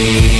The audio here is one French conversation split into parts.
me.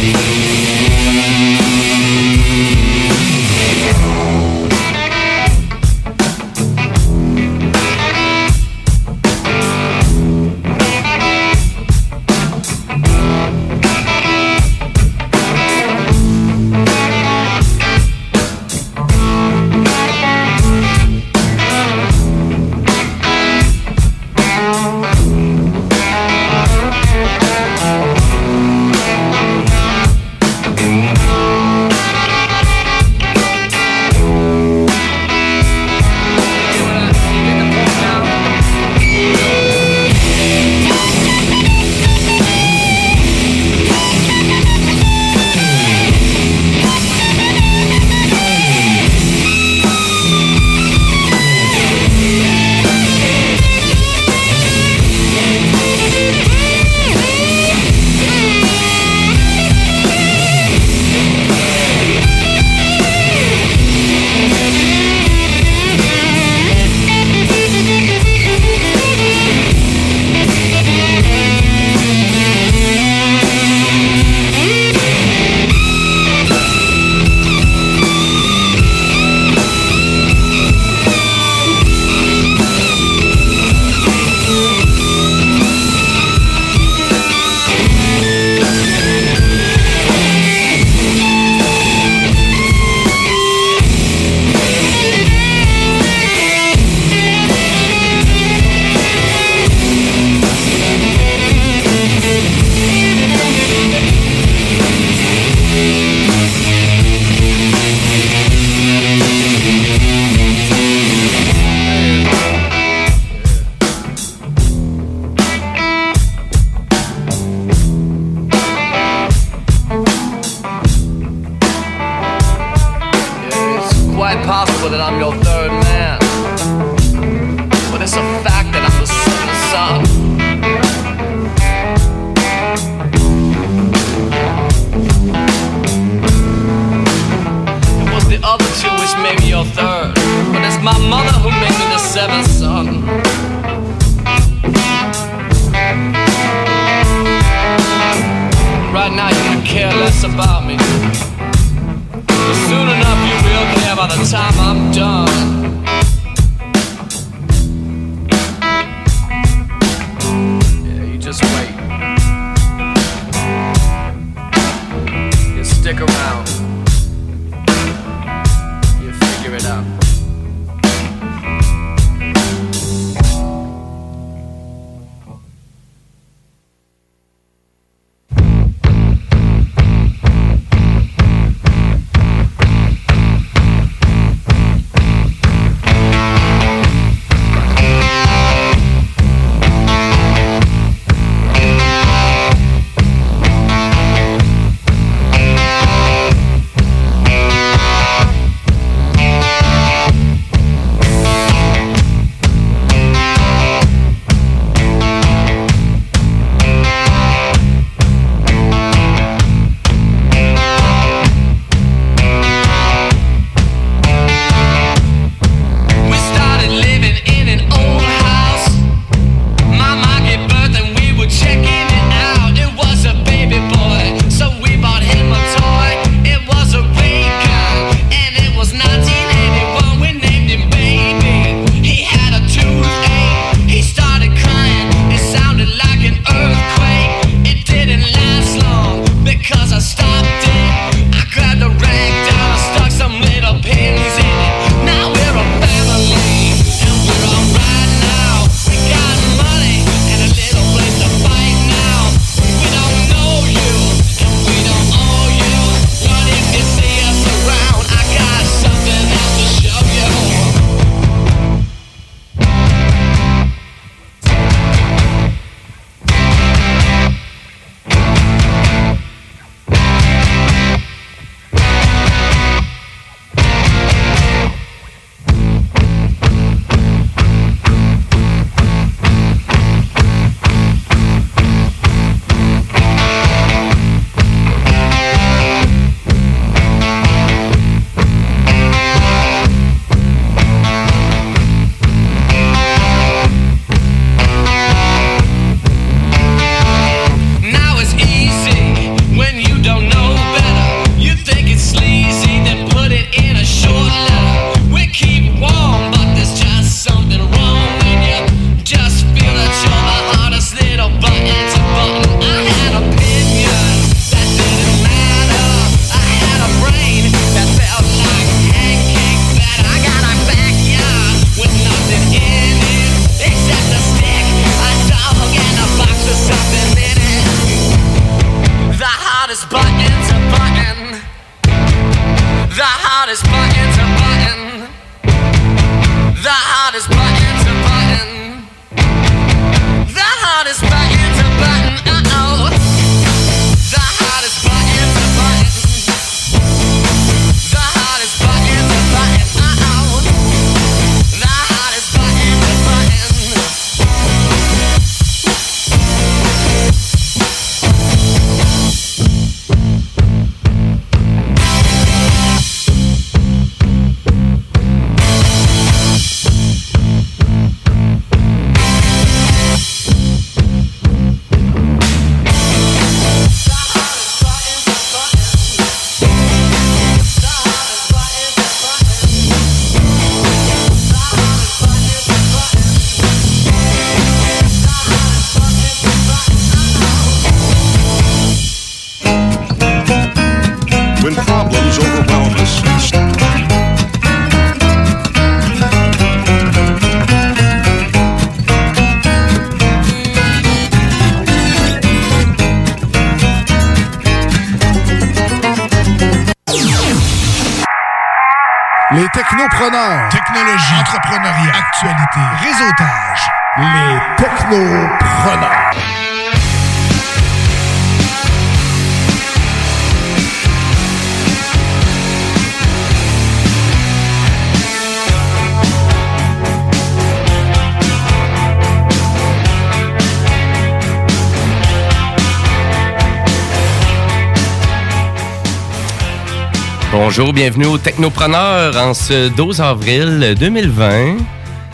Bonjour, bienvenue au Technopreneur en ce 12 avril 2020.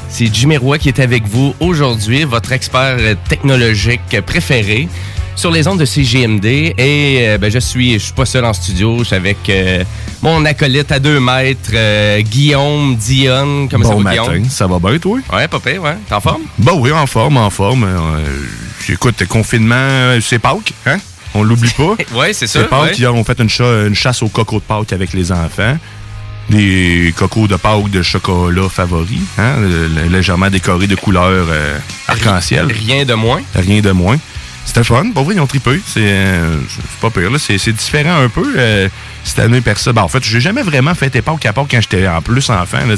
C'est Jimmy Roy qui est avec vous aujourd'hui, votre expert technologique préféré sur les ondes de CGMD. Et euh, ben, je suis je suis pas seul en studio, je suis avec euh, mon acolyte à deux mètres, euh, Guillaume Dion. Comment bon ça va, matin, Guillaume? ça va bien, toi? Ouais, pas pire, ouais. T'es en forme? Bah oui, en forme, en forme. Euh, Écoute, confinement, c'est Pâques? On l'oublie pas. Ouais, c'est ça. C'est Pâques, ouais. hier, on fait une, cha- une chasse aux cocos de Pâques avec les enfants. Des cocos de Pâques de chocolat favoris, hein? légèrement décorés de couleurs euh, arc-en-ciel. Rien de moins. Rien de moins. C'était fun. Pour vrai, ils ont trippé. C'est euh, pas pire. c'est différent un peu. euh, cette année, personne. Ben, en fait, j'ai jamais vraiment fait Pâques à Pâques quand j'étais en plus enfant. Là,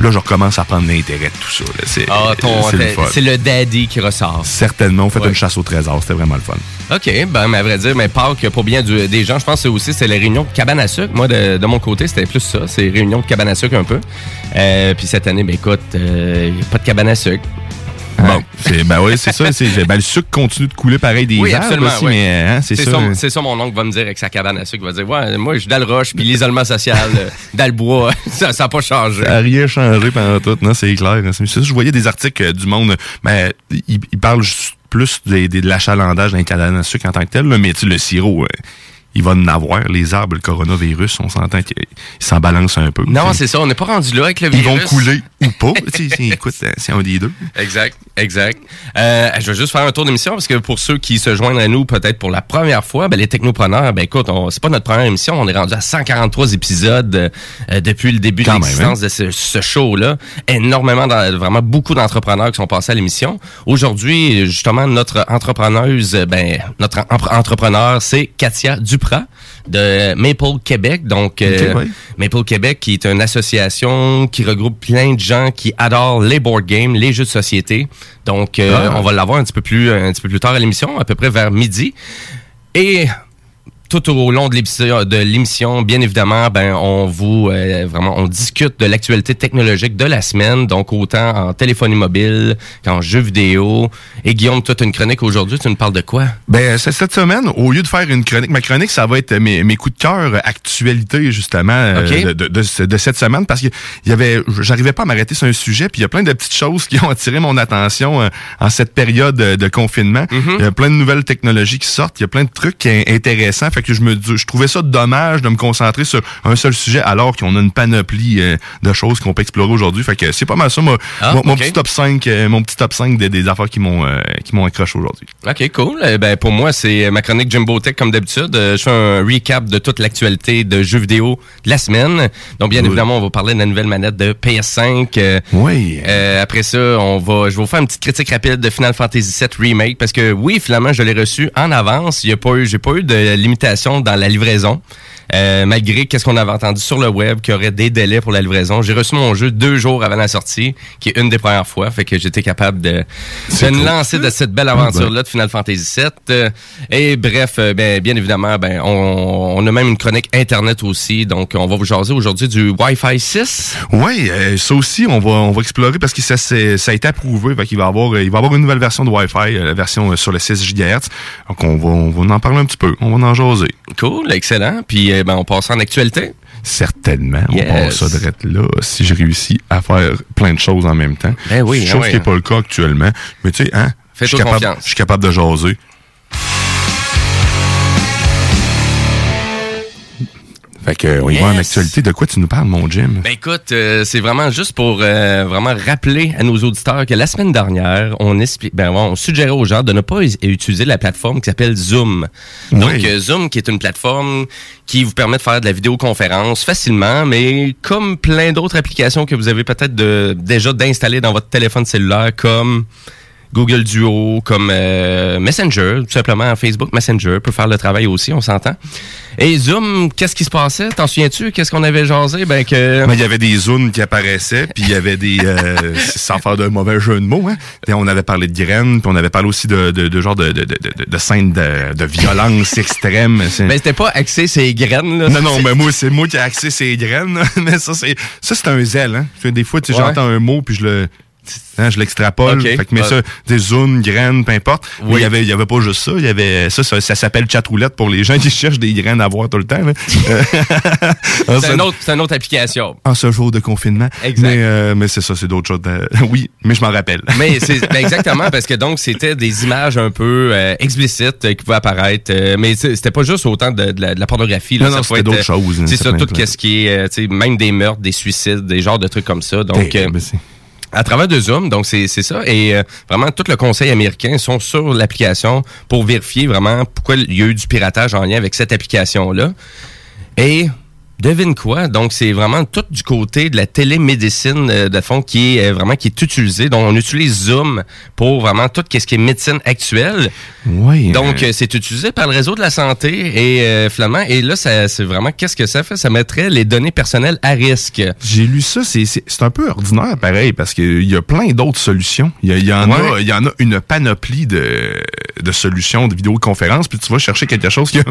là, je recommence à prendre l'intérêt de tout ça. C'est Ah, ton, c'est le le daddy qui ressort. Certainement. On fait Ouais. une chasse au trésor. C'était vraiment le fun. OK, ben, mais à vrai dire, mais Pâques, pour bien du- des gens, je pense que c'est aussi c'est les réunions de cabane à sucre. Moi, de, de mon côté, c'était plus ça. C'est réunions de cabane à sucre un peu. Euh, puis cette année, ben écoute, il a pas de cabane à sucre. Bon, c'est ben oui, c'est ça. c'est- Ben, le sucre continue de couler pareil des Oui, arbres absolument, aussi, oui. mais hein, c'est ça. ça, c'est ça mon oncle va me dire avec sa cabane à sucre. Il va dire, ouais, moi, je suis dans le roche, puis l'isolement social, euh, dans le bois, ça n'a pas changé. Ça n'a rien changé pendant tout, non, c'est clair. C'est ça, je voyais des articles euh, du monde, mais ils, ils parlent plus des- des- de l'achalandage d'un cabanes à sucre en tant que tel, là, mais tu sais, le sirop, euh, il va en avoir. Les arbres, le coronavirus, on s'entend qu'ils s'en balancent un peu. Non, c'est ça, on n'est pas rendu là avec le Ils virus. vont couler ou pas. sais, c'est- écoute, euh, c'est un des deux. Exact, exact. Euh, je vais juste faire un tour d'émission parce que pour ceux qui se joignent à nous peut-être pour la première fois, ben, les technopreneurs, ben écoute, on- c'est pas notre première émission, on est rendu à 143 épisodes euh, depuis le début Quand de même, l'existence de ce, ce show-là. Énormément, vraiment beaucoup d'entrepreneurs qui sont passés à l'émission. Aujourd'hui, justement, notre entrepreneuse, ben notre en- entrepreneur, c'est Katia Duprat de Maple Québec. Donc, euh, ouais. Maple Québec, qui est une association qui regroupe plein de gens qui adorent les board games, les jeux de société. Donc, euh, Ah. on va l'avoir un petit peu plus, un petit peu plus tard à l'émission, à peu près vers midi. Et tout au long de l'émission, bien évidemment, ben on vous euh, vraiment on discute de l'actualité technologique de la semaine, donc autant en téléphonie mobile qu'en jeux vidéo. Et Guillaume, toi, tu as une chronique aujourd'hui, tu nous parles de quoi? Ben, c'est cette semaine, au lieu de faire une chronique, ma chronique, ça va être mes, mes coups de cœur euh, actualité, justement, euh, de, de, de ce- de cette semaine, parce que il y avait, j'arrivais pas à m'arrêter sur un sujet, puis il y a plein de petites choses qui ont attiré mon attention euh, en cette période euh, de confinement. Mm-hmm. Il y a plein de nouvelles technologies qui sortent, il y a plein de trucs euh, intéressants, fait que je me je trouvais ça dommage de me concentrer sur un seul sujet, alors qu'on a une panoplie euh, de choses qu'on peut explorer aujourd'hui. Fait que c'est pas mal ça, moi, Ah, mon, mon ok. petit top 5, euh, mon petit top 5 des, des affaires qui m'ont euh, qui m'ont accroché aujourd'hui. OK, cool. Eh ben, pour moi, c'est ma chronique Jimbo Tech comme d'habitude. Euh, Je fais un recap de toute l'actualité de jeux vidéo de la semaine. Donc, bien Oui. évidemment, on va parler de la nouvelle manette de PS5. Euh, Oui. euh, après ça, on va, je vais vous faire une petite critique rapide de Final Fantasy VII Remake parce que oui, finalement, je l'ai reçu en avance. Il y a pas eu, j'ai pas eu de limitation dans la livraison. Euh, malgré qu'est-ce qu'on avait entendu sur le web, qu'il y aurait des délais pour la livraison. J'ai reçu mon jeu deux jours avant la sortie, qui est une des premières fois, fait que j'étais capable de, de me lancer de cette belle aventure-là de Final Fantasy VII. Euh, et bref, euh, ben, bien évidemment, ben, on, on a même une chronique Internet aussi, donc on va vous jaser aujourd'hui du Wi-Fi 6. Oui, ça aussi, on va, on va explorer parce que ça, ça a été approuvé. Fait qu'il va avoir, il va y avoir une nouvelle version de Wi-Fi, la version sur le 6 GHz. Donc, on va, on va en parler un petit peu. On va en jaser. Cool, excellent. Puis euh, ben, on passe en actualité. Certainement. Yes. On passe ça direct là. Si je réussis à faire plein de choses en même temps. Ben oui, Chose ah ouais. qui n'est pas le cas actuellement. Mais tu sais, hein, je suis capable, confiance. je suis capable de jaser. Fait que, on y va en actualité. De quoi tu nous parles, mon Jim? Ben écoute, euh, c'est vraiment juste pour euh, vraiment rappeler à nos auditeurs que la semaine dernière, on explique, ben on suggérait aux gens de ne pas utiliser la plateforme qui s'appelle Zoom. Donc euh, Zoom, qui est une plateforme qui vous permet de faire de la vidéoconférence facilement, mais comme plein d'autres applications que vous avez peut-être déjà d'installer dans votre téléphone cellulaire, comme Google Duo, comme euh, Messenger, tout simplement Facebook Messenger peut faire le travail aussi, on s'entend. Et Zoom, qu'est-ce qui se passait? T'en souviens-tu? Qu'est-ce qu'on avait jasé? Ben que... Mais il y avait des zooms qui apparaissaient, puis il y avait des... euh, sans faire de mauvais jeu de mots, hein. Et on avait parlé de graines, puis on avait parlé aussi de, de, de genre de, de, de, scènes de, de violence extrême. C'est- Ben c'était pas axé ces graines, là. non, non, mais moi, c'est moi qui ai axé ces graines. mais ça, c'est ça c'est un zèle. Hein. Des fois, tu Ouais. j'entends un mot, puis je le... hein, je l'extrapole, Ok. fait que mais Ouais. ça, des zooms, graines, peu importe. Mais il y avait, il y avait pas juste ça, il y avait ça, ça, ça s'appelle chat roulette pour les gens qui cherchent des graines à voir tout le temps. En C'est ce- une autre, c'est une autre application. en ce jour de confinement. Exact. Mais, euh, mais c'est ça, c'est d'autres choses. euh, oui, mais je m'en rappelle. Mais c'est ben exactement parce que donc c'était des images un peu euh, explicites euh, qui pouvaient apparaître, euh, mais c'était pas juste autant de, de la, de la pornographie. Là, Non, non, Ça c'était d'autres euh, choses, hein, C'est ça, tout ce qui est, euh, même des meurtres, des suicides, des genres de trucs comme ça. Donc, euh, Ben, c'est- à travers de Zoom, donc c'est ça. Et euh, vraiment, tout le conseil américain sont sur l'application pour vérifier vraiment pourquoi il y a eu du piratage en lien avec cette application-là. Et devine quoi? Donc, c'est vraiment tout du côté de la télémédecine, euh, de fond, qui est euh, vraiment qui est utilisé. Donc, on utilise Zoom pour vraiment tout ce qui est médecine actuelle. Oui. Donc, euh, euh, c'est utilisé par le réseau de la santé et euh, finalement, et là, ça, c'est vraiment qu'est-ce que ça fait? Ça mettrait les données personnelles à risque. J'ai lu ça, c'est- un peu ordinaire pareil, parce qu'il y a plein d'autres solutions. Il y, y en a, il y en a une panoplie de, de solutions de vidéoconférences, puis tu vas chercher quelque chose qui a-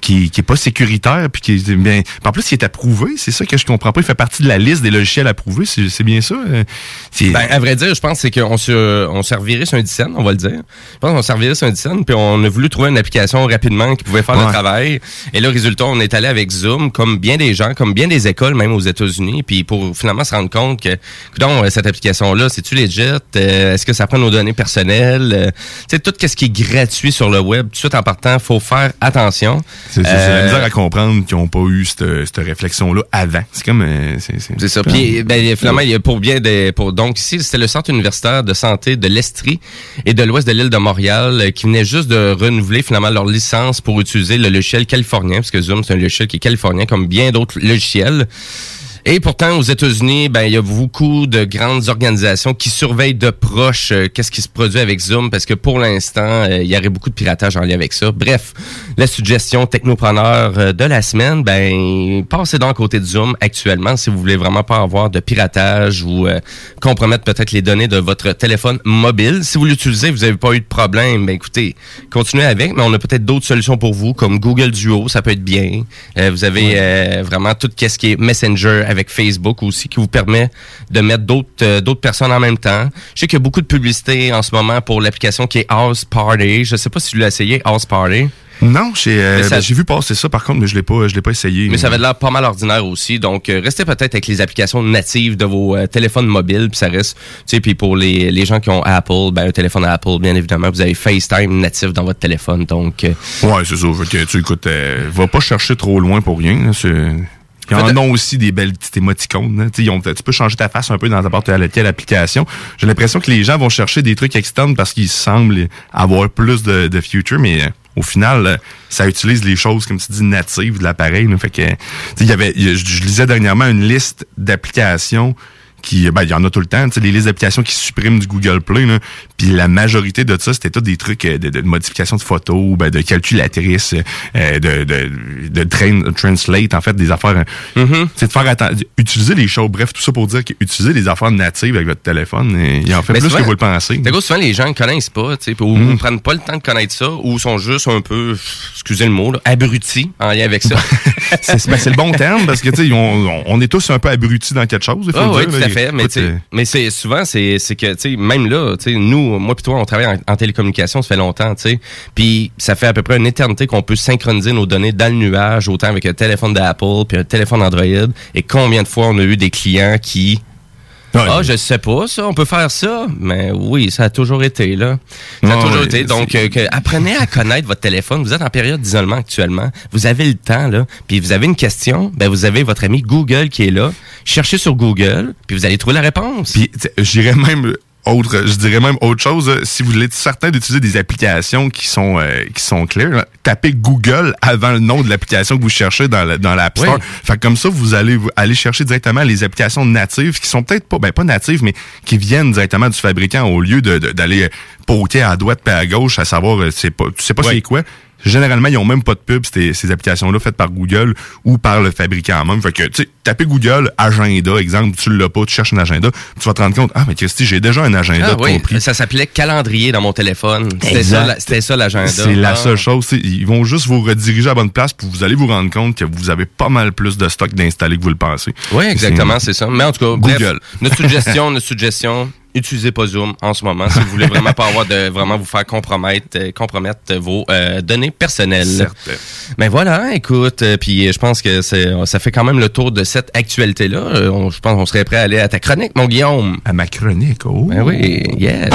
qui, qui est pas sécuritaire puis qui est bien en plus il est approuvé c'est ça que je comprends pas il fait partie de la liste des logiciels approuvés c'est c'est bien ça euh, c'est- Ben, à vrai dire, je pense c'est qu'on se, on servirait sur un dizaine, on va le dire. Je pense qu'on servirait sur un dizaine, puis on a voulu trouver une application rapidement qui pouvait faire le travail. Et là, résultat, on est allé avec Zoom, comme bien des gens, comme bien des écoles, même aux États-Unis, puis pour finalement se rendre compte que, donc cette application-là, c'est-tu legit? Euh, Est-ce que ça prend nos données personnelles? Euh, tu sais, tout ce qui est gratuit sur le web, tout de suite en partant, faut faire attention. C'est la Euh, misère à comprendre qu'ils ont pas eu cette, cette réflexion là avant c'est comme euh, c'est C'est ça. Puis, ben, finalement, il y a pour bien des, pour, donc ici, c'était le centre universitaire de santé de l'Estrie et de l'ouest de l'île de Montréal euh, qui venait juste de renouveler finalement leur licence pour utiliser le logiciel californien, parce que Zoom, c'est un logiciel qui est californien comme bien d'autres logiciels. Et pourtant, aux États-Unis, ben il y a beaucoup de grandes organisations qui surveillent de proche euh, qu'est-ce qui se produit avec Zoom, parce que pour l'instant, euh, il y aurait beaucoup de piratage en lien avec ça. Bref, la suggestion technopreneur euh, de la semaine, ben passez donc côté de Zoom actuellement si vous voulez vraiment pas avoir de piratage ou compromettre peut-être les données de votre téléphone mobile. Si vous l'utilisez, vous n'avez pas eu de problème, ben écoutez, continuez avec, mais on a peut-être d'autres solutions pour vous, comme Google Duo, ça peut être bien. Vous avez vraiment tout ce qui est Messenger avec Facebook aussi qui vous permet de mettre d'autres euh, d'autres personnes en même temps. Je sais qu'il y a beaucoup de publicité en ce moment pour l'application qui est House Party. Je sais pas si tu l'as essayé, House Party. non j'ai euh, Mais ben, vu passer ça par contre mais je l'ai pas je l'ai pas essayé Mais ça avait l'air pas mal ordinaire aussi. Donc, euh, restez peut-être avec les applications natives de vos euh, téléphones mobiles. Puis ça reste, tu sais, puis pour les, les gens qui ont Apple, ben un téléphone Apple, bien évidemment, vous avez FaceTime natif dans votre téléphone. Donc, Ouais, c'est ça. Tu écoutes, euh, va pas chercher trop loin pour rien. là, Ils en ont aussi des belles petites émoticônes. là. Tu sais, ils ont- tu peux changer ta face un peu dans n'importe quelle application. J'ai l'impression que les gens vont chercher des trucs externes parce qu'ils semblent avoir plus de, de future, mais euh, au final, euh, ça utilise les choses, comme tu dis, natives de l'appareil. Fait que, y avait, y a- je lisais dernièrement une liste d'applications qui, ben, il y en a tout le temps, tu sais, les listes d'applications qui suppriment du Google Play, là. Puis la majorité de ça, c'était tout des trucs euh, de, de modification de photos, ben, de calculatrices, euh, de, de, de train, translate, en fait, des affaires. euh, C'est de faire attention, utiliser les choses, bref, tout ça pour dire qu'utiliser des affaires natives avec votre téléphone, euh, il en fait plus souvent- que vous le pensez. Cause souvent les gens ne connaissent pas, tu sais, ou Mm. ne prennent pas le temps de connaître ça, ou sont juste un peu, excusez le mot, là, abrutis en lien avec ça. C'est ben, c'est le bon terme parce que, tu sais, on, on- est tous un peu abrutis dans quelque chose. il faut Ah le dire, fait. Mais, Écoute, tu sais, euh, mais c'est souvent c'est c'est que tu sais même là, tu sais nous moi puis toi on travaille en, en télécommunication, ça fait longtemps, tu sais. Puis ça fait à peu près une éternité qu'on peut synchroniser nos données dans le nuage autant avec un téléphone d'Apple puis un téléphone Android et combien de fois on a eu des clients qui ah, je sais pas, ça, on peut faire ça. Mais oui, ça a toujours été, là. Ça a toujours été. Donc, euh, que- apprenez à connaître votre téléphone. Vous êtes en période d'isolement actuellement. Vous avez le temps, là. Puis vous avez une question, ben vous avez votre ami Google qui est là. Cherchez sur Google, puis vous allez trouver la réponse. Puis, j'irais même autre, je dirais même autre chose. euh, Si vous êtes certain d'utiliser des applications qui sont euh, qui sont claires, là, tapez Google avant le nom de l'application que vous cherchez dans la- dans l'App Store. Oui. Fait que comme ça, vous allez vous- aller chercher directement les applications natives qui sont peut-être pas, ben pas natives, mais qui viennent directement du fabricant au lieu de- d'aller poker à droite et à gauche, à savoir, euh, c'est pas, tu sais pas c'est quoi. Généralement, ils ont même pas de pub, ces, ces applications-là faites par Google ou par le fabricant même. Fait que, tu sais, taper Google, agenda, exemple, tu l'as pas, tu cherches un agenda, tu vas te rendre compte, ah, mais Christy, j'ai déjà un agenda Ah de oui, compris. ça s'appelait calendrier dans mon téléphone. C'était ça, la- l'agenda. C'est la Ah. seule chose. Ils vont juste vous rediriger à la bonne place, puis vous allez vous rendre compte que vous avez pas mal plus de stock d'installer que vous le pensez. Oui, exactement, c'est ça. Mais en tout cas, bref, Google. notre suggestion, notre suggestion, utilisez pas Zoom en ce moment si vous voulez vraiment pas avoir de vraiment vous faire compromettre, euh, compromettre vos euh, données personnelles. Mais voilà, écoute, euh, puis je pense que c'est, ça fait quand même le tour de cette actualité-là. Euh, on- je pense qu'on serait prêt à aller à ta chronique, mon Guillaume. À ma chronique, oh. Ben oui, yes.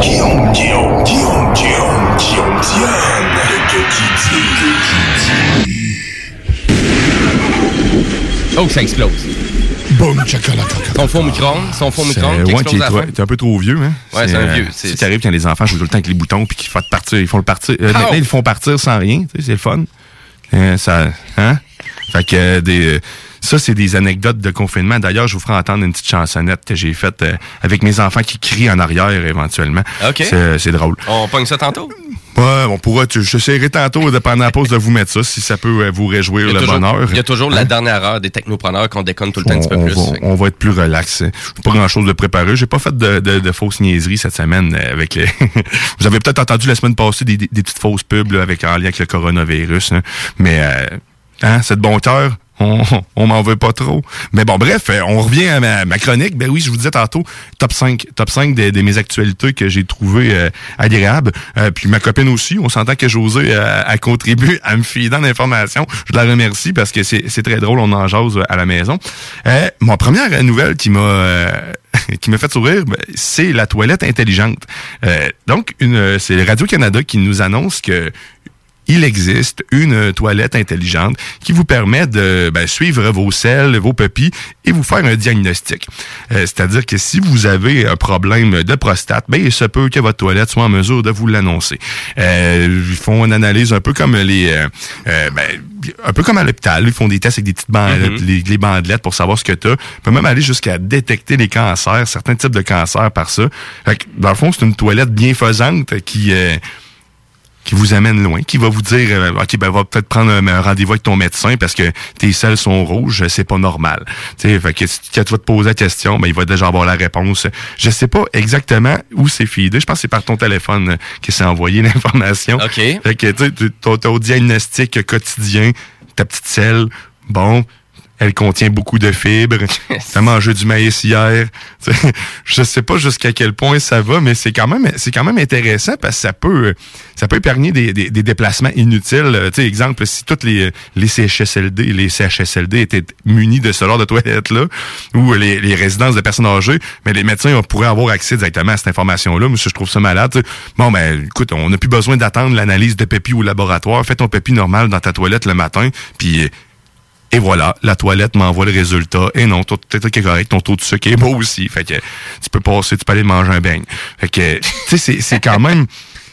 Guillaume, Guillaume, Guillaume, Guillaume, Guillaume, le petit Oh, que ça explose. Boum, chakalaka. Son faux micro-ondes, son micro-ondes qui ouais, t'es un peu trop vieux, hein? Ouais, c'est un vieux, C'est ce qui arrive quand les enfants jouent tout le temps avec les boutons puis qu'ils font partir. Ils font le partir. euh, maintenant, ils le font partir sans rien. Tu sais, c'est le fun. Euh, ça, hein? Fait que euh, des. euh, ça, c'est des anecdotes de confinement. D'ailleurs, je vous ferai entendre une petite chansonnette que j'ai faite euh, avec mes enfants qui crient en arrière éventuellement. OK. C'est, c'est drôle. On pogne ça tantôt? Ouais, on pourra. J'essaierai tantôt, de, pendant la pause, de vous mettre ça si ça peut euh, vous réjouir le toujours, bonheur. il y a toujours la Hein? dernière heure des technopreneurs qu'on déconne tout le temps un petit peu on, plus. va, on va être plus relax. Pas grand chose de préparé. J'ai pas fait de, de, de fausses niaiseries cette semaine euh, avec les. Vous avez peut-être entendu la semaine passée des, des, des petites fausses pubs là, avec en lien avec le coronavirus. hein. Mais euh, hein, c'est de bon cœur. On, on m'en veut pas trop. Mais bon, bref, euh, on revient à ma, chronique. Ben oui, je vous disais tantôt, top 5. Top 5 de, mes actualités que j'ai trouvées euh, agréables. Euh, puis ma copine aussi, on s'entend que José euh, a contribué à me filer dans l'information. Je la remercie parce que c'est très drôle, on en jase à la maison. Euh, ma première nouvelle qui m'a euh, qui m'a fait sourire, ben, c'est la toilette intelligente. Euh, donc, c'est Radio-Canada qui nous annonce que il existe une toilette intelligente qui vous permet de ben, suivre vos selles, vos papilles et vous faire un diagnostic. Euh, C'est-à-dire que si vous avez un problème de prostate, ben, il se peut que votre toilette soit en mesure de vous l'annoncer. Euh, ils font une analyse un peu comme les... euh, euh, ben, un peu comme à l'hôpital, ils font des tests avec des petites bandelettes, les, les bandelettes pour savoir ce que tu as. peut même aller jusqu'à détecter les cancers, certains types de cancers par ça. Fait que, dans le fond, c'est une toilette bienfaisante qui... qui vous amène loin, qui va vous dire euh, OK, ben va peut-être prendre un, un rendez-vous avec ton médecin parce que tes selles sont rouges, c'est pas normal. Tu sais, fait que si- quand tu vas te poser la question, ben il va déjà avoir la réponse. Je sais pas exactement où c'est feedé. Je pense que c'est par ton téléphone que c'est envoyé l'information. OK. Fait que tu- ton, ton diagnostic quotidien, ta petite selle, bon, elle contient beaucoup de fibres. T'as mangé du maïs hier. Je sais pas jusqu'à quel point ça va, mais c'est quand même c'est quand même intéressant parce que ça peut ça peut épargner des, des, des déplacements inutiles. Tu sais, exemple, si toutes les, les CHSLD, les CHSLD étaient munis de ce genre de toilettes-là, ou les, les résidences de personnes âgées, mais les médecins euh, pourraient avoir accès directement à cette information-là. Moi, je trouve ça malade. Bon, ben, écoute, on n'a plus besoin d'attendre l'analyse de pépi au laboratoire. Fais ton pépi normal dans ta toilette le matin, puis et voilà, la toilette m'envoie le résultat. Et non, truc est correct, ton taux de sucre est beau aussi. Fait que tu peux passer, tu peux aller manger un beigne. Fait que, tu sais, c'est quand même,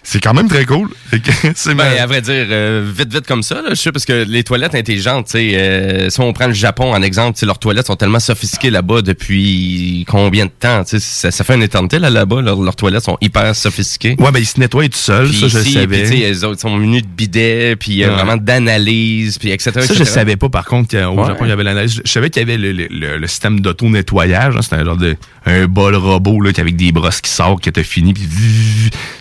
c'est quand même très cool. C'est Ben, à vrai dire, euh, vite, vite comme ça, là, je sais, parce que les toilettes intelligentes, tu sais, euh, si on prend le Japon en exemple, leurs toilettes sont tellement sophistiquées là-bas depuis combien de temps, ça, ça fait une éternité là, là-bas, leurs, leurs toilettes sont hyper sophistiquées. Ouais, ben, il se nettoie tout seul, Puis ça, je le ici, savais. puis, elles sont munis de bidets, puis euh, Ouais. vraiment d'analyse, puis etc. Ça, je etc. savais pas, par contre, qu'au Ouais. Japon, il y avait l'analyse. Je savais qu'il y avait le, le- le- le système d'auto-nettoyage. hein. C'était un genre de un bol robot là, qui avec des brosses qui sortent, qui était fini, puis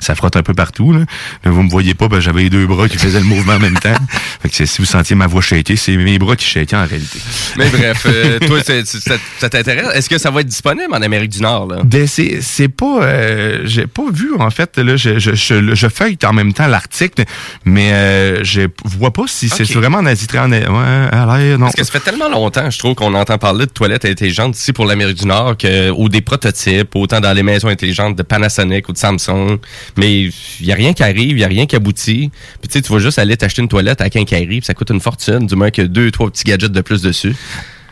ça frotte un peu partout. Là. Là, vous me voyez pas, ben, j'avais les deux bras qui faisaient le mouvement en même temps. Fait que si vous sentiez ma voix shaker, c'est mes bras qui shakaient en réalité. Mais bref, euh, toi, c'est- c'est- ça, ça t'intéresse? Est-ce que ça va être disponible en Amérique du Nord, là? Ben, c'est c'est pas euh, j'ai pas vu en fait là je je je, je feuille en même temps l'article mais euh, je vois pas si c'est vraiment en Asie en ouais l'air non Parce que ça fait tellement longtemps, je trouve, qu'on entend parler de toilettes intelligentes ici pour l'Amérique du Nord que, ou des prototypes, autant dans les maisons intelligentes de Panasonic ou de Samsung. Mais il y a rien qui arrive, il y a rien qui aboutit. Puis tu sais, tu vas juste aller t'acheter une toilette à quincaillerie, puis ça coûte une fortune, du moins que deux, trois petits gadgets de plus dessus.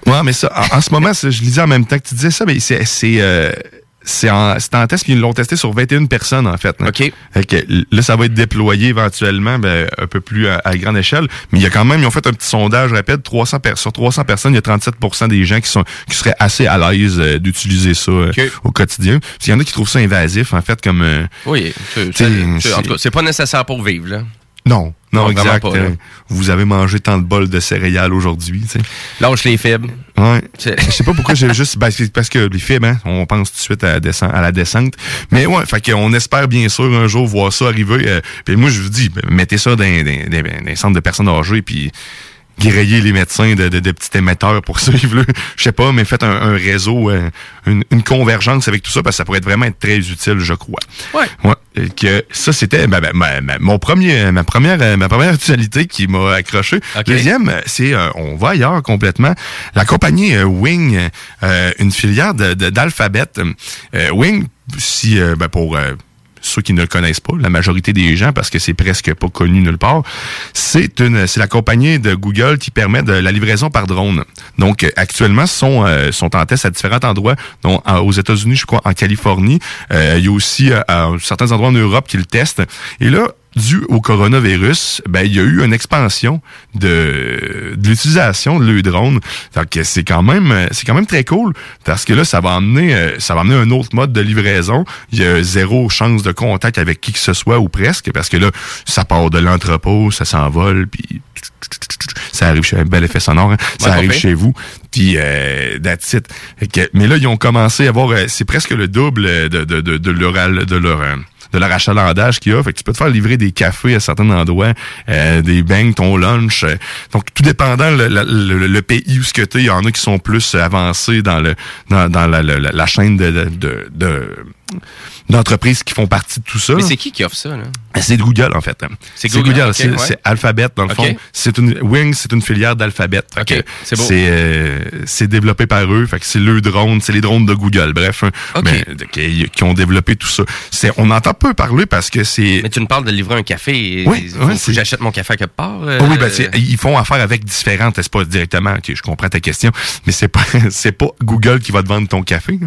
Ouais, mais ça, en, en ce moment, je lisais en même temps que tu disais ça, mais c'est, c'est, en, c'est en test, puis ils l'ont testé sur 21 personnes, en fait. là. OK. Fait que là, ça va être déployé éventuellement ben, un peu plus à, à grande échelle. Mais il y a quand même, ils ont fait un petit sondage rapide. 300 per- sur 300 personnes, il y a 37% des gens qui sont qui seraient assez à l'aise euh, d'utiliser ça euh, au quotidien. Il y en a qui trouvent ça invasif, en fait, comme... euh, Oui. c'est pas nécessaire pour vivre, là. non, non, exact. pas, vous avez mangé tant de bols de céréales aujourd'hui. Lâche les faibles. Ouais. Je sais pas pourquoi j'ai juste. Ben, c'est parce que les fibres, hein, on pense tout de suite à la descente. À la descente. Mais ouais, fait qu'on espère bien sûr un jour voir ça arriver. Euh, puis moi, je vous dis, ben, mettez ça dans, dans, dans, dans les centres de personnes âgées, puis griller les médecins de, de, de petits émetteurs pour suivre. Je sais pas, mais faites un, un réseau, euh, une, une convergence avec tout ça, parce que ça pourrait être vraiment être très utile, je crois. Ouais. Ouais. Que ça, c'était mon premier, ma première, euh, ma première actualité qui m'a accroché. Deuxième, c'est, euh, on va ailleurs complètement. La compagnie euh, Wing, une filière de- d'Alphabet. Wing, si, ben, pour euh, ceux qui ne le connaissent pas, la majorité des gens, parce que c'est presque pas connu nulle part, c'est une, c'est la compagnie de Google qui permet de la livraison par drone. Donc, actuellement, sont, euh, sont en test à différents endroits, dont aux États-Unis, je crois, en Californie. Euh, il y a aussi euh, certains endroits en Europe qui le testent. Et là, dû au coronavirus, ben il y a eu une expansion de, de l'utilisation de le drone. Fait que c'est quand même c'est quand même très cool parce que là ça va amener euh, ça va amener un autre mode de livraison. Il y a zéro chance de contact avec qui que ce soit ou presque parce que là ça part de l'entrepôt, ça s'envole puis ça arrive chez un bel effet sonore, hein. ça Ouais, arrive chez vous. Puis euh, that's it. Fait que- mais là ils ont commencé à avoir euh, c'est presque le double de de de, de leur al- de leur euh, de leur achalandage qu'il y a. Fait que tu peux te faire livrer des cafés à certains endroits, euh, des beignes, ton lunch. euh. donc, tout dépendant le, pays où ce que tu il y en a qui sont plus avancés dans le dans, la, chaîne de- d'entreprises qui font partie de tout ça. Mais c'est qui qui offre ça, là? C'est Google, en fait. C'est Google, ok, c'est ouais. c'est Alphabet, dans le Ok. fond. C'est une, Wing, c'est une filière d'Alphabet. Fait Ok, que c'est euh, développé par eux. Fait que c'est le drone, c'est les drones de Google. Bref, hein, Ok. mais, de- qui, qui ont développé tout ça. C'est, on entend peu parler parce que c'est... Mais tu me parles de livrer un café. Oui, c'est- j'achète mon café à quelque part. euh, Ah oui, ben, c'est- ils font affaire avec différentes, pas directement, je comprends ta question, mais c'est pas, c'est pas Google qui va te vendre ton café.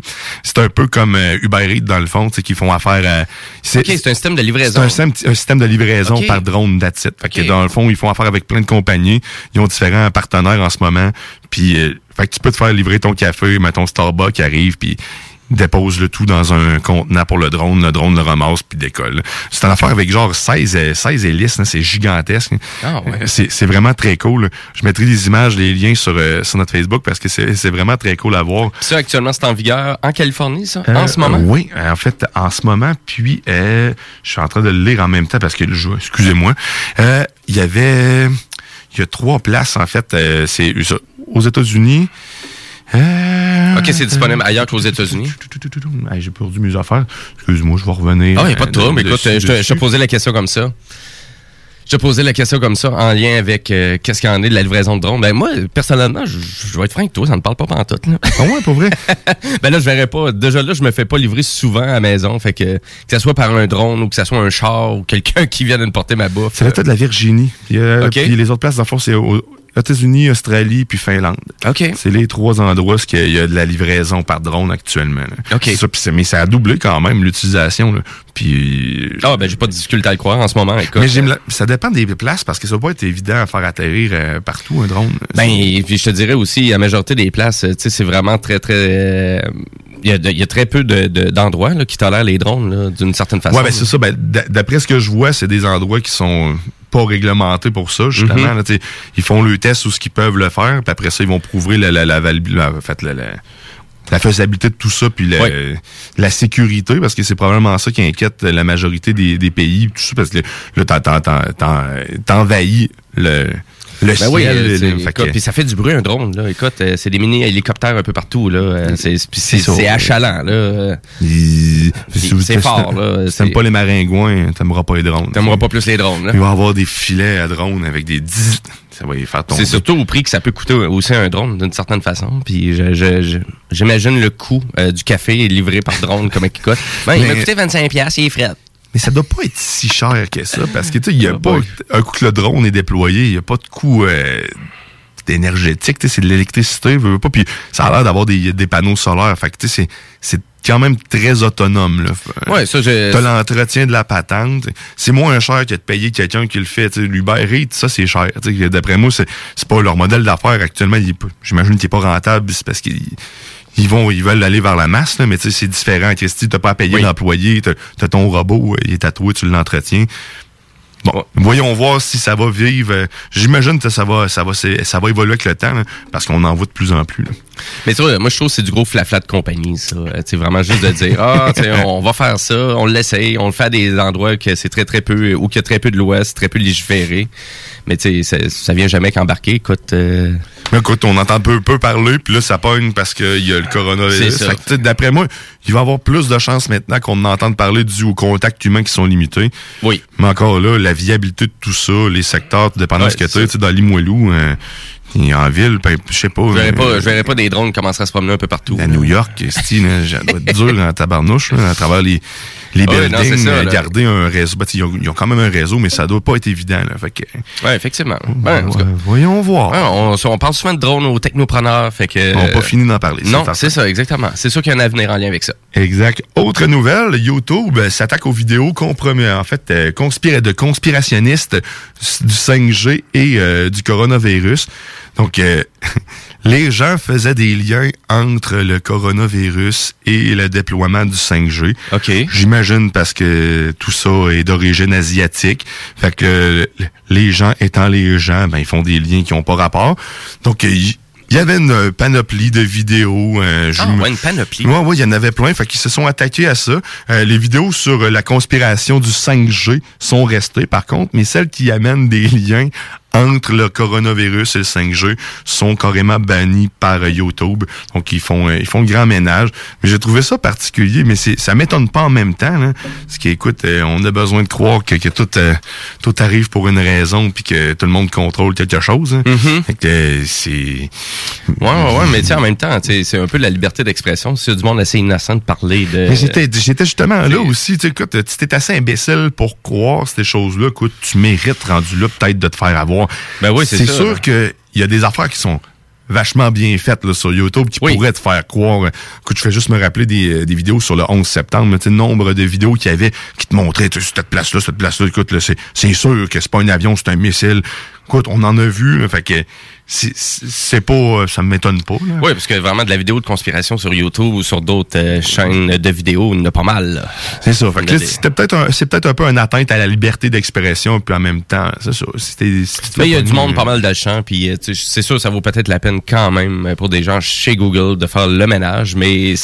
C'est un peu comme euh, Uber Eats dans le fond, sais, qui font affaire à, c'est, un système de c'est livraison. un système, un système de livraison par drone that's it. Fait que dans le fond, ils font affaire avec plein de compagnies. Ils ont différents partenaires en ce moment. Puis, euh, fait que tu peux te faire livrer ton café, mettons Starbucks arrive, puis dépose le tout dans un contenant pour le drone. Le drone le ramasse puis décolle. C'est une affaire avec genre 16, euh, 16 hélices. hein, c'est gigantesque. Ah, ouais. Euh, C'est vraiment très cool. Je mettrai des images, des liens sur, euh, sur notre Facebook parce que c'est vraiment très cool à voir. Ça, actuellement, c'est en vigueur en Californie, ça? Euh, en ce moment? euh, oui, en fait, en ce moment, puis euh, je suis en train de le lire en même temps parce que excusez-moi. Euh, Il y avait il y a trois places en fait, euh, c'est aux États-Unis. Euh, OK, c'est disponible ailleurs qu'aux États-Unis? J'ai perdu mes affaires. Excuse-moi, je vais revenir. Ah, il n'y a pas de euh, trouble. Écoute, dessus, je te, posais la question comme ça. Je te posais la question comme ça en lien avec euh, qu'est-ce qu'il y en est de la livraison de drone. Ben moi, personnellement, je, je vais être franc avec toi, ça ne parle pas pantoute. Là. Ah ouais, pour vrai? ben là, je verrais pas. Déjà là, je me fais pas livrer souvent à la maison. Fait que que ce soit par un drone ou que ce soit un char ou quelqu'un qui vient de me porter ma bouffe. C'est l'État de la Virginie. Puis, euh, les autres places, dans le fond, c'est États-Unis, Australie, puis Finlande. OK. C'est les trois endroits où il y a de la livraison par drone actuellement. là. OK. Ça, c'est- mais ça a doublé quand même l'utilisation. Puis. Ah, ben j'ai pas de difficulté à le croire en ce moment. Écoute. mais j'aime la- ça dépend des places parce que ça va pas être évident à faire atterrir euh, partout un drone. Ben, et puis je te dirais aussi, la majorité des places, euh, tu sais, c'est vraiment très, très... euh, y, a, de- il y a très peu de- de- d'endroits là, qui tolèrent les drones, d'une certaine façon. Ouais, ben c'est ça. Ben, d'a- d'après ce que je vois, c'est des endroits qui sont pas réglementés pour ça, justement. Mhm. là, sais. ils font le test où ce qu'ils peuvent le faire, puis après ça, ils vont prouver la, la, la, val- la- en fait, la, la- la faisabilité de tout ça, puis la, sécurité, parce que c'est probablement ça qui inquiète la majorité des, des pays, tout ça, parce que là, t'en- t'en- t'en- t'en- t'envahis le, le Ben oui, euh, là, c'est- fait écoute, que- puis ça fait du bruit un drone là. Écoute, euh, c'est des mini hélicoptères un peu partout là. Euh, c'est puis c'est achalant là. Il- c'est- fort, là. Si t'aimes pas les maringouins, t'aimeras pas les drones. T'aimeras pas plus les drones là. Il va y avoir des filets à drones avec des 10. Ça va y faire tomber. C'est surtout au prix que ça peut coûter aussi un drone d'une certaine façon. Puis j'imagine le coût euh, du café livré par drone comme il coûte. Ben, il m'a coûté 25 pièces, il est frais. Mais ça doit pas être si cher que ça, parce que tu sais, il y a Ah, pas un coup que le drone est déployé, il y a pas de coût euh, énergétique, c'est de l'électricité, veux, veux pas, puis ça a l'air d'avoir des, des panneaux solaires, fait que tu sais, c'est c'est quand même très autonome. Là. Ouais, ça, j'ai. T'as l'entretien de la patente. C'est moins cher que de payer quelqu'un qui le fait. Tu sais, L'Uber Eats, ça, c'est cher. Tu sais, D'après moi, c'est c'est pas leur modèle d'affaires actuellement. il est pas- J'imagine qu'il est pas rentable. C'est parce qu'ils ils vont, ils veulent aller vers la masse, là, mais tu sais, c'est différent. Tu n'as pas à payer Oui. l'employé, t'as as ton robot, euh, il est tatoué, tu l'entretiens. Bon, voyons voir si ça va vivre. euh, J'imagine que ça va, ça va, ça va évoluer avec le temps, là, parce qu'on en voit de plus en plus. là. Mais tu vois, moi, je trouve que c'est du gros flafla de compagnie, ça. Euh, C'est vraiment juste de dire, ah, tu sais, on va faire ça, on l'essaye, on le fait à des endroits que c'est très, très peu, ou qu'il y a très peu de lois, c'est très peu légiféré. Mais tu sais, ça, ça vient jamais qu'embarquer. Écoute, euh, Mais écoute, on entend peu, peu parler, puis là, ça pogne parce qu'il y a le coronavirus. D'après moi, il va y avoir plus de chances maintenant qu'on en entende parler dû aux contacts humains qui sont limités. oui. Mais encore là, la viabilité de tout ça, les secteurs, dépendant de ce que tu c'est tu sais, dans Limoilou, euh, en ville, ben, je sais pas. Je verrais euh, pas, je verrais pas des drones commencer à se promener un peu partout. à. New York, être dur en tabarnouche, là, à travers les, les Ouais, non, c'est buildings, ça, euh, garder un réseau. Ben, ils, ont, ils ont quand même un réseau, mais ça doit pas être évident. Là, fait que, Ouais, effectivement. Ben, ouais, voyons voir. ouais, on, on parle souvent de drones aux technopreneurs, fait que. on n'a pas fini d'en parler. Non, c'est ça, exactement. C'est sûr qu'il y a un avenir en lien avec ça. Exact. Autre nouvelle, YouTube s'attaque aux vidéos compromis, en fait, euh, conspira- de conspirationnistes du 5G et euh, du coronavirus. Donc, euh, les gens faisaient des liens entre le coronavirus et le déploiement du 5G. OK. J'imagine parce que tout ça est d'origine asiatique. Fait que les gens étant les gens, ben ils font des liens qui ont pas rapport. Donc il y avait une panoplie de vidéos. euh, Ah, ouais, une panoplie. Ouais, ouais, il y en avait plein. Fait qu'ils se sont attaqués à ça. Euh, les vidéos sur la conspiration du 5G sont restées, par contre, mais celles qui amènent des liens entre le coronavirus et le 5G sont carrément bannies par YouTube. Donc, ils font, euh, ils font le grand ménage. Mais j'ai trouvé ça particulier, mais c'est, ça m'étonne pas en même temps. Là, parce qu'écoute, euh, on a besoin de croire que, que tout, euh, tout arrive pour une raison puis que tout le monde contrôle quelque chose. hein. Fait que euh, c'est... Ouais, ouais, ouais, mais tu sais, en même temps, c'est un peu la liberté d'expression. Si du monde assez innocent de parler de. Mais j'étais, j'étais justement là c'est- aussi. Tu écoute, tu assez imbécile pour croire ces choses-là. Écoute, tu mérites rendu là peut-être de te faire avoir. Ben oui, c'est sûr qu'il y a des affaires qui sont vachement bien faites là, sur YouTube qui Oui. pourraient te faire croire. Écoute, je fais juste me rappeler des, euh, des vidéos sur le 11 septembre. sais, le nombre de vidéos qu'il y avait qui te montraient tu sais, cette place-là, cette place-là. Écoute, c'est sûr que c'est pas un avion, c'est un missile. Écoute, on en a vu. là, fait que c'est, pas... Ça m'étonne pas. Là. Oui, parce que vraiment de la vidéo de conspiration sur YouTube ou sur d'autres euh, chaînes de vidéos, il y en a pas mal. C'est ça. Fait que c'était peut-être c'est peut-être un peu une atteinte à la liberté d'expression, puis en même temps, c'est ça. Mais il y a du monde euh, pas mal de champs, puis euh, c'est sûr ça vaut peut-être la peine quand même euh, pour des gens chez Google de faire le ménage, mais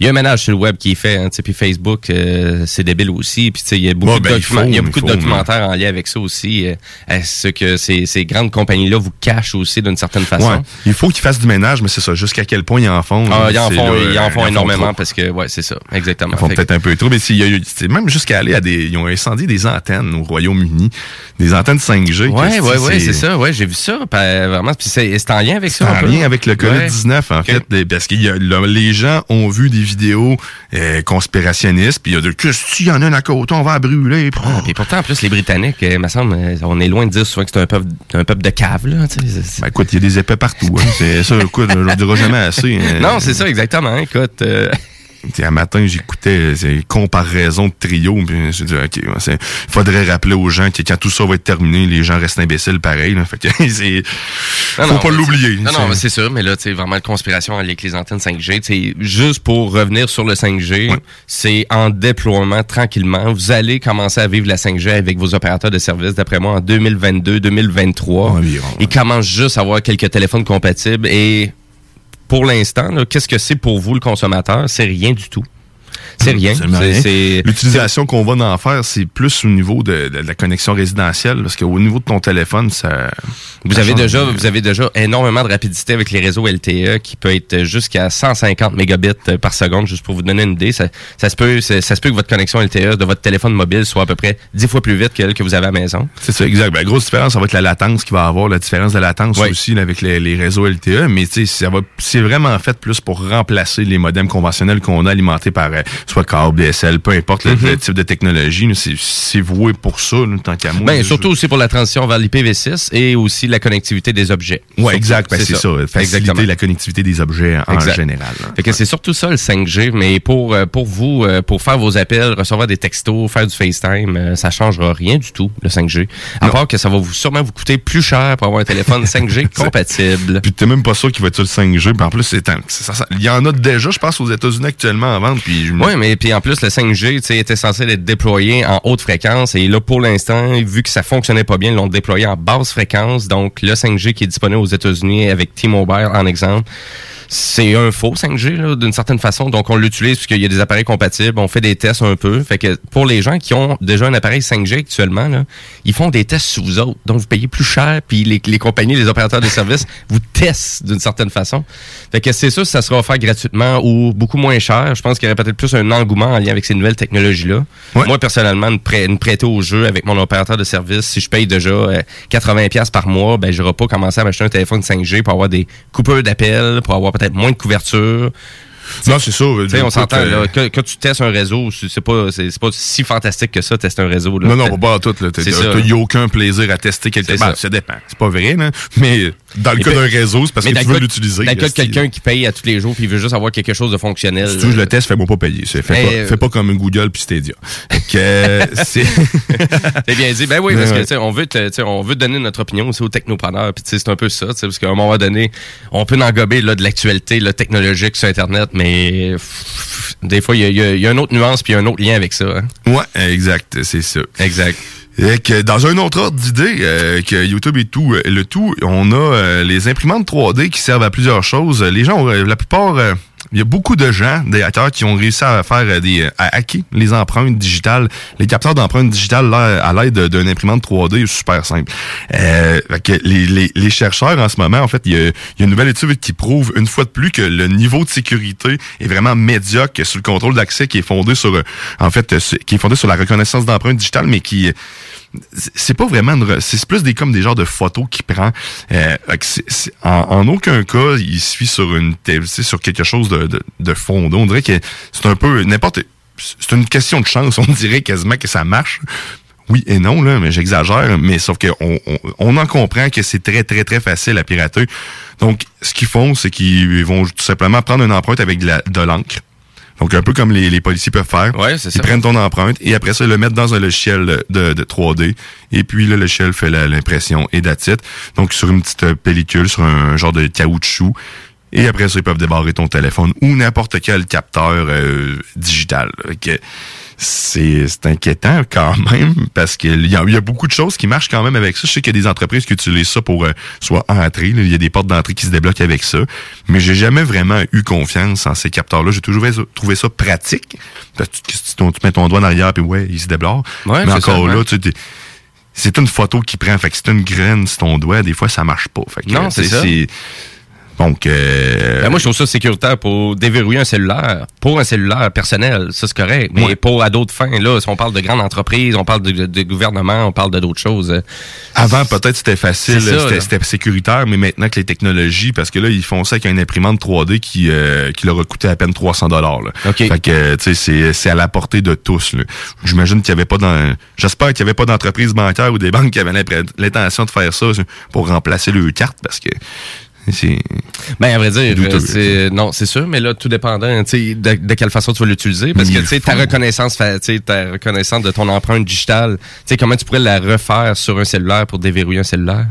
il y a un ménage sur le web qui est fait, hein, puis Facebook, euh, c'est débile aussi, puis tu sais, il y a beaucoup, de, ben, il faut, y a beaucoup de documentaires en lien avec ça aussi. euh, Est-ce que ces, ces grandes compagnies-là vous cachent aussi d'une certaine façon? Ouais. Il faut qu'ils fassent du ménage, mais c'est ça. Jusqu'à quel point ils en font. Ah, ils en c'est font, ils en euh, font énormément parce que, ouais, c'est ça, exactement. Ils font que- peut-être un peu trop, mais s'il y a eu, c'est même jusqu'à aller à des, ils ont incendié des antennes au Royaume-Uni, des antennes 5G. Ouais, ouais, ouais, c'est- c'est ça, ouais, j'ai vu ça, vraiment, puis c'est c'est en lien avec C'est ça. en un peu? lien avec le COVID-19, en fait, parce que les gens ont vu des vidéos euh, conspirationnistes, puis il y a de que s'il y en a un à côté, on va la brûler. Ah, puis pourtant, en plus, les Britanniques, me semble, euh, on est loin de dire souvent que c'est un peuple, un peuple de cave, là. Ben écoute, il y a des épais partout. Hein. C'est ça, écoute, je ne le dirai jamais assez. hein. Non, c'est ça, exactement. hein, Écoute, euh, un matin, j'écoutais c'est comparaison de trio, puis je me suis dit, OK, c'est- faudrait rappeler aux gens que quand tout ça va être terminé, les gens restent imbéciles pareil. Là. Fait que c'est. non, Faut non, pas l'oublier. Non, non, mais c'est ça, mais là, tu sais, vraiment, la conspiration avec les antennes 5G, tu sais, juste pour revenir sur le 5G, Ouais. c'est en déploiement tranquillement. Vous allez commencer à vivre la 5G avec vos opérateurs de services, d'après moi, en 2022-2023. Environ, ouais. Ils commencent juste à avoir quelques téléphones compatibles et pour l'instant, qu'est-ce que c'est pour vous, le consommateur? C'est rien du tout. Rien. L'utilisation qu'on va en faire, c'est plus au niveau de, de la connexion résidentielle, parce qu'au niveau de ton téléphone, ça. Vous ça avez déjà, vous avez déjà énormément de rapidité avec les réseaux LTE qui peut être jusqu'à 150 mégabits par seconde, juste pour vous donner une idée. Ça, ça se peut, ça, ça se peut que votre connexion LTE de votre téléphone mobile soit à peu près 10 fois plus vite que celle que vous avez à la maison. C'est ça, exact. Ben, la grosse différence, ça va être la latence qu'il va avoir, la différence de latence Oui. aussi là, avec les, les réseaux LTE, mais ça va, c'est vraiment fait plus pour remplacer les modems conventionnels qu'on a alimentés par euh, soit soit câble, DSL, peu importe le, le type de technologie, c'est voué pour ça, là, tant qu'à moi. Ben, Je- surtout aussi pour la transition vers l'IPv6 et aussi la connectivité des objets. Surtout, exact. Ben, c'est ça. Faciliter Exactement. la connectivité des objets en Exact. général. Fait que c'est surtout ça le 5G, mais pour euh, pour vous, euh, pour faire vos appels, recevoir des textos, faire du FaceTime, euh, ça changera rien du tout le 5G. À Non. part que ça va vous sûrement vous coûter plus cher pour avoir un téléphone 5G compatible. Puis t'es même pas sûr qu'il va être sur le 5G. Puis en plus, il y en a déjà, je pense, aux États-Unis actuellement en vente. Puis je me- Oui, mais puis en plus le 5G, tu sais, était censé être déployé en haute fréquence et là pour l'instant, vu que ça fonctionnait pas bien, ils l'ont déployé en basse fréquence. Donc le 5G qui est disponible aux États-Unis avec T-Mobile en exemple, c'est un faux 5G là, d'une certaine façon. Donc on l'utilise puisqu'il y a des appareils compatibles, on fait des tests un peu. Fait que pour les gens qui ont déjà un appareil 5G actuellement, là, ils font des tests sur vous autres. Donc vous payez plus cher, puis les, les compagnies, les opérateurs de services vous testent d'une certaine façon. Fait que c'est sûr que ça sera offert gratuitement ou beaucoup moins cher. Je pense qu'il y aurait peut-être plus un engouement en lien avec ces nouvelles technologies-là. Ouais. Moi, personnellement, me, prê- me prêter au jeu avec mon opérateur de service, si je paye déjà euh, 80$ piastres par mois, ben, je pas commencer à m'acheter un téléphone 5G pour avoir des coupures d'appels, pour avoir peut-être moins de couverture. Non, c'est ça. On s'entend, euh, que, que tu testes un réseau, c'est pas, c'est pas si fantastique que ça, tester un réseau. Là. Non, non, pas à tout. là. T'as- C'est t'as- ça. t'as- y a aucun plaisir à tester quelque chose. ça. ça dépend. C'est pas vrai, là. Mais dans le Et cas puis- d'un réseau, c'est parce que tu veux l'utiliser. Dans le cas de quelqu'un qui paye à tous les jours puis il veut juste avoir quelque chose de fonctionnel. Si tu veux que je le teste, fais-moi pas payer. Fais, Mais, pas, euh, fais pas comme Google puis Stadia. Euh, c'est... Bien dit. Ben oui, parce que Ouais. tu sais, on veut te- on veut donner notre opinion aussi aux technopreneurs. Puis c'est un peu ça, parce qu'à un moment donné, on peut en gober là, de l'actualité technologique sur Internet, mais pff, des fois, y y il y a une autre nuance puis un autre lien avec ça. hein. ouais, exact. C'est ça. Exact. Et que dans un autre ordre d'idée, euh, que YouTube et tout, euh, le tout, on a euh, les imprimantes 3D qui servent à plusieurs choses. Les gens, euh, la plupart, euh, il y a beaucoup de gens, des hackers, qui ont réussi à faire des, à hacker les empreintes digitales, les capteurs d'empreintes digitales à l'aide d'une imprimante 3D super simple. Que les, les, les chercheurs en ce moment, en fait, il y, a, il y a une nouvelle étude qui prouve une fois de plus que le niveau de sécurité est vraiment médiocre sur le contrôle d'accès qui est fondé sur, en fait, qui est fondé sur la reconnaissance d'empreintes digitales, mais qui c'est- pas vraiment une c'est plus des comme des genres de photos qu'il prend. Euh, en, aucun cas il suit sur une sur quelque chose de, de, de fondé. On dirait que c'est un peu n'importe c'est une question de chance. On dirait quasiment que ça marche. Oui et non là mais j'exagère mais sauf que on, on, en comprend que c'est très très très facile à pirater. Donc ce qu'ils font c'est qu'ils vont tout simplement prendre une empreinte avec de l'encre donc un peu comme les, les policiers peuvent faire Ouais, c'est ils ça. prennent ton empreinte et après ça, ils le mettent dans un logiciel de, de 3D. Et puis, le logiciel fait l'impression et it. Donc, sur une petite euh, pellicule, sur un genre de caoutchouc. Et après ça, ils peuvent débarrer ton téléphone ou n'importe quel capteur euh, digital. C'est c'est inquiétant quand même parce qu'il y, a- il y a beaucoup de choses qui marchent quand même avec ça. Je sais qu'il y a des entreprises qui utilisent ça pour euh, soit entrer. là. Il y a des portes d'entrée qui se débloquent avec ça. Mais j'ai jamais vraiment eu confiance en ces capteurs-là. J'ai toujours trouvé ça pratique. Parce que tu, tu- tu mets ton doigt en arrière puis ouais, il se débloque. Ouais, Mais c'est encore ça, là, tu c'est une photo qui prend. Fait que c'est une graine sur ton doigt. Des fois, ça marche pas. Fait que, Non, c'est ça. Donc, euh, Ben, moi, je trouve ça sécuritaire pour déverrouiller un cellulaire. Pour un cellulaire personnel, ça c'est correct. Mais Ouais. pour à d'autres fins, là, si on parle de grandes entreprises, on parle de, de gouvernement, on parle de d'autres choses. euh, Avant, peut-être c'était facile, c'était sécuritaire, mais maintenant que les technologies, parce que là, ils font ça avec une imprimante 3D qui, euh, qui leur a coûté à peine 300 dollars. OK. Fait que, tu sais, c'est- c'est à la portée de tous. là. J'imagine qu'il y avait pas dans, j'espère qu'il y avait pas d'entreprise bancaire ou des banques qui avaient l'intention de faire ça pour remplacer leurs cartes, parce que c'est, Ben, à vrai dire, Douteux, euh, c'est, non, c'est sûr, mais là, tout dépendant, tu sais, de, de quelle façon tu vas l'utiliser. Parce que, il tu sais, ta reconnaissance, fa- tu sais, ta reconnaissance de ton empreinte digitale, tu sais, comment tu pourrais la refaire sur un cellulaire pour déverrouiller un cellulaire?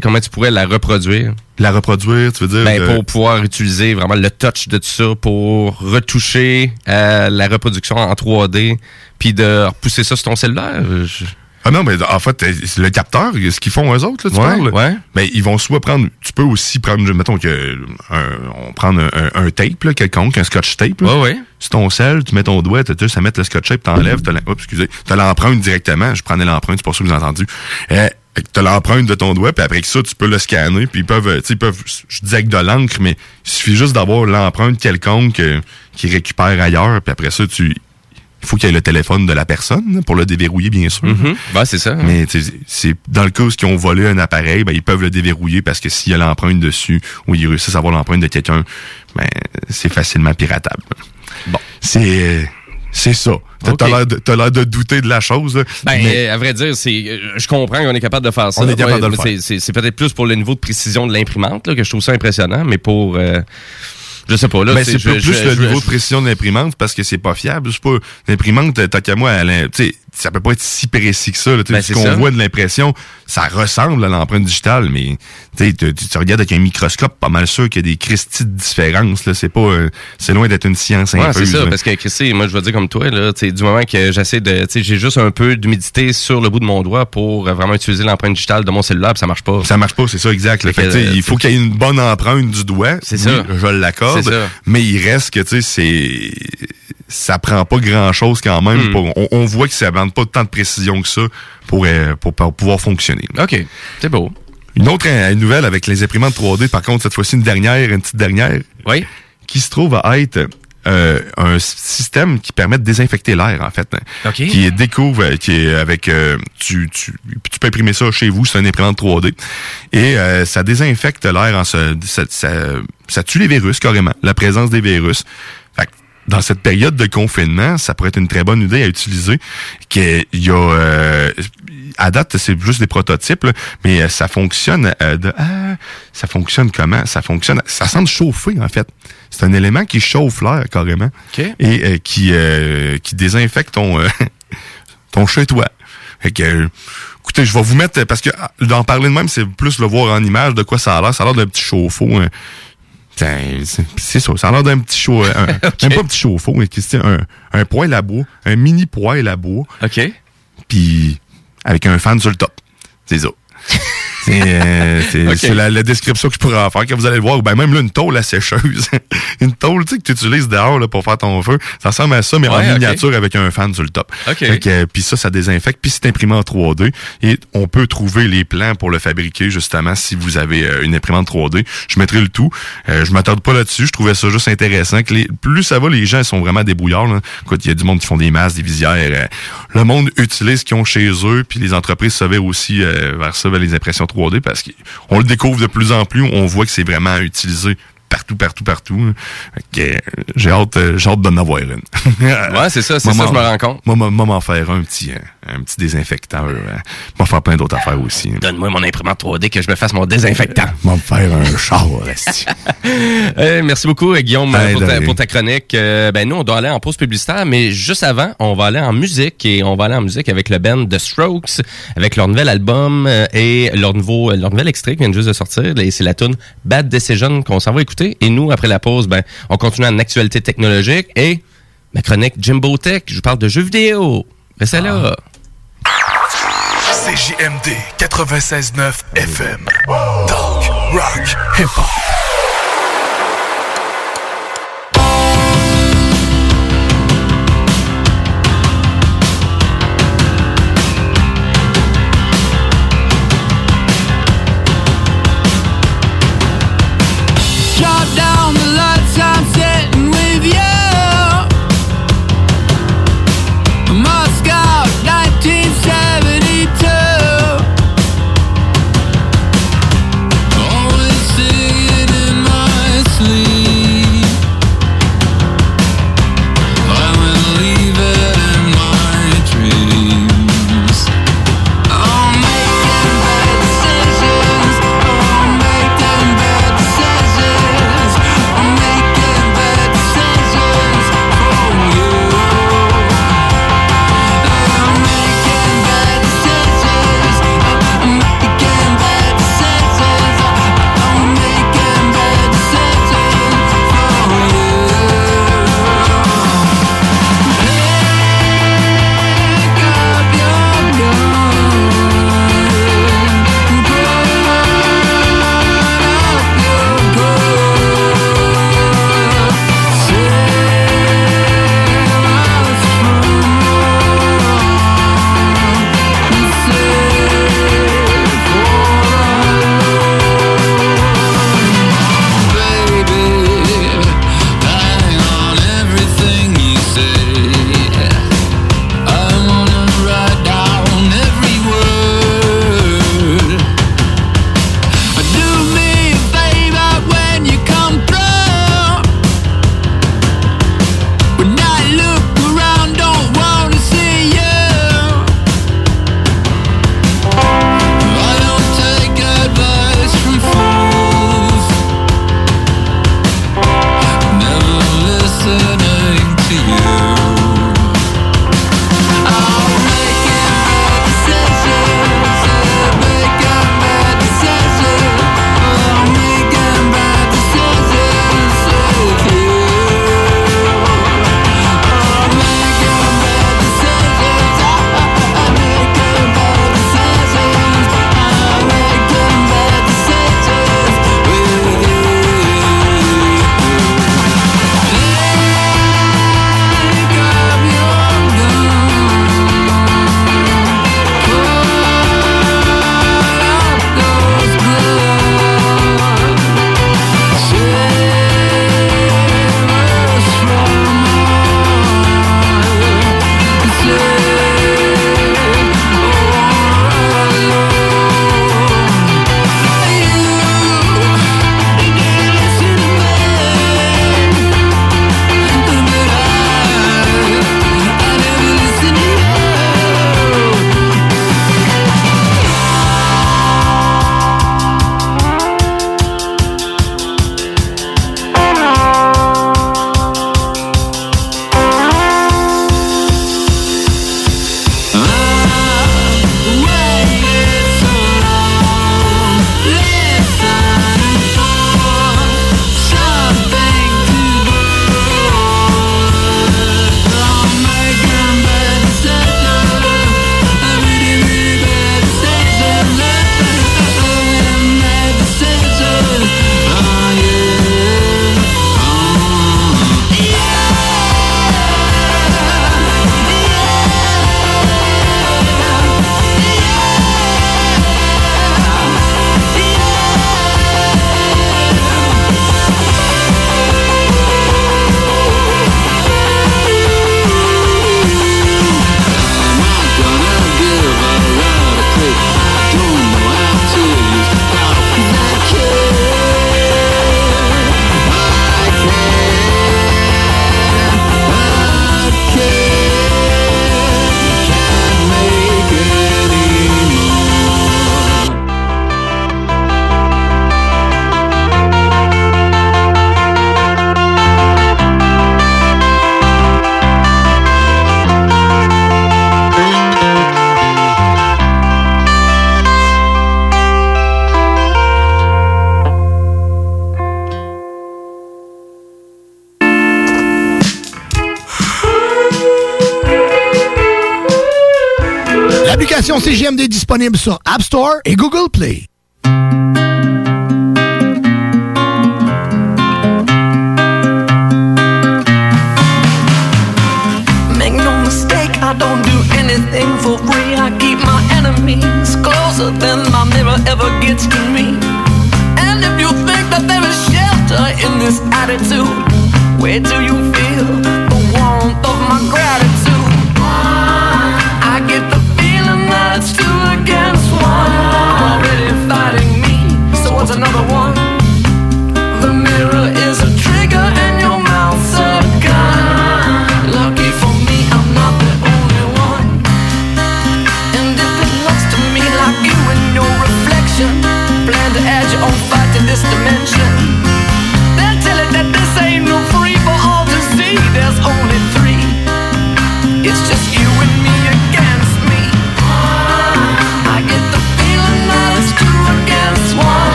Comment tu pourrais la reproduire? la reproduire, tu veux dire? Ben, pour pouvoir utiliser vraiment le touch de tout ça pour retoucher euh, la reproduction en 3D, puis de repousser ça sur ton cellulaire? Je- Ah non, mais en fait, c'est le capteur, ce qu'ils font eux autres, là, tu Ouais, parles? ouais. Ben, ils vont soit prendre, tu peux aussi prendre, mettons que, un, on prend un, un- tape, là, quelconque, un scotch tape, là. Ouais, ouais. Sur ton sel, tu mets ton doigt, tu juste à mettre le scotch tape, t'enlèves, t'as oups, excusez, t'as l'empreinte directement, je prenais l'empreinte, c'est pour ça que vous avez entendu. Euh, t'as l'empreinte de ton doigt, puis après que ça, tu peux le scanner, puis ils peuvent, tu sais, ils peuvent, je disais avec de l'encre, mais il suffit juste d'avoir l'empreinte quelconque euh, qui récupère ailleurs, puis après ça, tu, il faut qu'il y ait le téléphone de la personne pour le déverrouiller, bien sûr. Mhm. Ben, c'est ça. Mais tu sais, c'est dans le cas où ils ont volé un appareil, ben, ils peuvent le déverrouiller parce que s'il y a l'empreinte dessus ou ils réussissent à avoir l'empreinte de quelqu'un, ben, c'est facilement piratable. Bon. C'est C'est ça. T'as l'air de, douter de la chose. là. Ben, mais euh, à vrai dire, c'est, euh, je comprends qu'on est capable de faire ça. On est capable de le faire. c'est- peut-être plus pour le niveau de précision de l'imprimante là, que je trouve ça impressionnant, mais pour, euh, je sais pas là. ben, c'est je- plus, je- plus le je- niveau je- de précision de l'imprimante parce que c'est pas fiable. C'est pas l'imprimante, tant qu'à moi, elle, a- tu sais, ça peut pas être si précis que ça. Là, Ben, ce qu'on voit de l'impression, ça ressemble à l'empreinte digitale, mais tu regardes avec un microscope, pas mal sûr qu'il y a des cristis de différence. Là, c'est pas, euh, c'est loin d'être une science Ouais, c'est ça, là. parce que Chrissy, moi je veux dire comme toi, là, du moment que j'essaie de. J'ai juste un peu d'humidité sur le bout de mon doigt pour euh, vraiment utiliser l'empreinte digitale de mon cellulaire, puis ça marche pas. Ça marche pas, c'est ça, exact. Fait Fait que, euh, il faut qu'il y ait une bonne empreinte du doigt. C'est Oui, ça. Je l'accorde. Mais il reste que, tu sais, c'est, ça prend pas grand chose quand même. Hmm. pour- on, on voit que ça demande pas tant de précision que ça pour, euh, pour, pour pouvoir fonctionner. OK, c'est beau. Une autre euh, nouvelle avec les imprimantes 3D, par contre, cette fois-ci une dernière, une petite dernière, Oui. qui se trouve à être euh, un système qui permet de désinfecter l'air, en fait. OK. Qui découvre, qui est avec, euh, tu, tu, tu peux imprimer ça chez vous, c'est une imprimante 3D. Et euh, ça désinfecte l'air, en se, ça, ça, ça tue les virus carrément, la présence des virus. Dans cette période de confinement, ça pourrait être une très bonne idée à utiliser. Qu'il y a, euh, à date, c'est juste des prototypes, là, mais euh, ça fonctionne euh, de, ah, ça fonctionne comment? Ça fonctionne, ça semble chauffer, en fait. C'est un élément qui chauffe l'air, carrément. OK. Et euh, qui, euh, qui désinfecte ton, euh, ton chez-toi. Fait que, écoutez, je vais vous mettre, parce que ah, d'en parler de même, c'est plus le voir en image de quoi ça a l'air. Ça a l'air d'un petit chauffe-eau. hein. C'est c'est- c'est ça, ça a l'air d'un petit chauffe un, Même pas un petit chauffe-eau, mais c'est un, un poêle à bois, un mini poêle à bois, OK. puis avec un fan sur le top. C'est ça. C'est euh, la, la description que je pourrais en faire quand vous allez le voir. Ou ben même là, une tôle à sécheuse. une tôle, tu sais, que tu utilises dehors là, pour faire ton feu. Ça ressemble à ça, mais Ouais, en miniature avec un fan sur le top. Ok. Fait que, euh, Puis ça, ça désinfecte. Puis c'est imprimé en 3D. Et on peut trouver les plans pour le fabriquer, justement, si vous avez euh, une imprimante 3D. Je mettrai le tout. Euh, je m'attarde pas là-dessus. Je trouvais ça juste intéressant. Que les, plus ça va, les gens ils sont vraiment débrouillards. Là. Écoute, il y a du monde qui font des masques, des visières. euh, le monde utilise ce qu'ils ont chez eux. Puis les entreprises se vers aussi euh, vers ça, vers les impressions 3D, parce qu'on le découvre de plus en plus. On voit que c'est vraiment utilisé partout, partout, partout. j'ai hâte, hâte d'en avoir une. Ouais, c'est ça, c'est ça, je me rends compte. Moi, moi, m'en faire un petit, un petit désinfectant. Euh, m'en faire plein d'autres affaires aussi. Donne-moi mon imprimante 3D que je me fasse mon désinfectant. M'en faire un char. Euh, merci beaucoup, euh, Guillaume, Hey, pour, ta, rien. pour ta chronique. Euh, ben nous, on doit aller en pause publicitaire, mais juste avant, on va aller en musique et on va aller en musique avec le band The Strokes, avec leur nouvel album et leur nouveau, leur nouvel extrait qui vient juste de sortir. C'est la tune Bad Decision qu'on s'en va écouter. Et nous, après la pause, ben on continue en actualité technologique et ma chronique Jimbo Tech. Je vous parle de jeux vidéo. Restez là. CJMD 96.9 FM. Talk, rock, hip-hop. L'application CGMD disponible sur App Store et Google Play. Make no mistake, I don't do anything for free. I keep my enemies closer than my mirror ever gets to me. And if you think that there is shelter in this attitude, where do you feel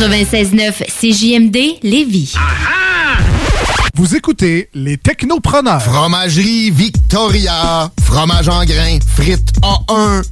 96.9 CJMD Lévis. Vous écoutez les technopreneurs. Fromagerie Victoria. Fromage en grains. Frites A1.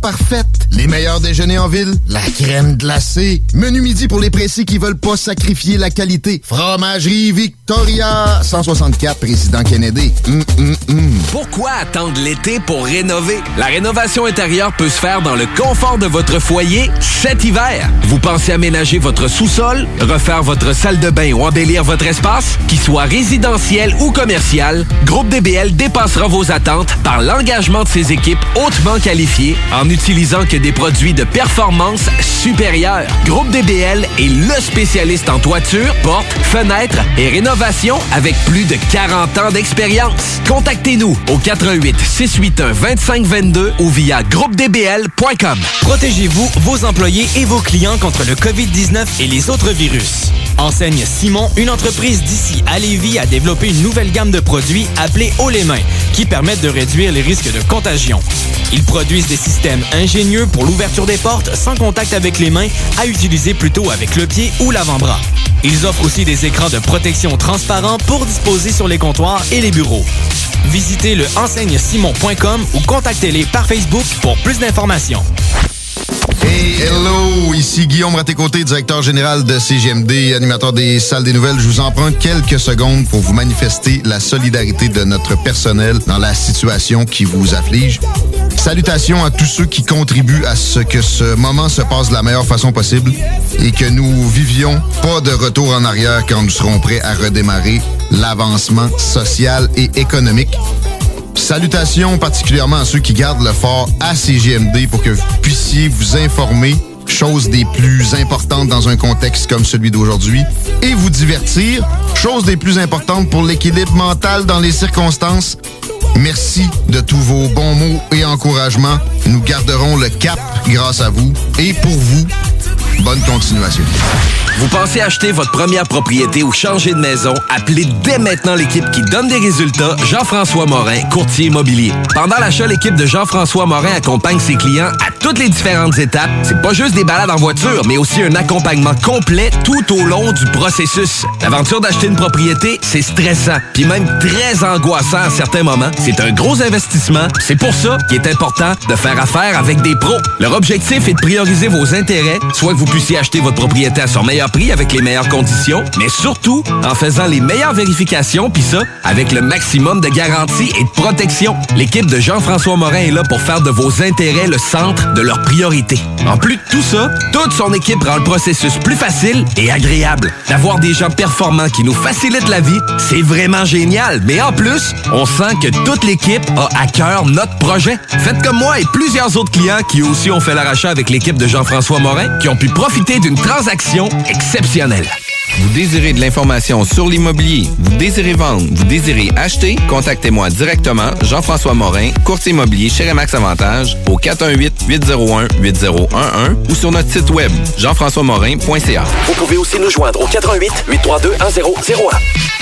Parfaite. Les meilleurs déjeuners en ville. La crème glacée. Menu midi pour les pressés qui veulent pas sacrifier la qualité. Fromagerie Victoria. 164 Président Kennedy. Hum, hum, hum. Pourquoi attendre l'été pour rénover? La rénovation intérieure peut se faire dans le confort de votre foyer cet hiver. Vous pensez aménager votre sous-sol, refaire votre salle de bain ou embellir votre espace? Qu'il soit résidentiel ou commercial, Groupe DBL dépassera vos attentes par l'engagement de ses équipes hautement qualifiées en n'utilisant que des produits de performance supérieure. Groupe DBL est le spécialiste en toiture, portes, fenêtres et rénovation avec plus de 40 ans d'expérience. Contactez-nous au 88 681 2522 ou via groupedbl.com. Protégez-vous, vos employés et vos clients contre le COVID-19 et les autres virus. Enseigne Simon, une entreprise d'ici à Lévis, a développé une nouvelle gamme de produits appelés Haut les mains, qui permettent de réduire les risques de contagion. Ils produisent des systèmes ingénieux pour l'ouverture des portes sans contact avec les mains, à utiliser plutôt avec le pied ou l'avant-bras. Ils offrent aussi des écrans de protection transparents pour disposer sur les comptoirs et les bureaux. Visitez le enseignesimon.com ou contactez-les par Facebook pour plus d'informations. Hey, hello, ici Guillaume Raté-Côté, directeur général de CGMD, animateur des salles des nouvelles. Je vous emprunte quelques secondes pour vous manifester la solidarité de notre personnel dans la situation qui vous afflige. Salutations à tous ceux qui contribuent à ce que ce moment se passe de la meilleure façon possible et que nous vivions pas de retour en arrière quand nous serons prêts à redémarrer l'avancement social et économique. Salutations particulièrement à ceux qui gardent le fort à CGMD pour que vous puissiez vous informer, chose des plus importantes dans un contexte comme celui d'aujourd'hui, et vous divertir, chose des plus importantes pour l'équilibre mental dans les circonstances. Merci de tous vos bons mots et encouragements. Nous garderons le cap grâce à vous et pour vous. Bonne continuation. Vous pensez acheter votre première propriété ou changer de maison? Appelez dès maintenant l'équipe qui donne des résultats, Jean-François Morin, courtier immobilier. Pendant l'achat, l'équipe de Jean-François Morin accompagne ses clients à toutes les différentes étapes. C'est pas juste des balades en voiture, mais aussi un accompagnement complet tout au long du processus. L'aventure d'acheter une propriété, c'est stressant, puis même très angoissant à certains moments. C'est un gros investissement. C'est pour ça qu'il est important de faire affaire avec des pros. Leur objectif est de prioriser vos intérêts, soit que vous puissiez acheter votre propriété à son meilleur prix avec les meilleures conditions, mais surtout en faisant les meilleures vérifications, puis ça, avec le maximum de garantie et de protection. L'équipe de Jean-François Morin est là pour faire de vos intérêts le centre de leur priorité. En plus de tout ça, toute son équipe rend le processus plus facile et agréable. D'avoir des gens performants qui nous facilitent la vie, c'est vraiment génial. Mais en plus, on sent que toute l'équipe a à cœur notre projet. Faites comme moi et plusieurs autres clients qui aussi ont fait l'arrachat avec l'équipe de Jean-François Morin, qui ont pu profiter d'une transaction exceptionnelle. Vous désirez de l'information sur l'immobilier, vous désirez vendre, vous désirez acheter, contactez-moi directement, Jean-François Morin, courtier immobilier chez Remax Avantage, au 418-801-8011 ou sur notre site web, jean-françois-morin.ca. Vous pouvez aussi nous joindre au 88 832 1001.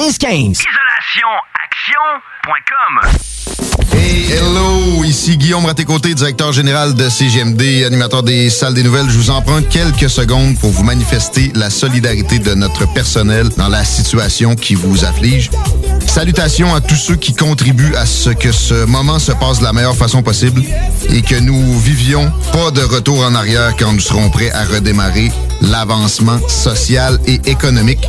1515. IsolationAction.com Hey, hello! Ici Guillaume Raté-Côté, directeur général de CGMD, animateur des salles des nouvelles. Je vous emprunte quelques secondes pour vous manifester la solidarité de notre personnel dans la situation qui vous afflige. Salutations à tous ceux qui contribuent à ce que ce moment se passe de la meilleure façon possible et que nous vivions pas de retour en arrière quand nous serons prêts à redémarrer l'avancement social et économique.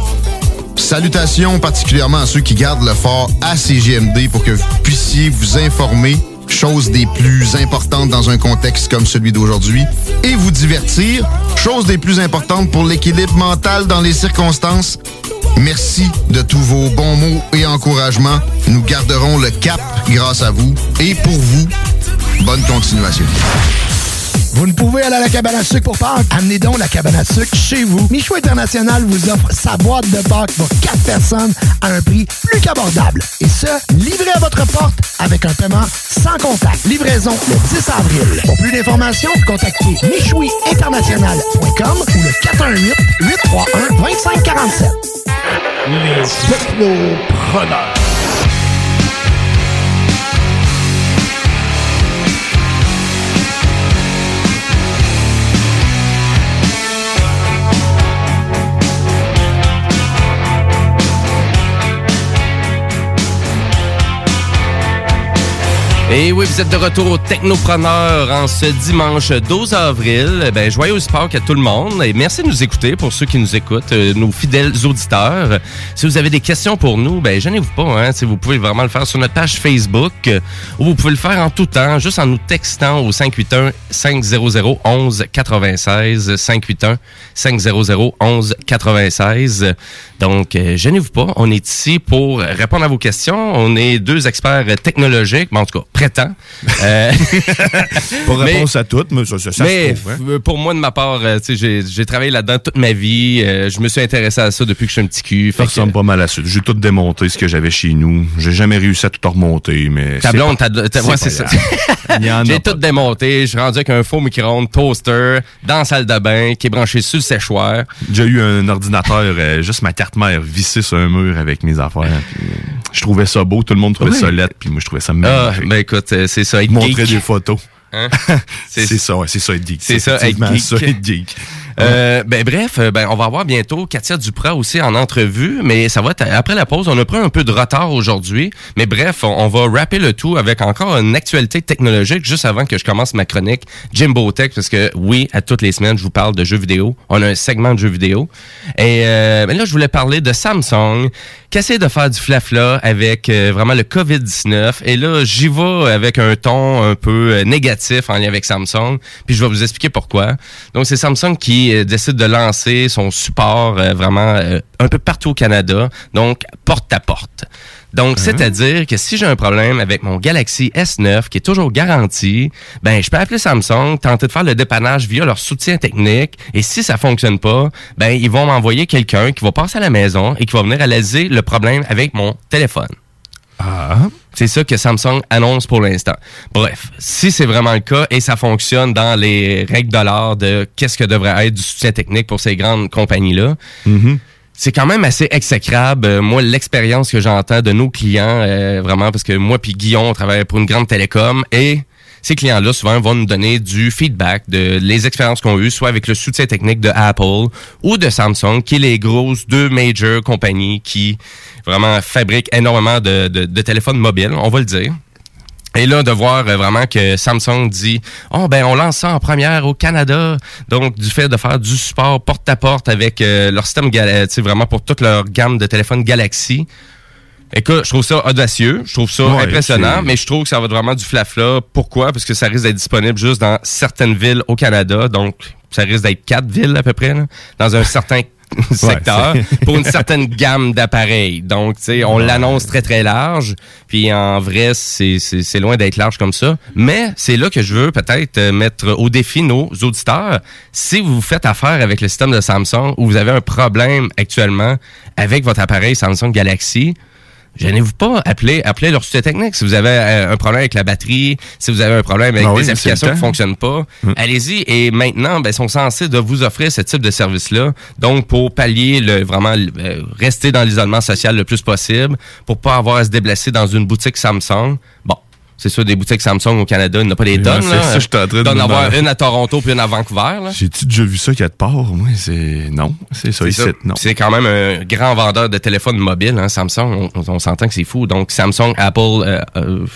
Salutations particulièrement à ceux qui gardent le fort à CGMD pour que vous puissiez vous informer, chose des plus importantes dans un contexte comme celui d'aujourd'hui, et vous divertir, chose des plus importantes pour l'équilibre mental dans les circonstances. Merci de tous vos bons mots et encouragements. Nous garderons le cap grâce à vous et pour vous. Bonne continuation. Vous ne pouvez aller à la cabane à sucre pour Pâques? Amenez donc la cabane à sucre chez vous. Michou International vous offre sa boîte de Pâques pour 4 personnes à un prix plus qu'abordable. Et ce, livré à votre porte avec un paiement sans contact. Livraison le 10 avril. Pour plus d'informations, contactez michouiinternational.com ou le 418-831-2547. Les technopreneurs. Et oui, vous êtes de retour au Technopreneur en ce dimanche 12 avril. Ben, joyeux Pâques à tout le monde et merci de nous écouter pour ceux qui nous écoutent, euh, nos fidèles auditeurs. Si vous avez des questions pour nous, ben, gênez-vous pas, hein. Si vous pouvez vraiment le faire sur notre page Facebook euh, ou vous pouvez le faire en tout temps, juste en nous textant au 581 500 11 96 581 500 11 96. Donc, euh, gênez-vous pas. On est ici pour répondre à vos questions. On est deux experts technologiques, mais en tout cas, prétends. Euh, Pour mais- réponse à toutes, mais ça, ça, ça mais se trouve. hein. pour moi, de ma part, euh, j'ai j'ai travaillé là-dedans toute ma vie. Euh, je me suis intéressé à ça depuis que je suis un petit cul. Ça que, ressemble pas mal à ça. J'ai tout démonté ce que j'avais chez nous. J'ai jamais réussi à tout remonter, mais. Ta c'est blonde, ouais, ça. J'ai tout démonté. Je suis rendu avec un faux micro-ondes toaster dans la salle de bain qui est branché sur le séchoir. J'ai eu un ordinateur, juste ma carte mère vissée sur un mur avec mes affaires. puis, euh, je trouvais ça beau, tout le monde trouvait Oui. ça lettre, puis moi je trouvais ça Ah, magnifique. ben écoute, euh, c'est ça, Montrer des photos. Hein? C'est ça, ouais, c'est ça être geek. C'est ça, être geek. ça, être geek. Euh, ben bref, euh, ben on va avoir bientôt Katia Duprat aussi en entrevue, mais ça va être après la pause. On a pris un peu de retard aujourd'hui, mais bref, on, va rapper le tout avec encore une actualité technologique juste avant que je commence ma chronique Jimbo Tech, parce que oui, à toutes les semaines, je vous parle de jeux vidéo. On a un segment de jeux vidéo. Et euh, ben là, je voulais parler de Samsung qui essaie de faire du flafla avec euh, vraiment le COVID-19. Et là, j'y vais avec un ton un peu euh, négatif en lien avec Samsung, puis je vais vous expliquer pourquoi. Donc, c'est Samsung qui euh, décide de lancer son support vraiment un peu partout au Canada, donc porte à porte. Donc, c'est-à-dire que si j'ai un problème avec mon Galaxy S9 qui est toujours garanti, ben je peux appeler Samsung, tenter de faire le dépannage via leur soutien technique et si ça fonctionne pas, ben ils vont m'envoyer quelqu'un qui va passer à la maison et qui va venir réaliser le problème avec mon téléphone. Ah. C'est ça que Samsung annonce pour l'instant. Bref, si c'est vraiment le cas et ça fonctionne dans les règles de l'art de qu'est-ce que devrait être du soutien technique pour ces grandes compagnies-là, Mm-hmm. C'est quand même assez exécrable. Euh, moi, l'expérience que j'entends de nos clients, euh, vraiment, parce que moi puis Guillaume, on travaille pour une grande télécom et ces clients-là, souvent, vont nous donner du feedback de les expériences qu'on a eues, soit avec le soutien technique de Apple ou de Samsung, qui est les grosses deux major compagnies qui vraiment fabriquent énormément de, de- de téléphones mobiles, on va le dire. Et là, de voir euh, vraiment que Samsung dit Oh, ben, on lance ça en première au Canada. Donc, du fait de faire du support porte-à-porte avec euh, leur système, sais, vraiment pour toute leur gamme de téléphones Galaxy. Écoute, je trouve ça audacieux, je trouve ça Ouais, impressionnant, mais je trouve que ça va être vraiment du flafla. Pourquoi? Parce que ça risque d'être disponible juste dans certaines villes au Canada. Donc, ça risque d'être quatre villes à peu près, là, dans un certain secteur, pour une certaine gamme d'appareils. Donc, tu sais, on l'annonce très, très large. Puis, en vrai, c'est c'est- c'est loin d'être large comme ça. Mais c'est là que je veux peut-être euh, mettre au défi nos auditeurs. Si vous faites affaire avec le système de Samsung ou vous avez un problème actuellement avec votre appareil Samsung Galaxy, Gênez-vous pas, appelez, appelez leur soutien technique. Si vous avez euh, un problème avec la batterie, si vous avez un problème avec Ah oui, des applications qui temps. fonctionnent pas, allez-y. Et maintenant, ben, ils sont censés de vous offrir ce type de service-là. Donc, pour pallier le vraiment euh, rester dans l'isolement social le plus possible, pour pas avoir à se déplacer dans une boutique Samsung. Bon. C'est sûr, des boutiques Samsung au Canada, il n'y en a pas des tonnes. c'est ça, j'étais en train de Il doit en me avoir une à Toronto puis une à Vancouver. J'ai-tu déjà vu ça quelque part? Moi, c'est. Non, c'est ça C'est ici. ça. Non. C'est quand même un grand vendeur de téléphones mobiles, hein, Samsung. On, on s'entend que c'est fou. Donc, Samsung, Apple, euh, euh,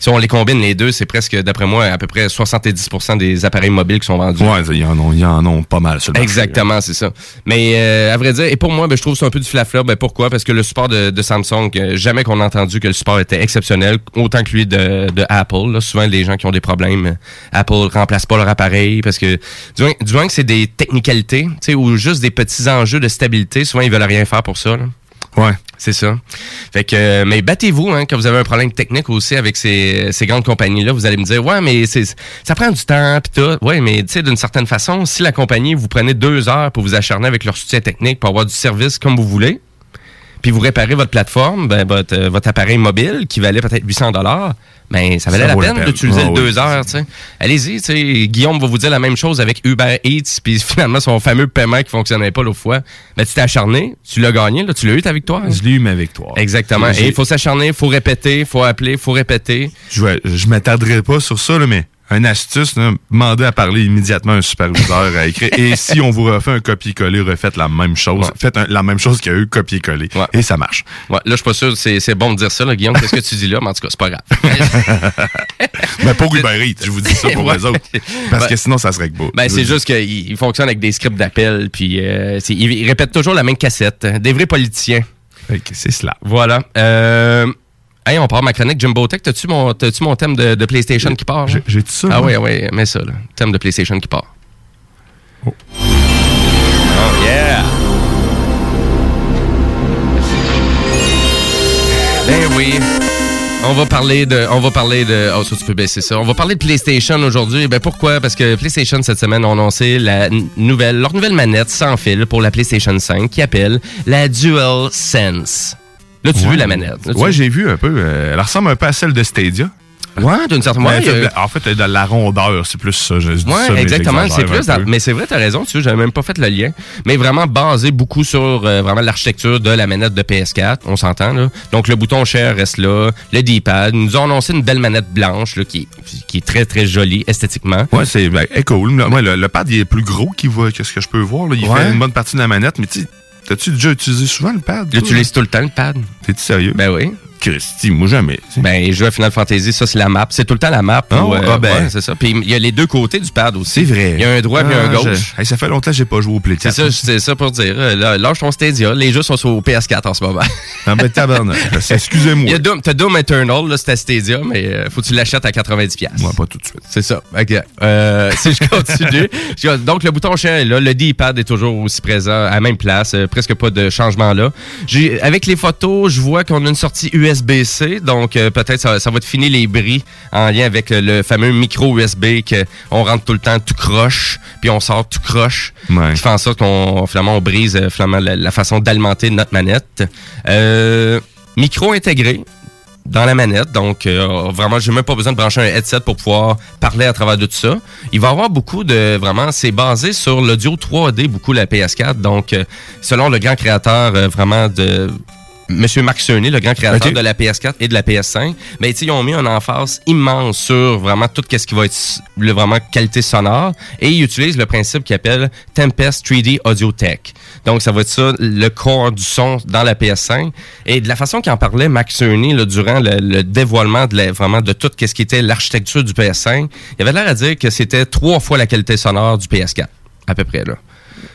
si on les combine les deux, c'est presque, d'après moi, à peu près 70% des appareils mobiles qui sont vendus. Ouais, en ont, ils en ont pas mal sur le marché. Exactement, c'est ça. Mais euh, à vrai dire, et pour moi, ben, je trouve que c'est un peu du flafla. Ben, pourquoi? Parce que le support de, de Samsung, jamais qu'on a entendu que le support était exceptionnel, autant que lui de, de Apple. Là. Souvent, les gens qui ont des problèmes, euh, Apple remplace pas leur appareil parce que du moins, du moins que c'est des technicalités, tu sais, ou juste des petits enjeux de stabilité, souvent ils veulent rien faire pour ça. là. Ouais. C'est ça. Fait que, euh, mais battez-vous hein, quand vous avez un problème technique aussi avec ces, ces grandes compagnies-là. Vous allez me dire, ouais, mais c'est, ça prend du temps, pis tout. Ouais, mais tu sais, d'une certaine façon, si la compagnie vous prenez deux heures pour vous acharner avec leur soutien technique pour avoir du service comme vous voulez, puis vous réparez votre plateforme, ben, votre, euh, votre appareil mobile qui valait peut-être 800 dollars, ben ça valait Ça la vaut la peine peine. d'utiliser Ah le oui, deux c'est heures. tu sais. Allez-y, tu sais, Guillaume va vous dire la même chose avec Uber Eats, puis finalement son fameux paiement qui fonctionnait pas l'autre fois. Ben tu t'es acharné, tu l'as gagné, là, tu l'as eu ta victoire? Je l'ai eu ma victoire. Exactement. Et il faut s'acharner, il faut répéter, il faut appeler, il faut répéter. Je, je m'attarderai pas sur ça, là, mais une astuce, là, demandez à parler immédiatement à un superviseur à écrire. Et si on vous refait un copier-coller, refaites la même chose. Faites un- la même chose qu'il y a eu copier-coller. Et ça marche. Ouais, là, je suis pas sûr, c'est, c'est bon de dire ça, là, Guillaume. Qu'est-ce que tu dis là? Mais en tout cas, c'est pas grave. Mais pour Uber je vous dis ça pour les autres. Parce Ben- que sinon, ça serait que beau. Ben, c'est juste qu'il il fonctionne avec des scripts d'appel, puis euh, c'est- il, il répète toujours la même cassette. Des vrais politiciens. c'est cela. Voilà. Euh, hey, on part ma chronique Jumbo Tech. T'as-tu mon, t'as-tu mon thème de, de PlayStation qui part? J'ai tout ça. Ah moi? oui, oui, mets ça, là. Thème de PlayStation qui part. Oh, yeah! Ben oui. On va parler de. On va parler de. Oh, ça, tu peux baisser ça. On va parler de PlayStation aujourd'hui. Ben pourquoi? Parce que PlayStation, cette semaine, a annoncé la nouvelle, leur nouvelle manette sans fil pour la PlayStation 5 qui appelle la DualSense. Là, tu Ouais. vu la manette? Là, Ouais, j'ai vu un peu. euh, elle ressemble un peu à celle de Stadia. Ouais, d'une certaine Mais manière. elle fait- En fait, elle est de la rondeur, c'est plus ça. Je, Ouais, ça, exactement. C'est plus. dans- mais c'est vrai, t'as raison. Tu sais, j'avais même pas fait le lien. Mais vraiment basé beaucoup sur euh, vraiment l'architecture de la manette de PS4. On s'entend là. Donc le bouton share reste là, le D-pad. Ils nous ont annoncé une belle manette blanche là, qui, qui est très très jolie esthétiquement. Ouais, c'est ben, cool. Le, le pad, il est plus gros qu'il voit que ce que je peux voir. là. Il Ouais. fait une bonne partie de la manette, mais tu sais, t'as-tu déjà utilisé souvent le pad? J'utilise tout le temps le pad. T'es-tu sérieux? Ben oui. Christy, moi jamais. Ben, les jeux à Final Fantasy, ça, c'est la map. C'est tout le temps la map. Ah où, euh, Ah ben. ouais, c'est ça. Puis il y a les deux côtés du pad aussi. C'est vrai. Il y a un droit et un Ah, gauche. je- Hey, ça fait longtemps que j'ai pas joué au Play C'est ça, c'est ça pour dire. Euh, Là, lâche ton Stadia. Les jeux sont sur PS4 en ce moment. Ah ben tabarnak. Excusez-moi. Il y a Doom, t'as Doom Eternal, là, c'est à Stadia, mais euh, faut que tu l'achètes à 90$. pièces. Ouais, pas tout de suite. C'est ça. OK. Euh, si je continue. donc, le bouton chien est là. Le D-pad est toujours aussi présent, à la même place. euh, presque pas de changement là. Avec les photos, je vois qu'on a une sortie USB-C. Donc, euh, peut-être ça, ça va te finir les bris en lien avec le, le fameux micro USB qu'on rentre tout le temps tout croche, puis on sort tout croche. Ouais. Qui fait en sorte qu'on finalement, on brise euh, finalement, la, la façon d'alimenter notre manette. Euh, micro intégré dans la manette. Donc, euh, vraiment, j'ai même pas besoin de brancher un headset pour pouvoir parler à travers de tout ça. Il va y avoir beaucoup de... Vraiment, c'est basé sur l'audio 3D, beaucoup la PS4. Donc, euh, selon le grand créateur euh, vraiment de... Monsieur Marc Cerny, le grand créateur de la PS4 et de la PS5, mais tu sais, ils ont mis un emphase immense sur vraiment tout ce qui va être le vraiment qualité sonore et ils utilisent le principe qu'ils appellent Tempest 3D Audio Tech. Donc ça va être ça le corps du son dans la PS5 et de la façon qu'il en parlait Max Cerny là, durant le, le dévoilement de la- vraiment de tout ce qui était l'architecture du PS5, il avait l'air à dire que c'était trois fois la qualité sonore du PS4 à peu près là.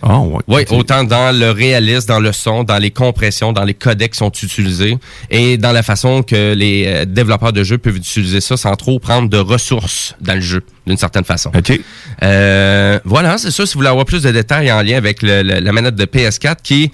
Ah, ouais. Oui, autant dans le réalisme, dans le son, dans les compressions, dans les codecs qui sont utilisés et dans la façon que les euh, développeurs de jeux peuvent utiliser ça sans trop prendre de ressources dans le jeu, d'une certaine façon. OK. Euh, voilà, c'est ça. Si vous voulez avoir plus de détails en lien avec le- le- la manette de PS4 qui,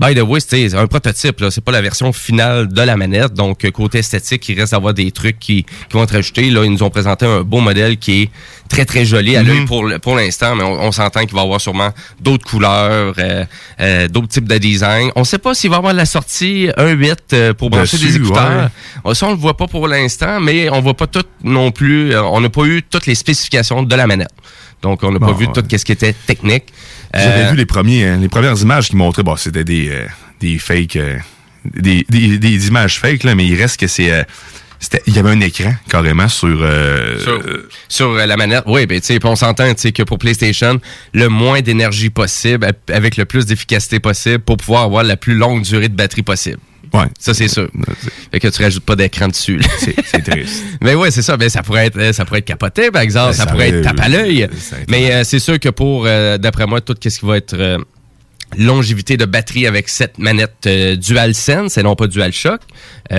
by the way, c'est un prototype. là. C'est pas la version finale de la manette. Donc, euh, côté esthétique, il reste à avoir des trucs qui, qui vont être ajoutés. Là, ils nous ont présenté un beau modèle qui est très, très joli à l'œil Mhm. pour, pour l'instant, mais on, on s'entend qu'il va y avoir sûrement d'autres couleurs, euh, euh, d'autres types de design. On sait pas s'il va y avoir la sortie 1.8 euh, pour brancher Dessus, des écouteurs. Ça, on le voit pas pour l'instant, mais on voit pas tout non plus. euh, On n'a pas eu toutes les spécifications de la manette. Donc, on n'a pas vu ouais. tout ce qui était technique. J'avais Euh, vu les premiers, hein, les premières images qui montraient, bon, c'était des, euh, des fakes, euh, des, des, des images fakes, là, mais il reste que c'est, euh, il y avait un écran carrément sur, euh, sur, sur, euh, la manette. Oui, ben, tu sais, on s'entend, que pour PlayStation, le moins d'énergie possible, avec le plus d'efficacité possible, pour pouvoir avoir la plus longue durée de batterie possible. Ouais. Ça, c'est sûr. Fait que tu rajoutes pas d'écran dessus. C'est triste. Mais ouais, c'est ça. Ben, ça pourrait être, euh, ça pourrait être capoté, par exemple. Ben, ça, ça pourrait être tape à l'œil. Mais euh, c'est sûr que pour, euh, d'après moi, tout ce qui va être euh, longévité de batterie avec cette manette DualSense et non pas DualShock, j'ai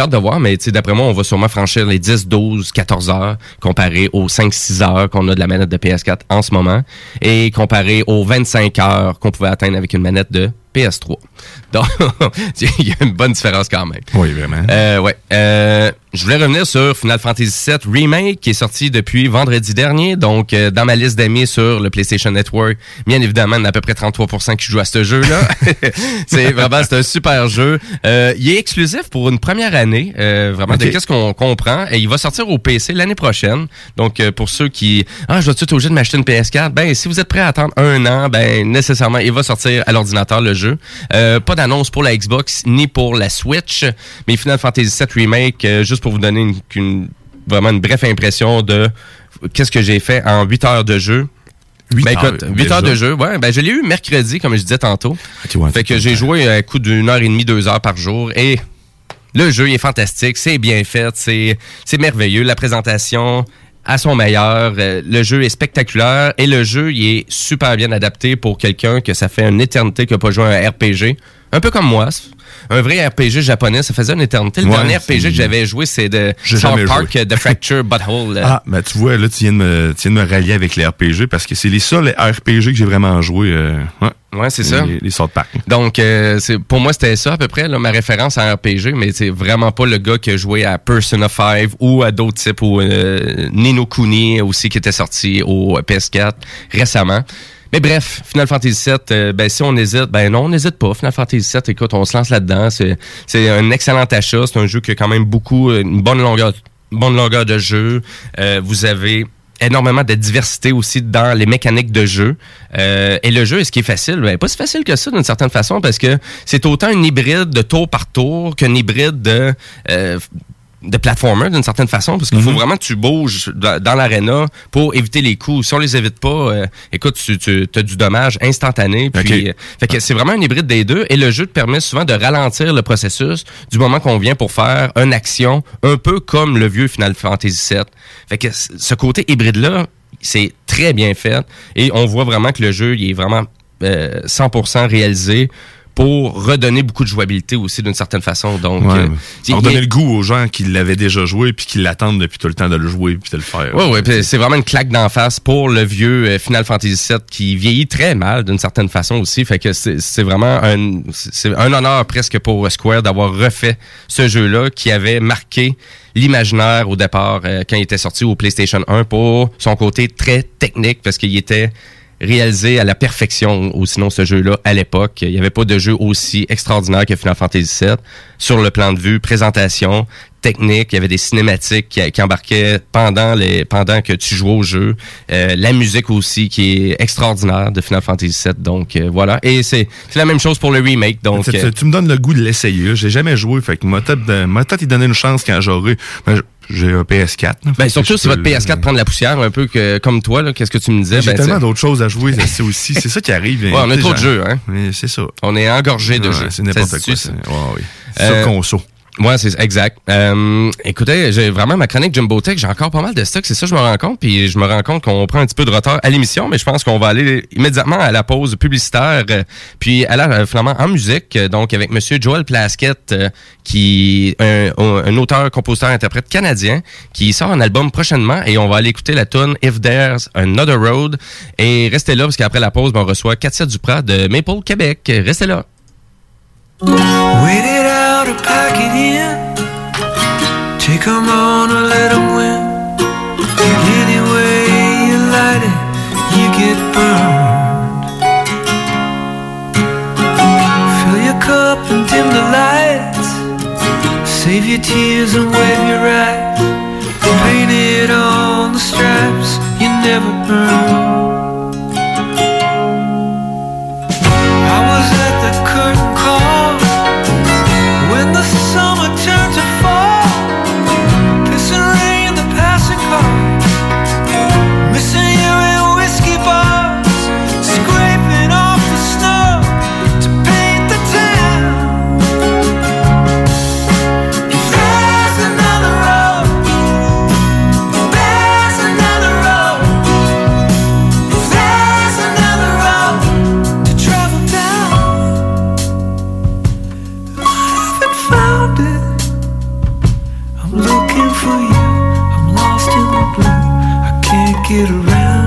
hâte de voir, mais d'après moi, on va sûrement franchir les 10, 12, 14 heures comparé aux 5, 6 heures qu'on a de la manette de PS4 en ce moment et comparé aux 25 heures qu'on pouvait atteindre avec une manette de PS3. Donc, il y a une bonne différence quand même. Oui, vraiment. Euh, ouais. Euh, je voulais revenir sur Final Fantasy VII Remake qui est sorti depuis vendredi dernier. Donc, euh, dans ma liste d'amis sur le PlayStation Network, bien évidemment, il y en a à peu près 33% qui jouent à ce jeu-là. c'est vraiment, c'est un super jeu. Euh, il est exclusif pour une première année, euh, vraiment, de qu'est-ce qu'on comprend. Et il va sortir au PC l'année prochaine. Donc, pour ceux qui, ah, je vais-tu être obligé de m'acheter une PS4? Ben, si vous êtes prêt à attendre un an, ben, nécessairement, il va sortir à l'ordinateur le jeu. Euh, pas d'annonce pour la Xbox ni pour la Switch, mais Final Fantasy VII Remake, euh, juste pour vous donner une, une- vraiment une brève impression de qu'est-ce que j'ai fait en 8 heures de jeu. Huit ben heures, écoute, 8 déjà. heures de jeu, ouais, ben je l'ai eu mercredi, comme je disais tantôt. ouais, fait que j'ai joué un coup d'une heure et demie, deux heures par jour et le jeu il est fantastique, c'est bien fait, c'est c'est merveilleux, la présentation à son meilleur, euh, le jeu est spectaculaire et le jeu il est super bien adapté pour quelqu'un que ça fait une éternité qu'il n'a pas joué à un RPG, un peu comme moi. Un vrai RPG japonais, ça faisait une éternité. Le Ouais, dernier RPG que j'avais joué, c'est de South Park. The Fracture Butthole. Ah, ben tu vois, là, tu viens de me, tu viens de me rallier avec les RPG parce que c'est les seuls RPG que j'ai vraiment joué. Euh, ouais, Ouais, c'est ça. Les, les South Park. Donc, euh, c'est pour moi, c'était ça à peu près, là, ma référence à RPG, mais c'est vraiment pas le gars qui a joué à Persona 5 ou à d'autres types, ou euh, Nino Kuni aussi qui était sorti au PS4 récemment. Mais bref, Final Fantasy VII, euh, ben, si on hésite, ben non, on n'hésite pas. Final Fantasy VII, écoute, on se lance là-dedans. C'est, c'est un excellent achat. C'est un jeu qui a quand même beaucoup, euh, une bonne longueur, bonne longueur de jeu. Euh, vous avez énormément de diversité aussi dans les mécaniques de jeu. Euh, et le jeu, est-ce qui est facile? Ben, pas si facile que ça d'une certaine façon parce que c'est autant un hybride de tour par tour qu'un hybride de... euh, de platformer d'une certaine façon parce qu'il faut vraiment que tu bouges dans, l'aréna pour éviter les coups. Si on les évite pas, euh, écoute, tu, tu as du dommage instantané. Puis, euh, fait que c'est vraiment un hybride des deux et le jeu te permet souvent de ralentir le processus du moment qu'on vient pour faire une action, un peu comme le vieux Final Fantasy VII. Fait que ce côté hybride là, c'est très bien fait et on voit vraiment que le jeu il est vraiment euh, 100% réalisé pour redonner beaucoup de jouabilité aussi d'une certaine façon. Donc, Ouais, euh, mais il- pour il- donner le goût aux gens qui l'avaient déjà joué puis qui l'attendent depuis tout le temps de le jouer puis de le faire. Ouais, ouais, puis c'est vraiment une claque d'en face pour le vieux euh, Final Fantasy VII qui vieillit très mal d'une certaine façon aussi. Fait que c'est c'est vraiment un, c'est un honneur presque pour Square d'avoir refait ce jeu-là qui avait marqué l'imaginaire au départ euh, quand il était sorti au PlayStation 1 pour son côté très technique parce qu'il était réalisé à la perfection ou sinon ce jeu-là à l'époque. Il n'y avait pas de jeu aussi extraordinaire que Final Fantasy VII sur le plan de vue, présentation, technique. Il y avait des cinématiques qui, qui embarquaient pendant les pendant que tu jouais au jeu. Euh, la musique aussi qui est extraordinaire de Final Fantasy VII. Donc euh, voilà. Et c'est c'est la même chose pour le remake. Donc tu, tu- euh, tu me donnes le goût de l'essayer. J'ai jamais joué, fait que m'a peut-être donner une chance quand j'aurai. J'ai un PS4. là, ben, surtout si votre peux- PS4 prend de la poussière un peu que comme toi là, qu'est-ce que tu me disais? J'ai Ben, tellement d'autres choses à jouer, c'est aussi. C'est ça qui arrive. Ouais, on a trop de jeux, hein? Mais C'est ça. On est engorgé de Ouais, jeux. C'est n'importe quoi. ça. Ouais, oui. Euh, Sur conso. Ouais, c'est exact. Euh, écoutez, j'ai vraiment ma chronique Jumbo Tech, j'ai encore pas mal de stock, c'est ça je me rends compte, puis je me rends compte qu'on prend un petit peu de retard à l'émission, mais je pense qu'on va aller immédiatement à la pause publicitaire, euh, puis aller euh, finalement en musique, donc avec Monsieur Joel Plaskett, qui un, un auteur, compositeur, interprète canadien, qui sort un album prochainement, et on va aller écouter la tune If There's Another Road, et restez là parce qu'après la pause, ben, on reçoit Katia Duprat de Maple Québec. Restez là. Wait it out or pack it in. Take 'em on or let 'em win. Any way you light it, you get burned. Fill your cup and dim the lights. Save your tears and wave your eyes. Painted on the stripes you never earned. Get around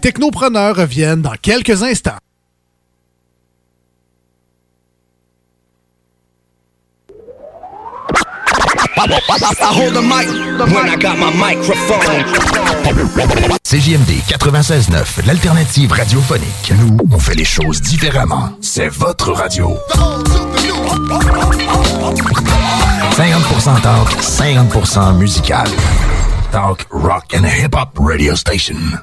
les technopreneurs reviennent dans quelques instants. I hold the mic when I got my microphone. CJMD 96.9, l'alternative radiophonique. Nous, on fait les choses différemment. C'est votre radio. 50% talk, 50% musical. Talk, rock and hip-hop radio station.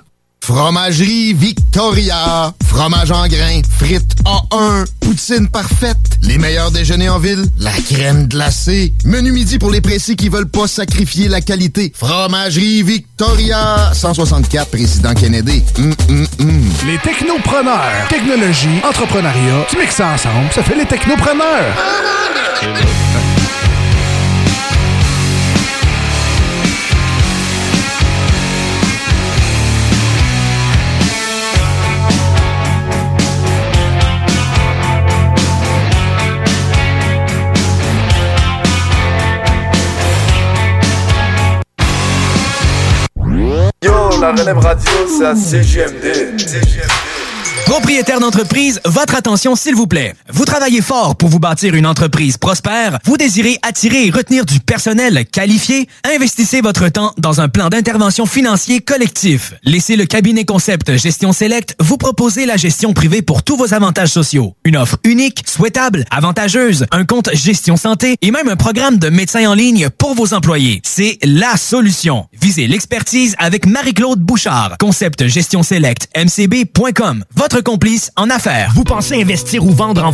Fromagerie Victoria. Fromage en grains. Frites A1. Poutine parfaite. Les meilleurs déjeuners en ville. La crème glacée. Menu midi pour les pressés qui veulent pas sacrifier la qualité. Fromagerie Victoria. 164 Président Kennedy. Hum, hum, hum. Les technopreneurs. Technologie, entrepreneuriat, tu mixes ça ensemble, ça fait les technopreneurs. la radio, c'est CGMD. Propriétaire d'entreprise, votre attention s'il vous plaît. Vous travaillez fort pour vous bâtir une entreprise prospère, vous désirez attirer et retenir du personnel qualifié, investissez votre temps dans un plan d'intervention financier collectif. Laissez le cabinet concept Gestion Select vous proposer la gestion privée pour tous vos avantages sociaux. Une offre unique, souhaitable, avantageuse, un compte gestion santé et même un programme de médecin en ligne pour vos employés. C'est la solution. Visez l'expertise avec Marie-Claude Bouchard. Concept Gestion Select, mcb.com. Votre complice en affaires. Vous pensez investir ou vendre en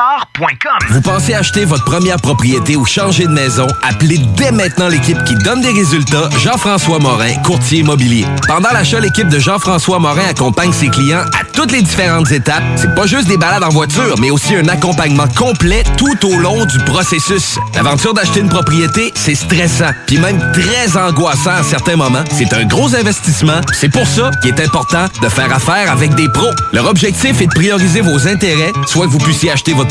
Vous pensez acheter votre première propriété ou changer de maison? Appelez dès maintenant l'équipe qui donne des résultats, Jean-François Morin, courtier immobilier. Pendant l'achat, l'équipe de Jean-François Morin accompagne ses clients à toutes les différentes étapes. C'est pas juste des balades en voiture, mais aussi un accompagnement complet tout au long du processus. L'aventure d'acheter une propriété, c'est stressant, puis même très angoissant à certains moments. C'est un gros investissement. C'est pour ça qu'il est important de faire affaire avec des pros. Leur objectif est de prioriser vos intérêts, soit que vous puissiez acheter votre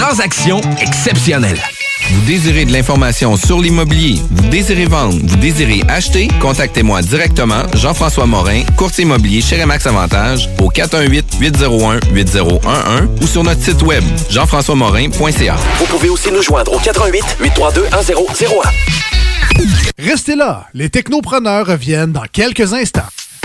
transaction exceptionnelle. Vous désirez de l'information sur l'immobilier, vous désirez vendre, vous désirez acheter, contactez-moi directement, Jean-François Morin, courtier immobilier chez Remax Avantage, au 418-801-8011 ou sur notre site web, jean-françois-morin.ca. Vous pouvez aussi nous joindre au 88 832 1001. Restez là, les technopreneurs reviennent dans quelques instants.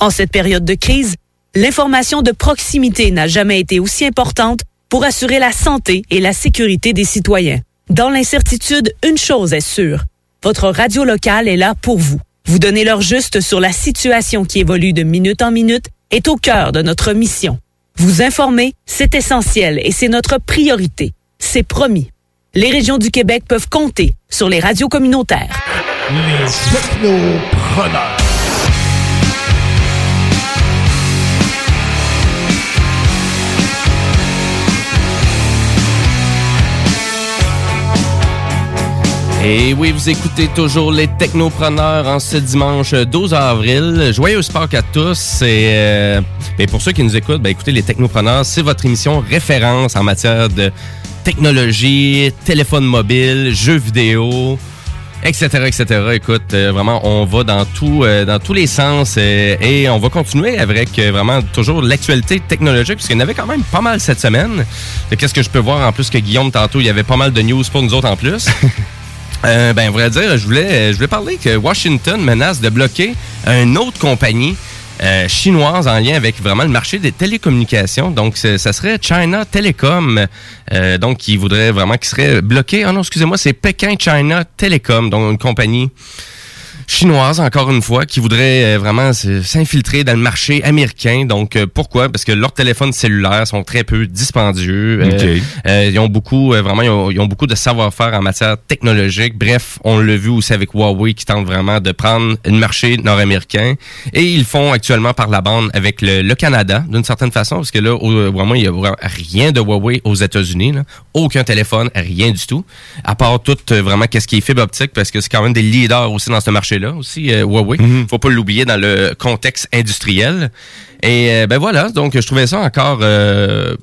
En cette période de crise, l'information de proximité n'a jamais été aussi importante pour assurer la santé et la sécurité des citoyens. Dans l'incertitude, une chose est sûre. Votre radio locale est là pour vous. Vous donner l'heure juste sur la situation qui évolue de minute en minute est au cœur de notre mission. Vous informer, c'est essentiel et c'est notre priorité. C'est promis. Les régions du Québec peuvent compter sur les radios communautaires. Les. Et oui, vous écoutez toujours les Technopreneurs en ce dimanche 12 avril. Joyeux Pâques à tous. Et, euh, et pour ceux qui nous écoutent, ben, écoutez, les Technopreneurs, c'est votre émission référence en matière de technologie, téléphone mobile, jeux vidéo, etc., etc. Écoute, euh, vraiment, on va dans tout, euh, dans tous les sens euh, et on va continuer avec euh, vraiment toujours l'actualité technologique puisqu'il y en avait quand même pas mal cette semaine. Qu'est-ce que je peux voir en plus que Guillaume tantôt, il y avait pas mal de news pour nous autres en plus? Euh, ben, vrai dire, je voulais, je voulais parler que Washington menace de bloquer une autre compagnie euh, chinoise en lien avec vraiment le marché des télécommunications. Donc, ça serait China Telecom, euh, donc qui voudrait vraiment, qui serait bloqué. Ah non, excusez-moi, c'est Pékin China Telecom, donc une compagnie chinoise, encore une fois, qui voudrait euh, vraiment s'infiltrer dans le marché américain. Donc, euh, pourquoi? Parce que leurs téléphones cellulaires sont très peu dispendieux. Euh, Ok. euh, ils ont beaucoup, vraiment, ils ont, ils ont beaucoup de savoir-faire en matière technologique. Bref, on l'a vu aussi avec Huawei qui tente vraiment de prendre le marché nord-américain. Et ils font actuellement par la bande avec le, le Canada, d'une certaine façon, parce que là, au- vraiment, il y a vraiment rien de Huawei aux États-Unis. Aucun téléphone, rien du tout. À part tout, vraiment, qu'est-ce qui est fibre optique, parce que c'est quand même des leaders aussi dans ce marché-là, aussi, euh, Huawei. Faut pas l'oublier dans le contexte industriel. Et euh, ben voilà, donc je trouvais ça encore... euh,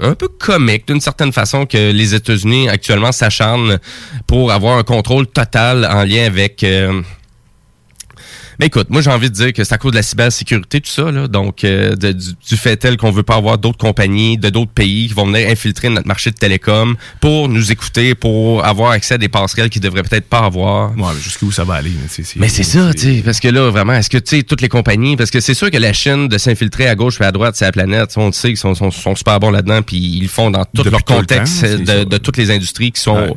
un peu comique d'une certaine façon que les États-Unis actuellement s'acharnent pour avoir un contrôle total en lien avec euh, mais écoute, moi j'ai envie de dire que c'est à cause de la cybersécurité, tout ça, là. Donc, euh, de- du, du fait tel qu'on veut pas avoir d'autres compagnies, de d'autres pays qui vont venir infiltrer notre marché de télécom pour nous écouter, pour avoir accès à des passerelles qu'ils devraient peut-être pas avoir. Ouais, mais jusqu'où ça va aller? Mais c'est ça, tu sais, parce que là, vraiment, est-ce que, tu sais, toutes les compagnies, parce que c'est sûr que la Chine, de s'infiltrer à gauche et à droite, c'est la planète, on le sait, ils sont, sont, sont super bons là-dedans, puis ils le font dans tout Depuis leur tout contexte temps, de, de toutes les industries qui sont... Ouais.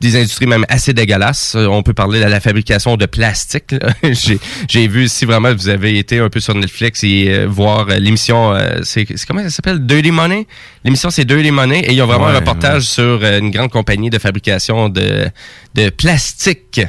Des industries même assez dégueulasses. Euh, On peut parler de la fabrication de plastique. J'ai j'ai vu si vraiment vous avez été un peu sur Netflix et euh, voir euh, l'émission, euh, c'est c'est comment ça s'appelle? Dirty Money? L'émission c'est Dirty Money et ils ont vraiment Ouais, un reportage sur une grande compagnie de fabrication de, de plastique.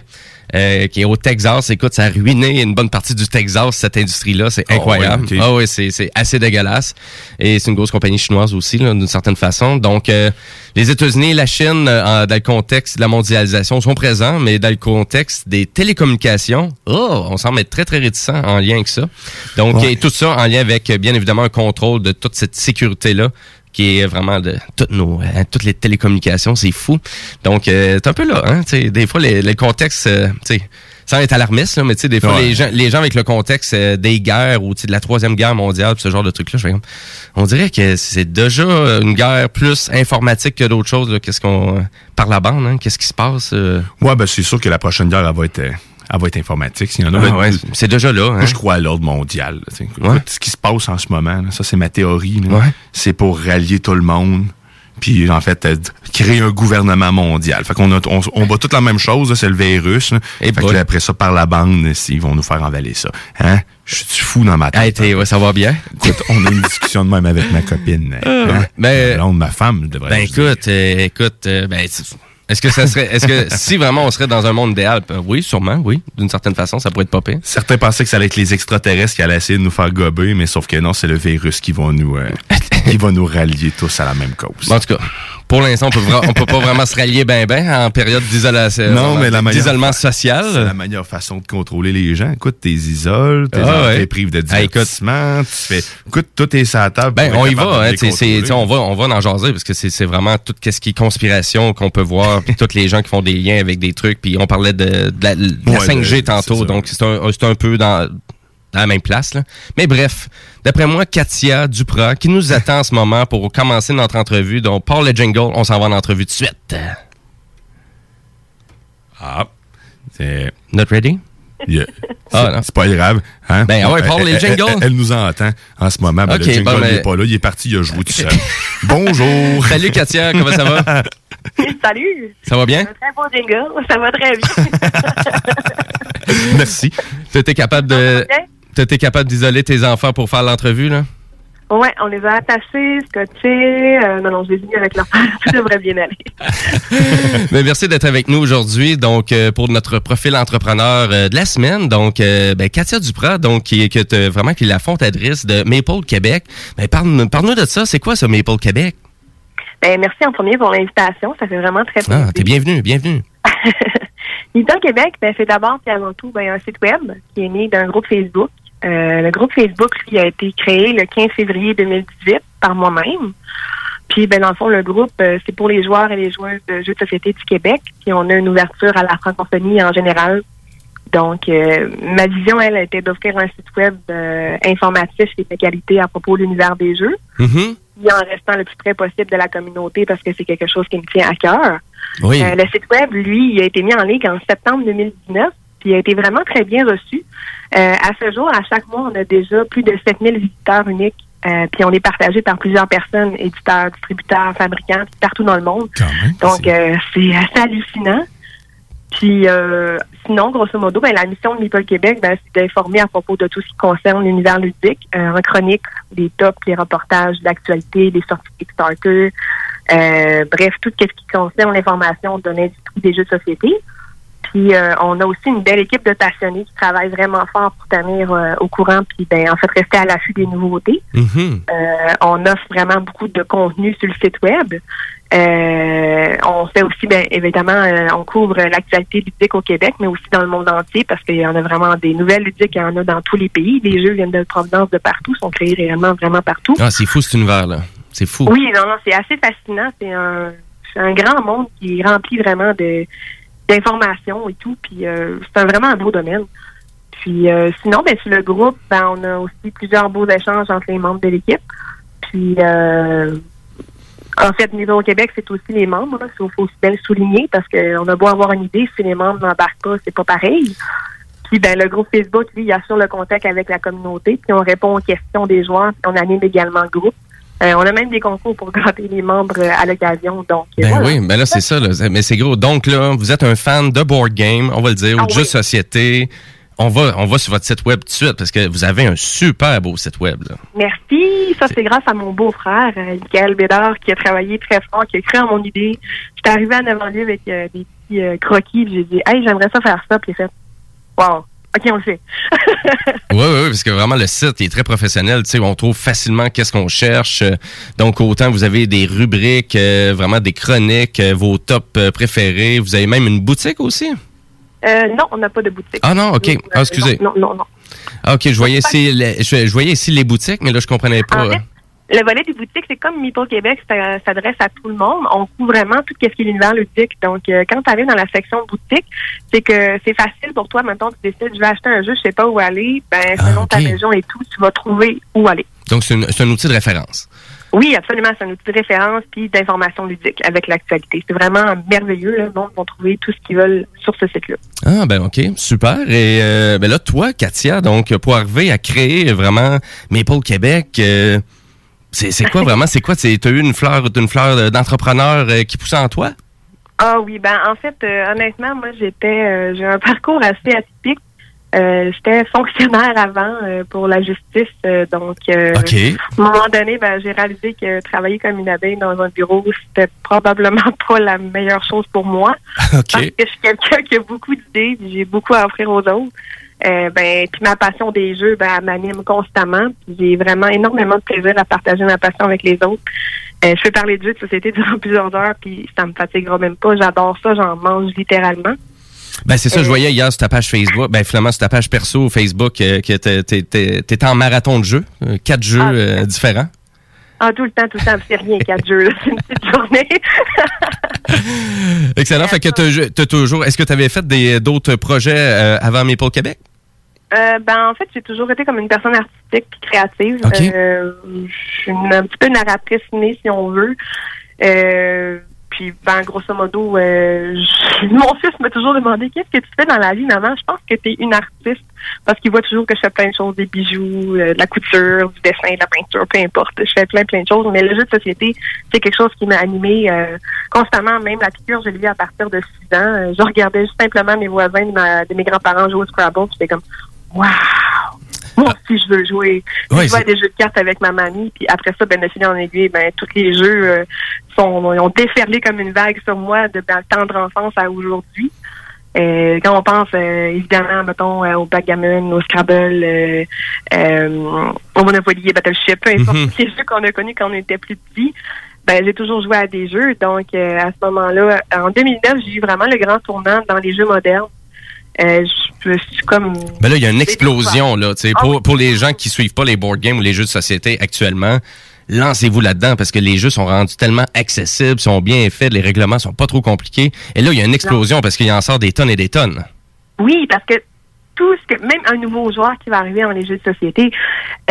Euh, qui est au Texas. Écoute, ça a ruiné une bonne partie du Texas, cette industrie-là. C'est Oh, incroyable. ouais, ok. Ah ouais, c'est c'est assez dégueulasse. Et c'est une grosse compagnie chinoise aussi, d'une certaine façon. Donc, euh, les États-Unis et la Chine, euh, dans le contexte de la mondialisation, sont présents, mais dans le contexte des télécommunications, oh, on semble être très, très réticent en lien avec ça. Donc, Ouais. et tout ça en lien avec, bien évidemment, un contrôle de toute cette sécurité-là qui est vraiment de toutes nos euh, toutes les télécommunications, c'est fou. Donc euh, c'est un peu là hein, tu sais, des fois les, les contextes euh, tu sais sans être alarmiste là, mais tu sais des fois Ouais. les gens les gens avec le contexte euh, des guerres ou de la troisième guerre mondiale pis ce genre de trucs là, je fais on dirait que c'est déjà une guerre plus informatique que d'autres choses qu'est-ce qu'on par la bande hein, qu'est-ce qui se passe euh? Ouais, ben c'est sûr que la prochaine guerre, elle va être, elle va être informatique. S'il y en a, Ah ben, ouais, c'est déjà là. Moi, hein. je crois à l'ordre mondial. là, tu sais. Écoute, Ouais. ce qui se passe en ce moment, là, ça c'est ma théorie. Ouais. C'est pour rallier tout le monde. Puis en fait, euh, créer un gouvernement mondial. Fait qu'on a, on, on bat toute la même chose, c'est le virus. là. Et fait que boy. là, après ça, par la bande, ils vont nous faire envaler ça. Hein? Je suis fou dans ma tête. Hey, ouais, ça va bien? Écoute, on a une discussion de même avec ma copine. Hein? Ben- Ma blonde, ma femme, je devrais Ben écoute, euh, écoute, euh, ben, est-ce que ça serait, est-ce que si vraiment on serait dans un monde idéal, ben oui, sûrement, oui, d'une certaine façon, ça pourrait être pire. Certains pensaient que ça allait être les extraterrestres qui allaient essayer de nous faire gober, mais sauf que non, c'est le virus qui va nous, euh, qui va nous rallier tous à la même cause. En tout cas, pour l'instant, on peut, on peut pas vraiment se rallier ben ben en période meilleure- d'isolement C'est la social. meilleure façon de contrôler les gens. Écoute, t'es isoles, t'es Ah ouais. t'es prives de Ah, divertissement, tu fais, écoute, tout est sur la table. Ben, on y va, hein, les tu sais, c'est- contrôler. tu sais, on va, on va en jaser parce que c'est vraiment tout ce qui est conspiration qu'on peut voir, puis tous les gens qui font des liens avec des trucs, puis on parlait de, de la, de la Ouais, 5G de- tantôt, donc c'est un, c'est un peu dans, dans la même place. Là. Mais bref, d'après moi, Katia Duprat, qui nous attend en ce moment pour commencer notre entrevue, donc Paul le jingle, on s'en va en entrevue tout de suite. Ah. C'est. Not ready? Yeah. Ah, C'est- non. c'est pas grave. Hein? Ben, ouais, Elle- parle, les elle- jingles. Elle, elle nous entend en ce moment. mais Ok, le jingle, bon, il mais- est pas là. Il est parti, il a joué tout seul. Bonjour. Salut Katia, comment ça va? Salut! Ça va bien? Un très beau jingle, ça va très bien. Merci. T'as été capable de. Été capable d'isoler tes enfants pour faire l'entrevue, là? Ouais, on les a attachés, scotchés. Euh, non, non, je les ai mis avec leur père. Tout devrait bien aller. Ben, merci d'être avec nous aujourd'hui. Donc, euh, pour notre profil entrepreneur euh, de la semaine, donc euh, ben, Katia Duprat, donc qui est que vraiment qui est la fondatrice de Maple Québec. Ben, parle, parle-nous de ça. C'est quoi ça, Maple Québec? Ben, merci en premier pour l'invitation. Ça fait vraiment très plaisir. Ah, t'es bienvenue, bienvenue. Meeple Québec, ben, c'est d'abord et avant tout ben, un site web qui est né d'un groupe Facebook. Euh, le groupe Facebook, lui, a été créé le 15 février 2018 par moi-même. Puis, ben, dans le fond, le groupe, euh, c'est pour les joueurs et les joueuses de jeux de société du Québec. Puis, on a une ouverture à la francophonie en général. Donc, euh, ma vision, elle, était d'offrir un site web informatif et de qualité à propos de l'univers des jeux. Mhm. Puis en restant le plus près possible de la communauté parce que c'est quelque chose qui me tient à cœur. Oui. Le site web, lui, il a été mis en ligne en septembre 2019, puis a été vraiment très bien reçu. Euh, à ce jour, à chaque mois, on a déjà plus de 7000 visiteurs uniques, euh, puis on est partagé par plusieurs personnes, éditeurs, distributeurs, fabricants, partout dans le monde. Donc, euh, c'est assez hallucinant. Puis, euh, sinon, grosso modo, ben, la mission de Meeple Québec, ben, c'est d'informer à propos de tout ce qui concerne l'univers ludique, euh, en chronique, les tops, les reportages, l'actualité, les sorties Kickstarter, euh, bref, tout ce qui concerne l'information de l'industrie des jeux de société. Puis, euh, on a aussi une belle équipe de passionnés qui travaillent vraiment fort pour tenir euh, au courant, puis ben, en fait, rester à l'affût des nouveautés. Mhm. Euh, on offre vraiment beaucoup de contenu sur le site web. On fait aussi, bien évidemment, on couvre l'actualité ludique au Québec, mais aussi dans le monde entier, parce qu'il y en a vraiment des nouvelles ludiques, il y en a dans tous les pays. Les jeux viennent de provenance de partout, sont créés réellement vraiment partout. Ah, c'est fou cet univers-là. C'est fou. Oui, non, non, c'est assez fascinant. C'est un, c'est un grand monde qui est rempli vraiment de d'informations et tout. Puis euh, c'est vraiment un beau domaine. Puis euh, sinon, ben sur le groupe, ben on a aussi plusieurs beaux échanges entre les membres de l'équipe. Puis euh, en fait, niveau au Québec, c'est aussi les membres. Il faut, faut aussi bien le souligner parce qu'on a beau avoir une idée, si les membres n'embarquent pas, c'est pas pareil. Puis ben, le groupe Facebook, lui, il assure le contact avec la communauté, puis on répond aux questions des joueurs, puis on anime également le groupe. Euh, on a même des concours pour gâter les membres à l'occasion. Donc, euh, Ben voilà. oui, ben là, c'est ça. Là. Mais c'est gros. Donc là, vous êtes un fan de board game, on va le dire, ou Ah de jeux de société. On va, on va sur votre site web tout de suite parce que vous avez un super beau site web. Là. Merci. Ça, c'est grâce à mon beau-frère, euh, Michael Bédard, qui a travaillé très fort, qui a cru en mon idée. J'étais arrivée à Neuville avec euh, des petits euh, croquis, j'ai dit, hey, j'aimerais ça faire ça, puis il fait, wow, OK, on le fait. Oui, oui, oui, parce que vraiment, le site est très professionnel. Tu sais, on trouve facilement qu'est-ce qu'on cherche. Donc, autant vous avez des rubriques, euh, vraiment des chroniques, euh, vos tops euh, préférés. Vous avez même une boutique aussi? Euh, non, on n'a pas de boutique. Ah non, OK. Ah, excusez. Non, non, non. Ah, OK, je voyais, ici, les- je, je voyais ici les boutiques, mais là, je comprenais pas. En fait, le volet des boutiques, c'est comme Meeple Québec, ça s'adresse à tout le monde. On couvre vraiment tout ce qui est l'univers ludique. Donc, euh, quand tu arrives dans la section boutique, c'est que c'est facile pour toi. Maintenant, tu décides, je vais acheter un jeu, je sais pas où aller. Ben, selon ta région et tout, tu vas trouver où aller. Donc, c'est un outil de référence. Oui, absolument. C'est un outil de référence puis d'information ludique avec l'actualité. C'est vraiment merveilleux. Le monde va trouver tout ce qu'ils veulent sur ce site-là. Ah, ben OK, super. Et euh, ben là, toi, Katia, donc, pour arriver à créer vraiment Maple Québec, euh, c'est c'est quoi vraiment? C'est quoi? Tu as eu une fleur, une fleur d'entrepreneur euh, qui poussait en toi? Ah oui, ben en fait, euh, honnêtement, moi j'étais euh, j'ai un parcours assez atypique. Euh, j'étais fonctionnaire avant pour la justice, donc à un moment donné, ben, j'ai réalisé que travailler comme une abeille dans un bureau, c'était probablement pas la meilleure chose pour moi. Parce que je suis quelqu'un qui a beaucoup d'idées, j'ai beaucoup à offrir aux autres. Euh, ben, puis ma passion des jeux, ben, elle m'anime constamment. J'ai vraiment énormément de plaisir à partager ma passion avec les autres. Euh, je peux parler de jeux de société durant plusieurs heures, puis ça me fatiguera même pas. J'adore ça, j'en mange littéralement. Ben, c'est ça, Euh, je voyais hier sur ta page Facebook, ben, finalement, sur ta page perso Facebook, euh, que t'es- t'es- t'es t'es en marathon de jeux, euh, quatre jeux euh, différents. Ah, tout le temps, tout le temps, c'est rien, quatre jeux, là. c'est une petite journée. Excellent. Fait que t'as t'as toujours. Est-ce que tu avais fait des- d'autres projets euh, avant Maple Québec? Euh, ben en fait, j'ai toujours été comme une personne artistique créative. Euh, je suis un petit peu narratrice née, si on veut. Euh, puis ben grosso modo, euh, je- mon fils m'a toujours demandé qu'est-ce que tu fais dans la vie, maman? Je pense que tu es une artiste parce qu'il voit toujours que je fais plein de choses, des bijoux, euh, de la couture, du dessin, de la peinture, peu importe. Je fais plein plein de choses. Mais le jeu de société, c'est quelque chose qui m'a animé euh, constamment. Même la piqûre, je l'ai à partir de 6 ans. Euh, Je regardais juste simplement mes voisins de, ma- de mes grands-parents jouer au Scrabble. J'étais comme Wow! Moi aussi, je veux jouer. Je jouais à des jeux de cartes avec ma mamie, puis après ça, ben, de fil en aiguille, ben, tous les jeux euh, sont, ont déferlé comme une vague sur moi de ma tendre enfance à aujourd'hui. Euh, quand on pense, euh, évidemment, mettons, euh, au backgammon, au Scrabble, euh, euh, au Monopoly et Battleship, peu importe Mhm. les jeux qu'on a connus quand on était plus petits, ben, j'ai toujours joué à des jeux. Donc, euh, à ce moment-là, en 2009, j'ai eu vraiment le grand tournant dans les jeux modernes. Euh, je me suis comme... Ben là, il y a une explosion, là. tu sais, Pour, pour les gens qui suivent pas les board games ou les jeux de société actuellement, lancez-vous là-dedans parce que les jeux sont rendus tellement accessibles, sont bien faits, les règlements sont pas trop compliqués. Et là, il y a une explosion parce qu'il en sort des tonnes et des tonnes. Oui, parce que tout ce que même un nouveau joueur qui va arriver dans les jeux de société,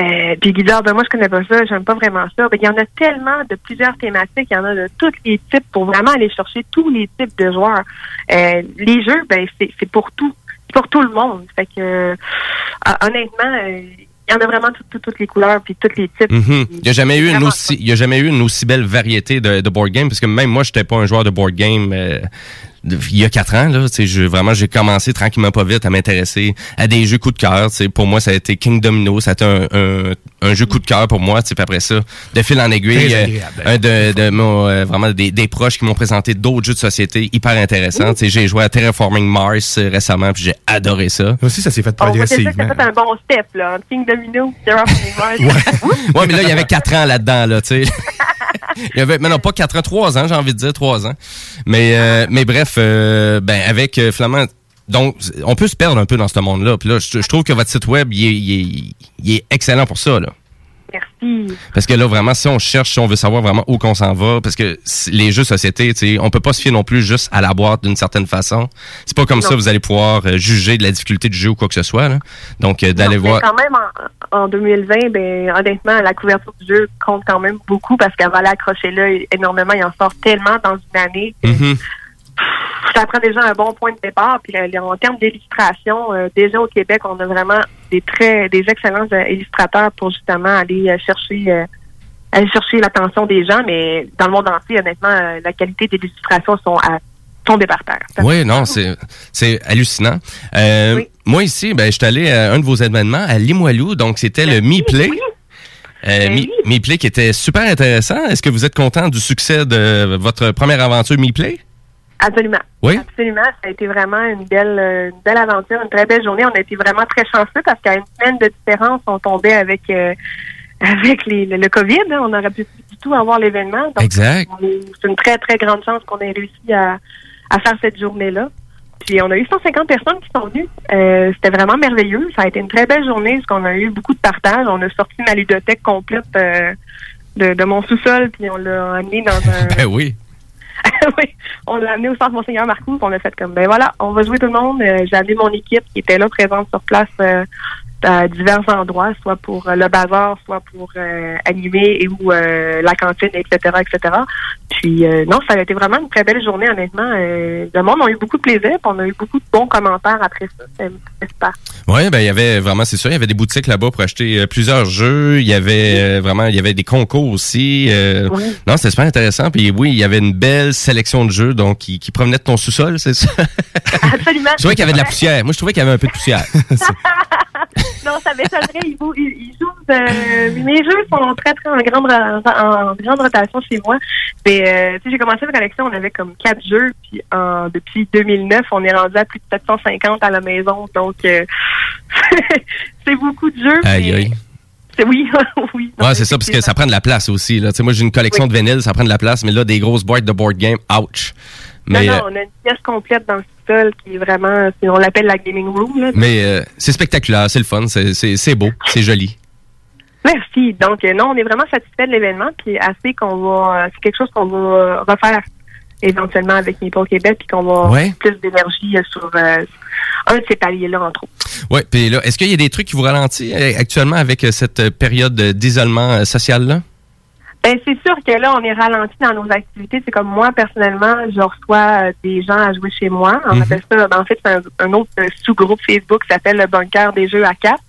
euh, puis Guillaume, ben moi je connais pas ça, j'aime pas vraiment ça. Ben, il y en a tellement de plusieurs thématiques, il y en a de tous les types pour vraiment aller chercher tous les types de joueurs. Euh, les jeux, ben c'est c'est pour tout, c'est pour tout le monde. Fait que euh, honnêtement, il y en a vraiment tout- tout- toutes les couleurs puis tous les types. Mhm. Il n'y a jamais eu une aussi, il y a jamais eu une aussi belle variété de, de board game parce que même moi, j'étais pas un joueur de board game. De- il y a quatre ans, là, tu sais, je, vraiment, j'ai commencé tranquillement pas vite à m'intéresser à des jeux coup de cœur. tu sais. Pour moi, ça a été King Domino, ça a été un, un, un jeu coup de cœur pour moi. tu sais. Puis après ça, de fil en aiguille, euh, de, de mon, euh, vraiment des, des proches qui m'ont présenté d'autres jeux de société hyper intéressants. Tu sais, J'ai joué à Terraforming Mars euh, récemment, puis j'ai adoré ça. Aussi, ça s'est fait t'as fait un bon step, là. King Domino, Terraforming Mars. Ouais, mais là, il y avait 4 ans là-dedans, là, tu sais. Il y avait, mais non, pas 4 ans, 3 ans, j'ai envie de dire 3 ans. Mais, euh, mais bref, euh, ben, avec euh, Flamand, donc, on peut se perdre un peu dans ce monde-là. Puis là, je, je trouve que votre site web, il est, il est- il est excellent pour ça, là. Merci. Parce que là, vraiment, si on cherche, si on veut savoir vraiment où qu'on s'en va, parce que les jeux société, on peut pas se fier non plus juste à la boîte d'une certaine façon. C'est pas comme Non. ça vous allez pouvoir euh, juger de la difficulté du jeu ou quoi que ce soit, là. Donc, d'aller voir. quand même, en, en 2020, ben, honnêtement, la couverture du jeu compte quand même beaucoup parce qu'elle va aller accrocher là énormément. Il en sort tellement dans une année. Mhm. Ça prend déjà un bon point de départ. Puis en termes d'illustration, euh, déjà au Québec, on a vraiment des très des excellents euh, illustrateurs pour justement aller euh, chercher euh, aller chercher l'attention des gens. Mais dans le monde entier, honnêtement, euh, la qualité des illustrations sont à tomber par terre. Oui, non, c'est c'est hallucinant. Moi ici, ben, je suis allé à un de vos événements à Limoilou, donc c'était le Mi-Play. Euh, Mi- Mi-Play qui était super intéressant. Est-ce que vous êtes content du succès de votre première aventure Mi-Play? Absolument. Oui? Absolument. Ça a été vraiment une belle, euh, une belle aventure, une très belle journée. On a été vraiment très chanceux parce qu'à une semaine de différence, on tombait avec euh, avec les, le, le COVID. hein. On n'aurait pu du tout avoir l'événement. Exact. C'est une très, très grande chance qu'on ait réussi à, à faire cette journée-là. Puis on a eu 150 personnes qui sont venues. Euh, C'était vraiment merveilleux. Ça a été une très belle journée parce qu'on a eu beaucoup de partage. On a sorti ma ludothèque complète euh, de, de mon sous-sol puis on l'a amené dans un... Ben oui. on l'a amené au centre Monseigneur Marcoux, on a fait comme, ben voilà, on va jouer tout le monde. Euh, J'ai amené mon équipe qui était là présente sur place euh, à divers endroits, soit pour euh, le bazar, soit pour euh, animer et ou euh, la cantine, etc., etc. Puis non, ça a été vraiment une très belle journée, honnêtement. Le monde a eu beaucoup de plaisir, puis on a eu beaucoup de bons commentaires après ça. C'était super. Oui, ben il y avait vraiment, c'est ça, il y avait des boutiques là-bas pour acheter plusieurs jeux. Il y avait vraiment, il y avait des concours aussi. euh, Non, c'était super intéressant. Puis oui, il y avait une belle sélection de jeux donc qui, qui de ton sous-sol, c'est ça? Absolument. je trouvais qu'il y avait de la poussière. Moi, je trouvais qu'il y avait un peu de poussière. non, ça m'étonnerait. Ils, bou- ils, ils jouent, euh, mes jeux sont très, très en grande, ra- en grande rotation chez moi. Mais, euh, j'ai commencé la collection, on avait comme quatre jeux. Puis, depuis 2009, on est rendu à plus de 750 à la maison. Donc, euh, c'est beaucoup de jeux. Aïe, aïe. c'est- Oui, oui. Ouais, c'est ça, parce que ça prend de la place aussi. Là. Moi, j'ai une collection de vinyles, ça prend de la place, mais là, des grosses boîtes de board game, ouch. Mais, non, euh, non, on a une pièce complète dans le qui est vraiment, on l'appelle la gaming room. Là. mais euh, c'est spectaculaire, c'est le fun, c'est- beau, c'est joli. Merci. Donc, euh, non, on est vraiment satisfait de l'événement, puis assez qu'on va, euh, c'est quelque chose qu'on va refaire éventuellement avec Nippon Québec, puis qu'on va Ouais. plus d'énergie sur euh, un de ces paliers-là, entre autres. Ouais, puis là, est-ce qu'il y a des trucs qui vous ralentissent actuellement avec cette période d'isolement social-là? Ben, c'est sûr que là, on est ralenti dans nos activités. C'est comme moi, personnellement, je reçois euh, des gens à jouer chez moi. On Mhm. appelle ça, ben, en fait, c'est un, un autre euh, sous-groupe Facebook qui s'appelle le bunker des jeux à quatre.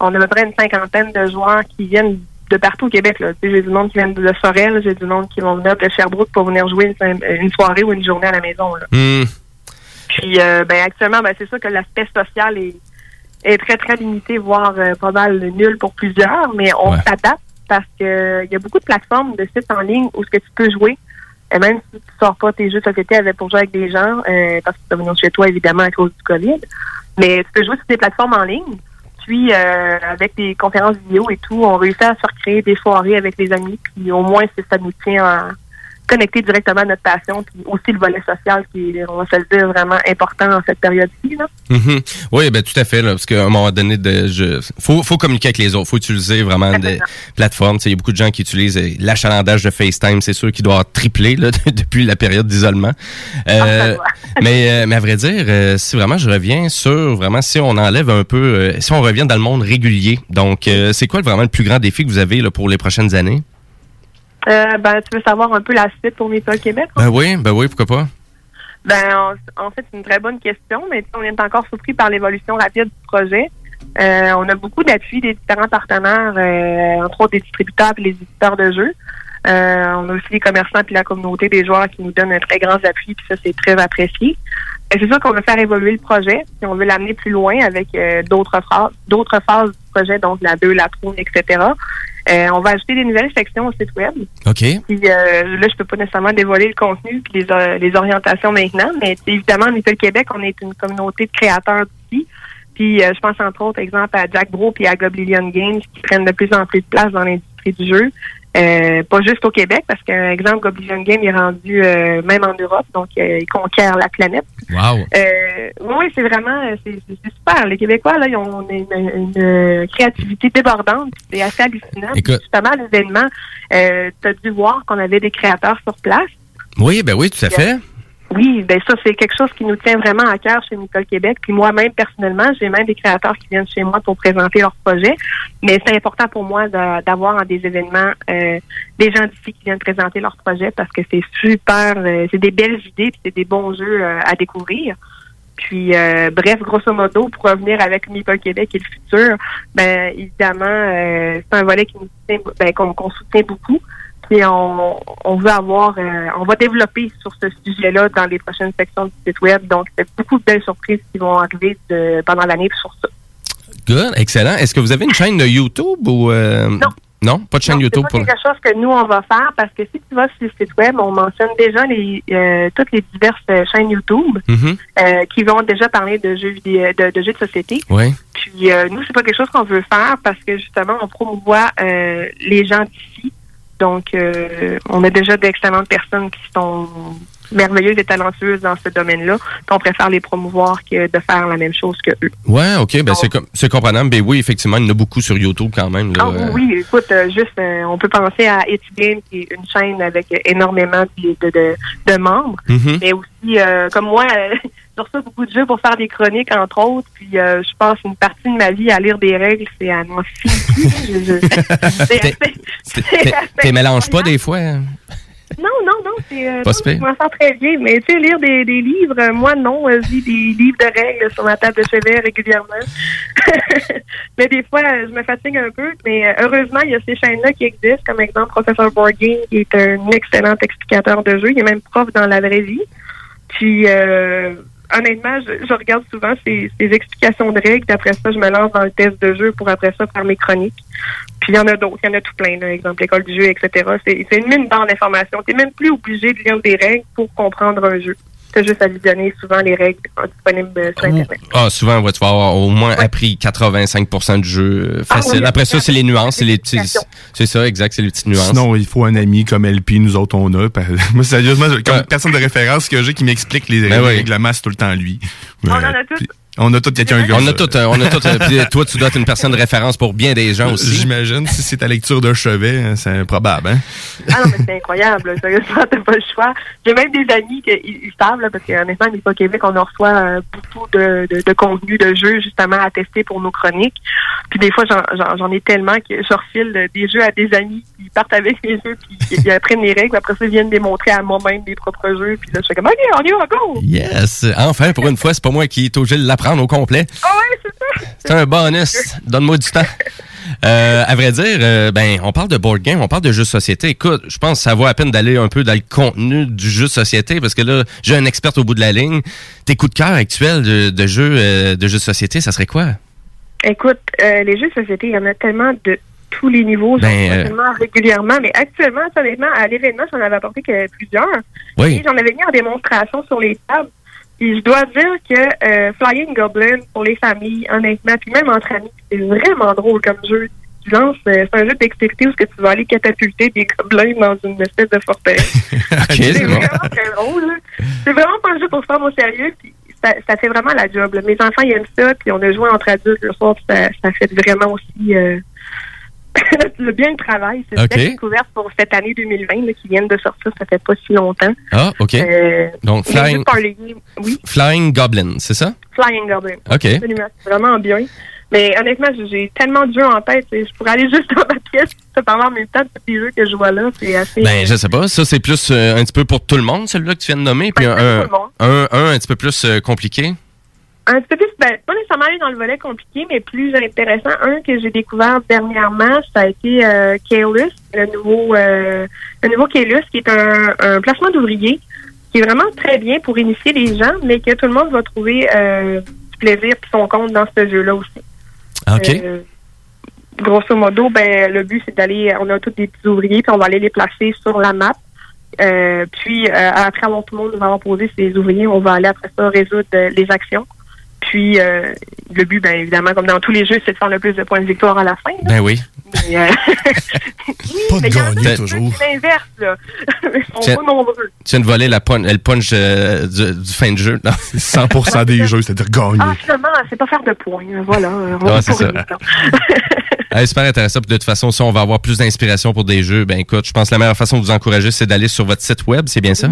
On a à peu près une cinquantaine de joueurs qui viennent de partout au Québec. J'ai du monde qui vient de Sorel, j'ai du monde qui vont venir de Sherbrooke pour venir jouer une, une soirée ou une journée à la maison. Là. Hmm. Puis, euh, ben, actuellement, ben, c'est sûr que l'aspect social est, est très, très limité, voire euh, pas mal nul pour plusieurs, mais on Ouais. Parce que il y a beaucoup de plateformes de sites en ligne où ce que tu peux jouer, et même si tu sors pas tes jeux de société avec pour jouer avec des gens, euh, parce que tu venir chez toi, évidemment, à cause du COVID, mais tu peux jouer sur des plateformes en ligne. Puis, euh, avec des conférences vidéo et tout, on réussit à se recréer des soirées avec les amis. Puis, au moins, c'est ça nous tient connectés directement à notre passion. Puis aussi le volet social qui est, on va se le dire, vraiment important en cette période-ci. là. Mhm. Oui, ben tout à fait, là, parce qu'à un moment donné, je, faut, faut communiquer avec les autres, faut utiliser vraiment des plateformes. Il y a beaucoup de gens qui utilisent euh, l'achalandage de FaceTime, c'est sûr qu'il doit là, depuis la période d'isolement. Euh, mais, euh, mais à vrai dire, si vraiment je reviens sur vraiment si on enlève un peu, si on revient dans le monde régulier, donc c'est quoi vraiment le plus grand défi que vous avez là, pour les prochaines années? Euh, ben, tu veux savoir un peu la suite pour Maple Québec? Ben oui, ben oui, pourquoi pas? Ben, en, en fait, c'est une très bonne question, mais on est encore surpris par l'évolution rapide du projet. Euh, on a beaucoup d'appui des différents partenaires, euh, entre autres des distributeurs et les éditeurs de jeux. Euh, on a aussi les commerçants puis la communauté des joueurs qui nous donnent un très grand appui, puis ça, c'est très apprécié. C'est sûr qu'on veut faire évoluer le projet, puis on veut l'amener plus loin avec d'autres phases, d'autres phases du projet, donc la 2, la 3, etc. Euh, on va ajouter des nouvelles sections au site web. OK. Puis euh, là, je peux pas nécessairement dévoiler le contenu puis les, euh, les orientations maintenant, mais évidemment, Little Québec, on est une communauté de créateurs d'ici. Puis euh, je pense entre autres, exemple, à Jack Bro puis à Goblillion Games qui prennent de plus en plus de place dans l'industrie du jeu. Euh, pas juste au Québec, parce qu'un exemple, Goblillion Game est rendu euh, même en Europe, donc euh, il conquiert la planète. Wow. Euh, oui, c'est vraiment, euh, c'est super. Les Québécois, là, ils ont une, une- une créativité débordante. C'est assez hallucinant. Écoute. Justement, l'événement, euh, tu as dû voir qu'on avait des créateurs sur place. Oui, ben oui, tout à fait. Oui, ben ça, c'est quelque chose qui nous tient vraiment à cœur chez Nicole Québec. Puis moi-même, personnellement, j'ai même des créateurs qui viennent chez moi pour présenter leurs projets. Mais c'est important pour moi de- d'avoir à des événements euh, des gens d'ici qui viennent présenter leurs projets parce que c'est super, euh, c'est des belles idées puis c'est des bons jeux euh, à découvrir. Puis, euh, bref, grosso modo, pour revenir avec Meeple Québec et le futur, ben évidemment, euh, c'est un volet qui nous tient, ben, qu'on soutient beaucoup. Puis on, on veut avoir, euh, on va développer sur ce sujet-là dans les prochaines sections du site web. Donc, c'est beaucoup de belles surprises qui vont arriver de- pendant l'année sur ça. Good, excellent. Est-ce que vous avez une chaîne de YouTube ou... euh, Non. Non, pas de chaîne Non, YouTube C'est quelque chose que nous, on va faire parce que si tu vas sur le site web, on mentionne déjà les, euh, toutes les diverses euh, chaînes YouTube Mhm. euh, qui vont déjà parler de jeux vidéo, de, de jeux de société. Oui. Puis euh, nous, c'est pas quelque chose qu'on veut faire parce que justement, on promouvoit les gens d'ici. Donc, euh, on a déjà d'excellentes personnes qui sont merveilleuses et talentueuses dans ce domaine-là. Puis on préfère les promouvoir que de faire la même chose que eux. Ouais, OK, ben c'est com- c'est comprenable. Ben oui, effectivement, il y en a beaucoup sur YouTube quand même. Là, Ah euh. oui, écoute, euh, juste, euh, on peut penser à It's Game, qui est une chaîne avec énormément de, de, de- de membres, Mhm. mais aussi, euh, comme moi, je reçois beaucoup de jeux pour faire des chroniques, entre autres, puis euh, je passe une partie de ma vie à lire des règles, c'est à c'est T'es- mélanges pas des fois? hein? Non, non, non, c'est euh, Pas non, je m'en sens très bien. Mais tu sais, lire des, des livres, euh, moi non, euh, je lis des livres de règles sur ma table de chevet régulièrement. mais des fois, euh, je me fatigue un peu. Mais heureusement, il y a ces chaînes-là qui existent, comme exemple Professeur Borgin, qui est un excellent explicateur de jeu. Il est même prof dans la vraie vie. Puis euh, honnêtement, je, je regarde souvent ces, ces explications de règles, puis après ça, je me lance dans le test de jeu pour après ça faire mes chroniques. Puis il y en a d'autres, il y en a tout plein, là, exemple l'école du jeu, etc. C'est une mine d'informations. Tu même plus obligé de lire des règles pour comprendre un jeu. Tu juste à visionner souvent les règles disponibles sur Internet. Ah, souvent, ouais, tu vas avoir au moins appris 85% du jeu euh, Ah facile. oui, Après ça, c'est les nuances, c'est les petits. C'est ça, exact, c'est les petites nuances. Sinon, il faut un ami comme LP, nous autres, on a. Moi, sérieusement, comme personne de référence que j'ai qui m'explique les Ben oui. règlements, c'est tout le temps lui. On en a tous. On a tout quelqu'un comme On a tout, euh, on a tout. euh, puis toi, tu dois être une personne de référence pour bien des gens aussi. J'imagine, si c'est ta lecture de chevet, hein, c'est improbable, hein? Ah non, mais c'est incroyable. Sérieusement, t'as pas le choix. J'ai même des amis qui savent, là, parce qu'honnêtement, n'est pas Québec, on en reçoit euh, beaucoup de, de, de contenu de jeux justement à tester pour nos chroniques. Puis des fois, j'en- ai tellement que je refile euh, des jeux à des amis qui partent avec les jeux, puis ils apprennent les règles, puis après ça, ils viennent les montrer à moi-même mes propres jeux. Puis là, je fais comme, OK, on y va, go! Yes! Enfin, pour une fois, c'est pas moi qui est obligé de l'apprendre au complet. Ah ouais, c'est ça! C'est un bonus. Donne-moi du temps. Euh, à vrai dire, euh, ben, on parle de board game, on parle de jeux de société. Écoute, je pense que ça vaut à peine d'aller un peu dans le contenu du jeu de société parce que là, j'ai un expert au bout de la ligne. Tes coups de cœur actuels de, de jeux euh, de jeux de société, ça serait quoi? Écoute, euh, les jeux de société, il y en a tellement de tous les niveaux, Ben, régulièrement, mais actuellement, honnêtement, à l'événement, j'en avais apporté que plusieurs. Oui. Et j'en avais mis en démonstration sur les tables. Puis je dois dire que euh, Flying Goblin, pour les familles, honnêtement, puis même entre amis, c'est vraiment drôle comme jeu. Tu lances, euh, c'est un jeu de dextérité où que tu vas aller catapulter des gobelins dans une espèce de forteresse. C'est bon. vraiment très drôle. C'est vraiment pas un jeu pour se prendre au sérieux, puis ça, ça fait vraiment la job. là. Mes enfants, ils aiment ça, puis on a joué entre adultes le soir, puis ça, ça fait vraiment aussi euh, le bien le travail. C'est une OK. belle découverte pour cette année 2020 là, qui viennent de sortir, ça fait pas si longtemps. Ah, OK. Euh, Donc, Flying, oui, Flying Goblin, c'est ça? Flying Goblin. OK. Absolument, c'est vraiment bien. Mais honnêtement, j'ai- tellement de jeux en tête. Je pourrais aller juste dans ma pièce en même temps de jeux que je vois là. C'est assez. Ben, je sais pas. Ça, c'est plus euh, un petit peu pour tout le monde, celui-là que tu viens de nommer. Puis un, un, un, un un petit peu plus euh, compliqué? Un petit peu plus, ben, pas nécessairement aller dans le volet compliqué, mais plus intéressant. Un que j'ai découvert dernièrement, ça a été euh, Kaelus, le nouveau, euh, le nouveau Kaelus, qui est un, un placement d'ouvriers, qui est vraiment très bien pour initier les gens, mais que tout le monde va trouver euh, du plaisir et son compte dans ce jeu-là aussi. OK. Euh, grosso modo, ben le but c'est d'aller, on a tous des petits ouvriers, puis on va aller les placer sur la map. Euh, puis euh, après avoir tout le monde nous avoir posé ses ouvriers, on va aller après ça résoudre les actions. Puis euh, le but, ben évidemment, comme dans tous les jeux, c'est de faire le plus de points de victoire à la fin. là. Ben oui. Mais, euh, Pas mais de gagner toujours. C'est l'inverse, là. Ils sont Tiens. pas nombreux. Tu viens de voler la pun- le punch euh, du, du fin de jeu. là. 100% des jeux, c'est-à-dire gagner. Ah, finalement, c'est pas faire de points. Voilà. On Ah, c'est ça. Hey, super intéressant. Puis de toute façon, si on va avoir plus d'inspiration pour des jeux, ben écoute, je pense que la meilleure façon de vous encourager, c'est d'aller sur votre site web, c'est bien ça?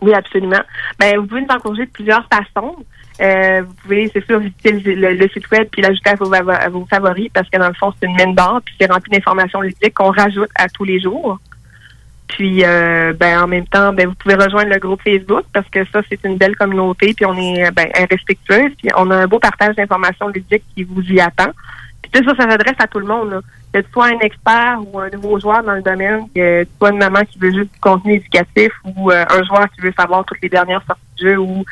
Oui, absolument. Ben, vous pouvez nous encourager de plusieurs façons. Euh, vous pouvez, c'est sûr, visiter le, site web puis l'ajouter à vos, favoris parce que dans le fond, c'est une mine d'or puis c'est rempli d'informations ludiques qu'on rajoute à tous les jours. Puis, euh, ben, en même temps, ben, vous pouvez rejoindre le groupe Facebook parce que ça, c'est une belle communauté puis on est, ben, respectueuse puis on a un beau partage d'informations ludiques qui vous y attend. Puis ça, ça s'adresse à tout le monde. Là. Que tu sois un expert ou un nouveau joueur dans le domaine, que tu sois une maman qui veut juste du contenu éducatif ou euh, un joueur qui veut savoir toutes les dernières sorties de jeu ou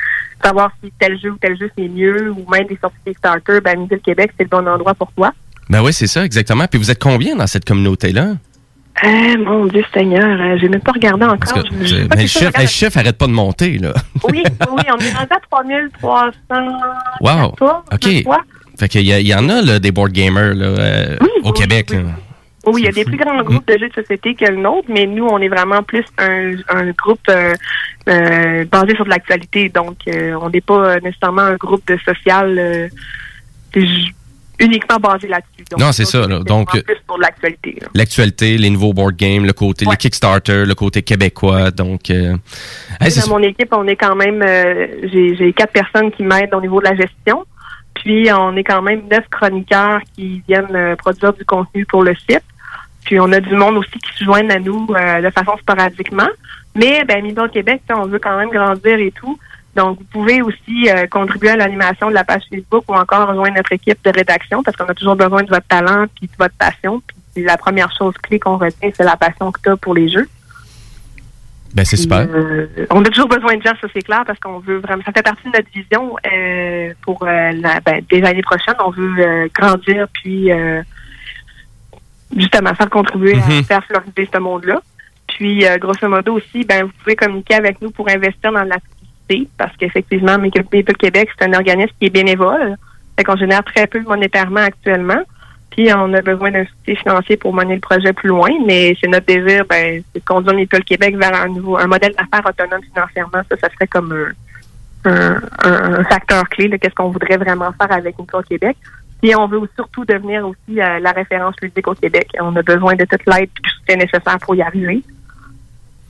savoir si tel jeu ou tel jeu c'est mieux ou même des sorties Kickstarter, ben Midi Québec, c'est le bon endroit pour toi. Ben oui, c'est ça, exactement. Puis vous êtes combien dans cette communauté-là? Euh, mon Dieu Seigneur, euh, j'ai même pas regardé encore. Que, Je- mais le chiffre arrête pas de monter, là. Oui, oui, on est rendu à 3300. Wow. OK. Fait qu'il y, y en a, là, des board gamers, là, euh, au Québec, là. Oui, il y a des plus grands groupes de jeux de société que le nôtre, mais nous, on est vraiment plus un, un groupe euh, euh, basé sur de l'actualité. Donc, euh, on n'est pas nécessairement un groupe de social uniquement basé là-dessus. Non, c'est ça, là. Donc, plus pour l'actualité. l'actualité, les nouveaux board games, le côté, Kickstarter, le côté québécois. Donc, euh, hey, dans mon équipe, on est quand même, euh, j'ai quatre personnes qui m'aident au niveau de la gestion. Puis on est quand même neuf chroniqueurs qui viennent euh, produire du contenu pour le site. Puis on a du monde aussi qui se joignent à nous euh, de façon sporadiquement. Mais ben Middle Québec, on veut quand même grandir et tout. Donc vous pouvez aussi euh, contribuer à l'animation de la page Facebook ou encore rejoindre notre équipe de rédaction parce qu'on a toujours besoin de votre talent puis de votre passion. Puis la première chose clé qu'on retient, c'est la passion que tu as pour les jeux. Ben, c'est super. Euh, on a toujours besoin de gens, ça c'est clair, parce qu'on veut vraiment. Ça fait partie de notre vision euh, pour euh, la, ben, des années prochaines. On veut grandir, puis justement faire contribuer à Mhm. faire floriser ce monde-là. Puis grosso modo aussi, ben vous pouvez communiquer avec nous pour investir dans la publicité, parce qu'effectivement, Make Up People Québec, c'est un organisme qui est bénévole. Fait qu'on génère très peu monétairement actuellement. Puis on a besoin d'un soutien financier pour mener le projet plus loin, mais c'est notre désir, ben, c'est de conduire Meeple Québec vers un nouveau, un modèle d'affaires autonome financièrement. Ça, ça serait comme un, un, un- facteur clé de qu'est-ce qu'on voudrait vraiment faire avec Meeple Québec. Puis on veut surtout devenir aussi euh, la référence ludique au Québec. On a besoin de toute l'aide et du soutien nécessaire pour y arriver.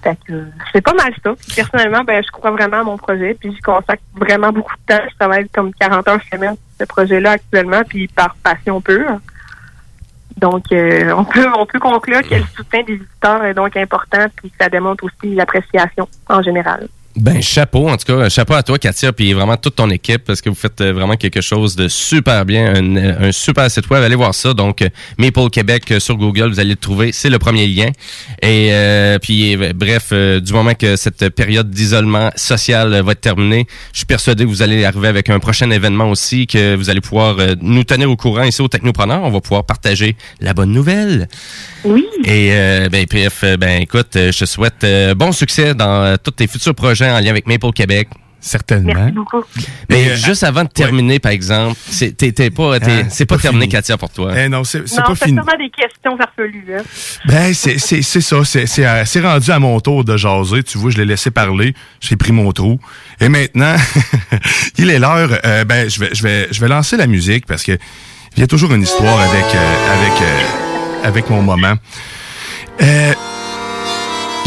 Fait que euh, c'est pas mal ça. Personnellement, ben, je crois vraiment à mon projet, puis j'y consacre vraiment beaucoup de temps. Je travaille comme 40 heures semaine sur ce projet-là actuellement, puis par passion pure. Donc, euh, on peut on peut conclure que le soutien des visiteurs est donc important, puis ça démontre aussi l'appréciation en général. Ben, chapeau, en tout cas, chapeau à toi, Katia, puis vraiment toute ton équipe, parce que vous faites euh, vraiment quelque chose de super bien, un, euh, un super site web. Allez voir ça. Donc, Maple Québec euh, sur Google, vous allez le trouver. C'est le premier lien. Et euh, puis, bref, euh, du moment que cette période d'isolement social va être terminée, je suis persuadé que vous allez arriver avec un prochain événement aussi, que vous allez pouvoir nous tenir au courant ici au Technopreneur. On va pouvoir partager la bonne nouvelle. Oui. Et euh, ben, PF, ben écoute, je te souhaite bon succès dans tous tes futurs projets en lien avec Maple Québec. Certainement. Merci beaucoup. Mais euh, juste avant de terminer, par exemple, c'est t'es- t'es pas, t'es- Hein, c'est pas, pas terminé. Katia, pour toi. Eh non, c'est c'est Non, pas c'est fini. sûrement des questions farfelues. Hein. Ben, c'est c'est- c'est ça. C'est c'est, euh, c'est rendu à mon tour de jaser. Tu vois, je l'ai laissé parler. J'ai pris mon trou. Et maintenant, il est l'heure. euh, ben, je vais, je, vais, je vais lancer la musique parce que il y a toujours une histoire avec, euh, avec, euh, avec mon moment. Euh,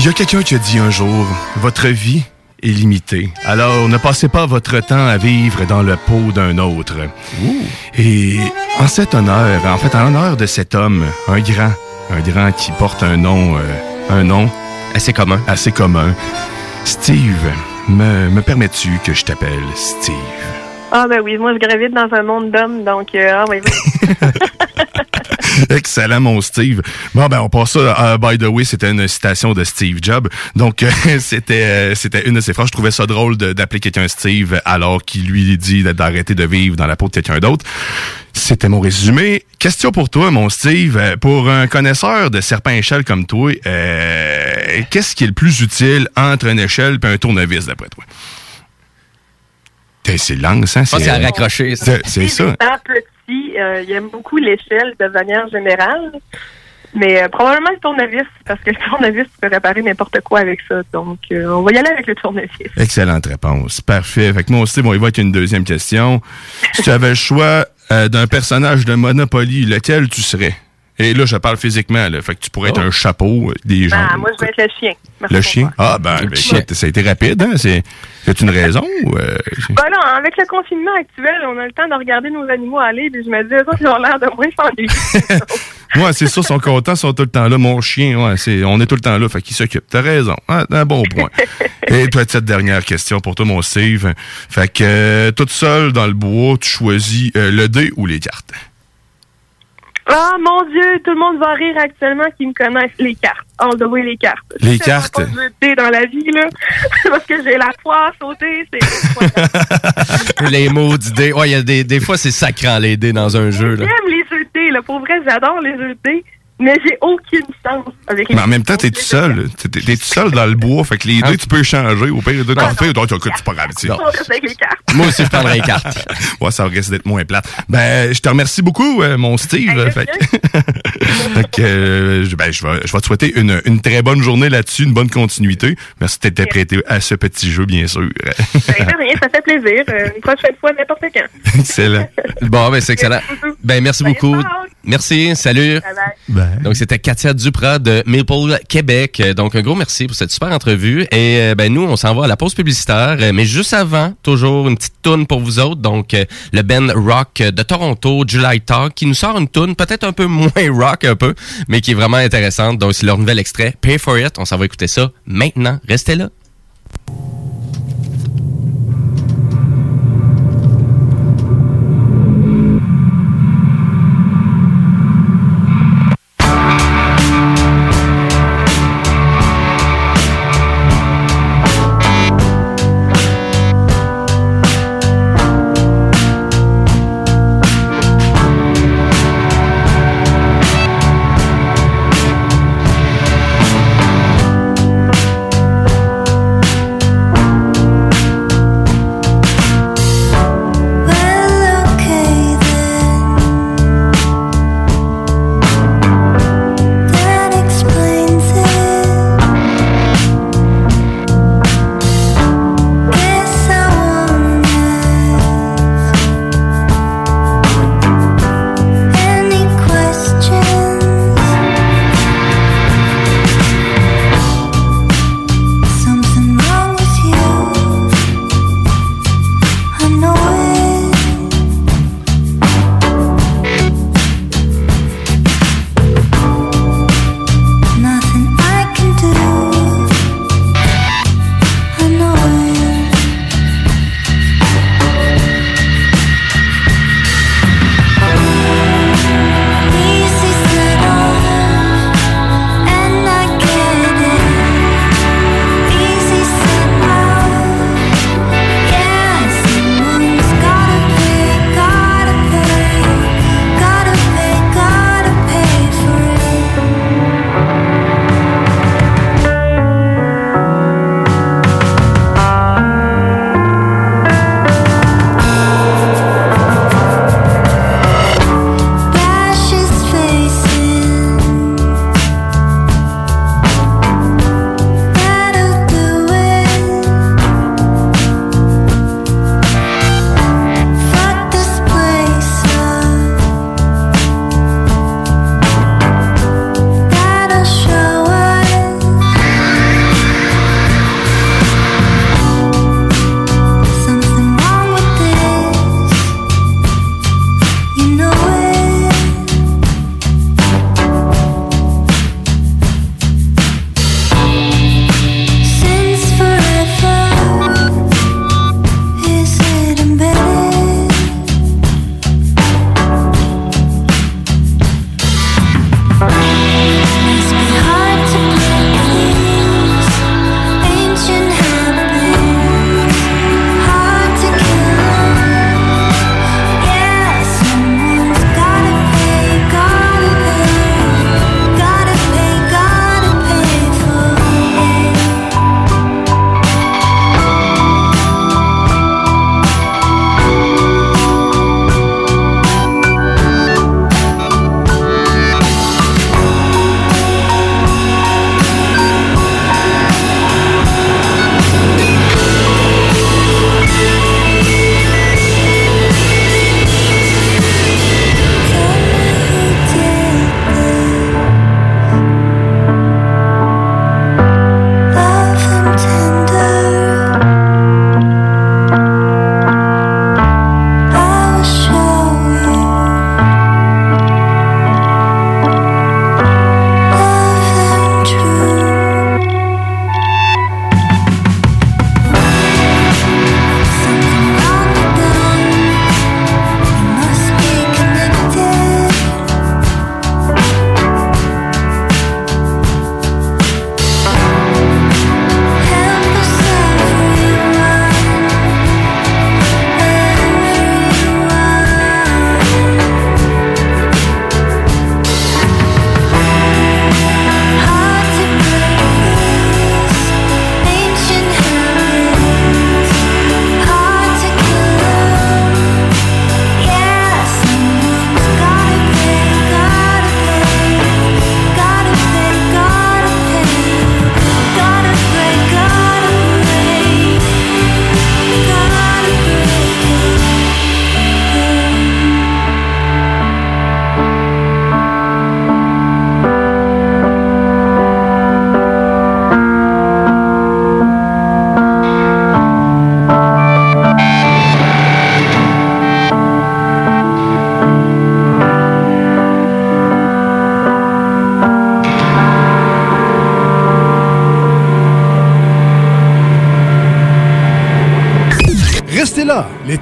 Il y a quelqu'un qui a dit un jour, votre vie est. Alors, ne passez pas votre temps à vivre dans le pot d'un autre. Et en cet honneur, en fait, en l'honneur de cet homme, un grand, un grand qui porte un nom, euh, un nom assez commun, assez commun. Steve, me, me permets-tu que je t'appelle Steve? Ah ben oui, moi je gravite dans un monde d'hommes, donc euh, ah oui, oui. Excellent, mon Steve. Bon, ben, on passe ça. euh, by the way, c'était une citation de Steve Jobs. Donc, euh, c'était euh, c'était une de ses phrases. Je trouvais ça drôle de- d'appeler quelqu'un Steve alors qu'il lui dit d'arrêter de vivre dans la peau de quelqu'un d'autre. C'était mon résumé. Question pour toi, mon Steve. Pour un connaisseur de serpent échelle comme toi, euh, qu'est-ce qui est le plus utile entre une échelle et un tournevis, d'après toi? T'es silence, hein? pense qu'il a raccroché, ça. C'est c'est ça. Euh, il aime beaucoup l'échelle de manière générale. Mais euh, probablement le tournevis, parce que le tournevis, tu peux réparer n'importe quoi avec ça. Donc, euh, on va y aller avec le tournevis. Excellente réponse. Parfait. Fait moi aussi, bon, il va être une deuxième question. Si tu avais le choix euh, d'un personnage de Monopoly, lequel tu serais? Et là, je parle physiquement, là. Fait que tu pourrais être un chapeau, des gens. Ah, moi, je vais être le chien. Merci le chien? moi. Ah, ben, ben, écoute, ça a été rapide, hein? C'est, une raison ou, euh, Ben non, avec le confinement actuel, on a le temps de regarder nos animaux aller, puis je me dis, ils ont l'air de moins s'ennuyer. Ouais, c'est ça, sont contents, ils sont tout le temps là. Mon chien, ouais, c'est, on est tout le temps là, fait qu'il s'occupe. T'as raison. Ah, un bon point. Et toi, cette dernière question pour toi, mon Steve. Fait que, euh, toute seule dans le bois, tu choisis euh, le dé ou les cartes? Ah, mon Dieu, tout le monde va rire actuellement qui me connaissent. Les cartes. All the way, les cartes. Les Je cartes. dés dans la vie, là. Parce que j'ai la poisse au dé, c'est... les mots d'idées. Ouais, il y a des, des fois, c'est sacrant, les dés dans un jeu. Là. J'aime les jeux de dés, là. Pour vrai, j'adore les jeux de dés. Mais j'ai aucune chance avec les Mais en même temps, t'es tout seul. T'es, tout seul dans le bois. Fait que les deux, tu peux échanger. Au pire, les deux, t'en fais. Donc, écoute, c'est pas grave. tu. Moi aussi, je prendrais les cartes. ouais, ça risque d'être moins plate. Ben, je te remercie beaucoup, euh, mon Steve. fait que, fait que, euh, je- ben, je vais, je vais te souhaiter une, une très bonne journée là-dessus, une bonne continuité. Merci de t'être prêté à ce petit jeu, bien sûr. Ben, rien, ça fait plaisir. Euh, Une prochaine fois, n'importe quand. Excellent. Bon, ben, c'est excellent. Ben, merci beaucoup. Merci, salut. Donc, c'était Katia Duprat de Maple Québec. Donc, un gros merci pour cette super entrevue. Et euh, ben, nous, on s'en va à la pause publicitaire. Euh, Mais juste avant, toujours une petite toune pour vous autres. Donc, euh, le Ben Rock de Toronto, July Talk, qui nous sort une toune peut-être un peu moins rock, un peu, mais qui est vraiment intéressante. Donc, c'est leur nouvel extrait, Pay for It. On s'en va écouter ça maintenant. Restez là.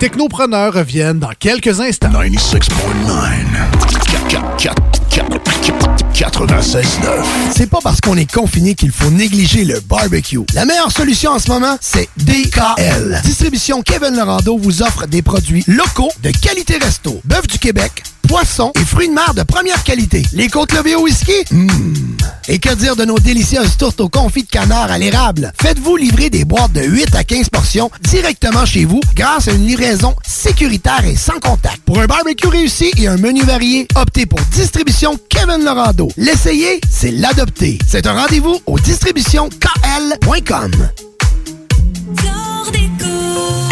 Technopreneurs reviennent dans quelques instants. 96.9. C'est pas parce qu'on est confiné qu'il faut négliger le barbecue. La meilleure solution en ce moment, c'est DKL. Distribution Kevin Lorando vous offre des produits locaux de qualité resto. Bœuf du Québec, poissons et fruits de mer de première qualité. Les côtes levées au whisky? Mmh. Et que dire de nos délicieuses tourtes au confit de canard à l'érable? Faites-vous livrer des boîtes de 8 à 15 portions directement chez vous grâce à une livraison sécuritaire et sans contact. Pour un barbecue réussi et un menu varié, optez pour Distribution Kevin Lorando. L'essayer, c'est l'adopter. C'est un rendez-vous au distributionkl.com.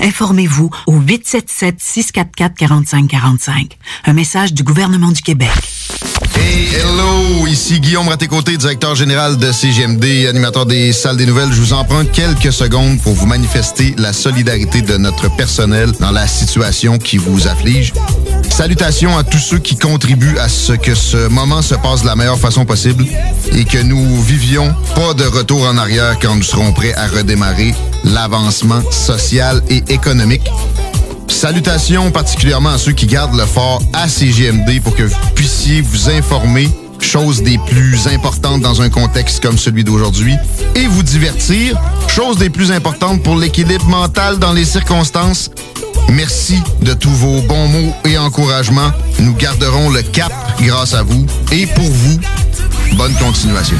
Informez-vous au 877-644-4545. Un message du gouvernement du Québec. Hey, hello! Ici Guillaume Raté-Côté, directeur général de CGMD, animateur des salles des nouvelles. Je vous emprunte quelques secondes pour vous manifester la solidarité de notre personnel dans la situation qui vous afflige. Salutations à tous ceux qui contribuent à ce que ce moment se passe de la meilleure façon possible et que nous vivions pas de retour en arrière quand nous serons prêts à redémarrer l'avancement social et économique. Salutations particulièrement à ceux qui gardent le fort à CGMD pour que vous puissiez vous informer, chose des plus importantes dans un contexte comme celui d'aujourd'hui, et vous divertir, chose des plus importantes pour l'équilibre mental dans les circonstances. Merci de tous vos bons mots et encouragements. Nous garderons le cap grâce à vous et pour vous. Bonne continuation.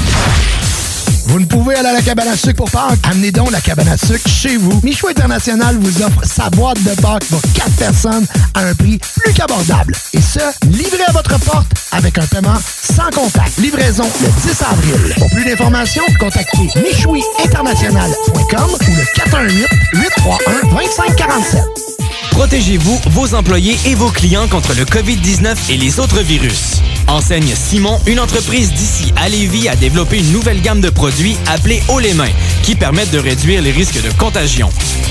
Vous ne pouvez aller à la cabane à sucre pour Pâques? Amenez donc la cabane à sucre chez vous. Michou International vous offre sa boîte de Pâques pour 4 personnes à un prix plus qu'abordable. Et ce, livré à votre porte avec un paiement sans contact. Livraison le 10 avril. Pour plus d'informations, contactez michouiinternational.com ou le 418-831-2547. Protégez-vous, vos employés et vos clients contre le COVID-19 et les autres virus. Enseigne Simon, une entreprise d'ici à Lévis, a développé une nouvelle gamme de produits appelée Haut les mains, qui permettent de réduire les risques de contagion.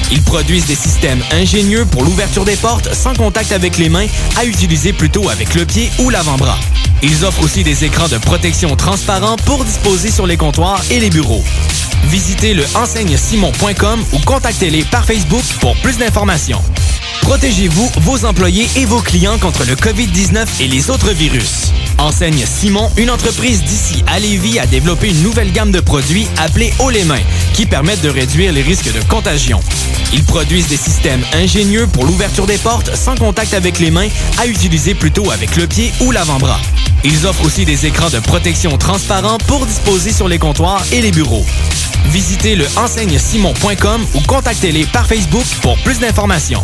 Ils produisent des systèmes ingénieux pour l'ouverture des portes sans contact avec les mains, à utiliser plutôt avec le pied ou l'avant-bras. Ils offrent aussi des écrans de protection transparents pour disposer sur les comptoirs et les bureaux. Visitez le enseignesimon.com ou contactez-les par Facebook pour plus d'informations. Protégez-vous, vos employés et vos clients contre le COVID-19 et les autres virus. Enseigne Simon, une entreprise d'ici à Lévis, a développé une nouvelle gamme de produits appelée Haut les mains, qui permettent de réduire les risques de contagion. Ils produisent des systèmes ingénieux pour l'ouverture des portes sans contact avec les mains, à utiliser plutôt avec le pied ou l'avant-bras. Ils offrent aussi des écrans de protection transparents pour disposer sur les comptoirs et les bureaux. Visitez le enseignesimon.com ou contactez-les par Facebook pour plus d'informations.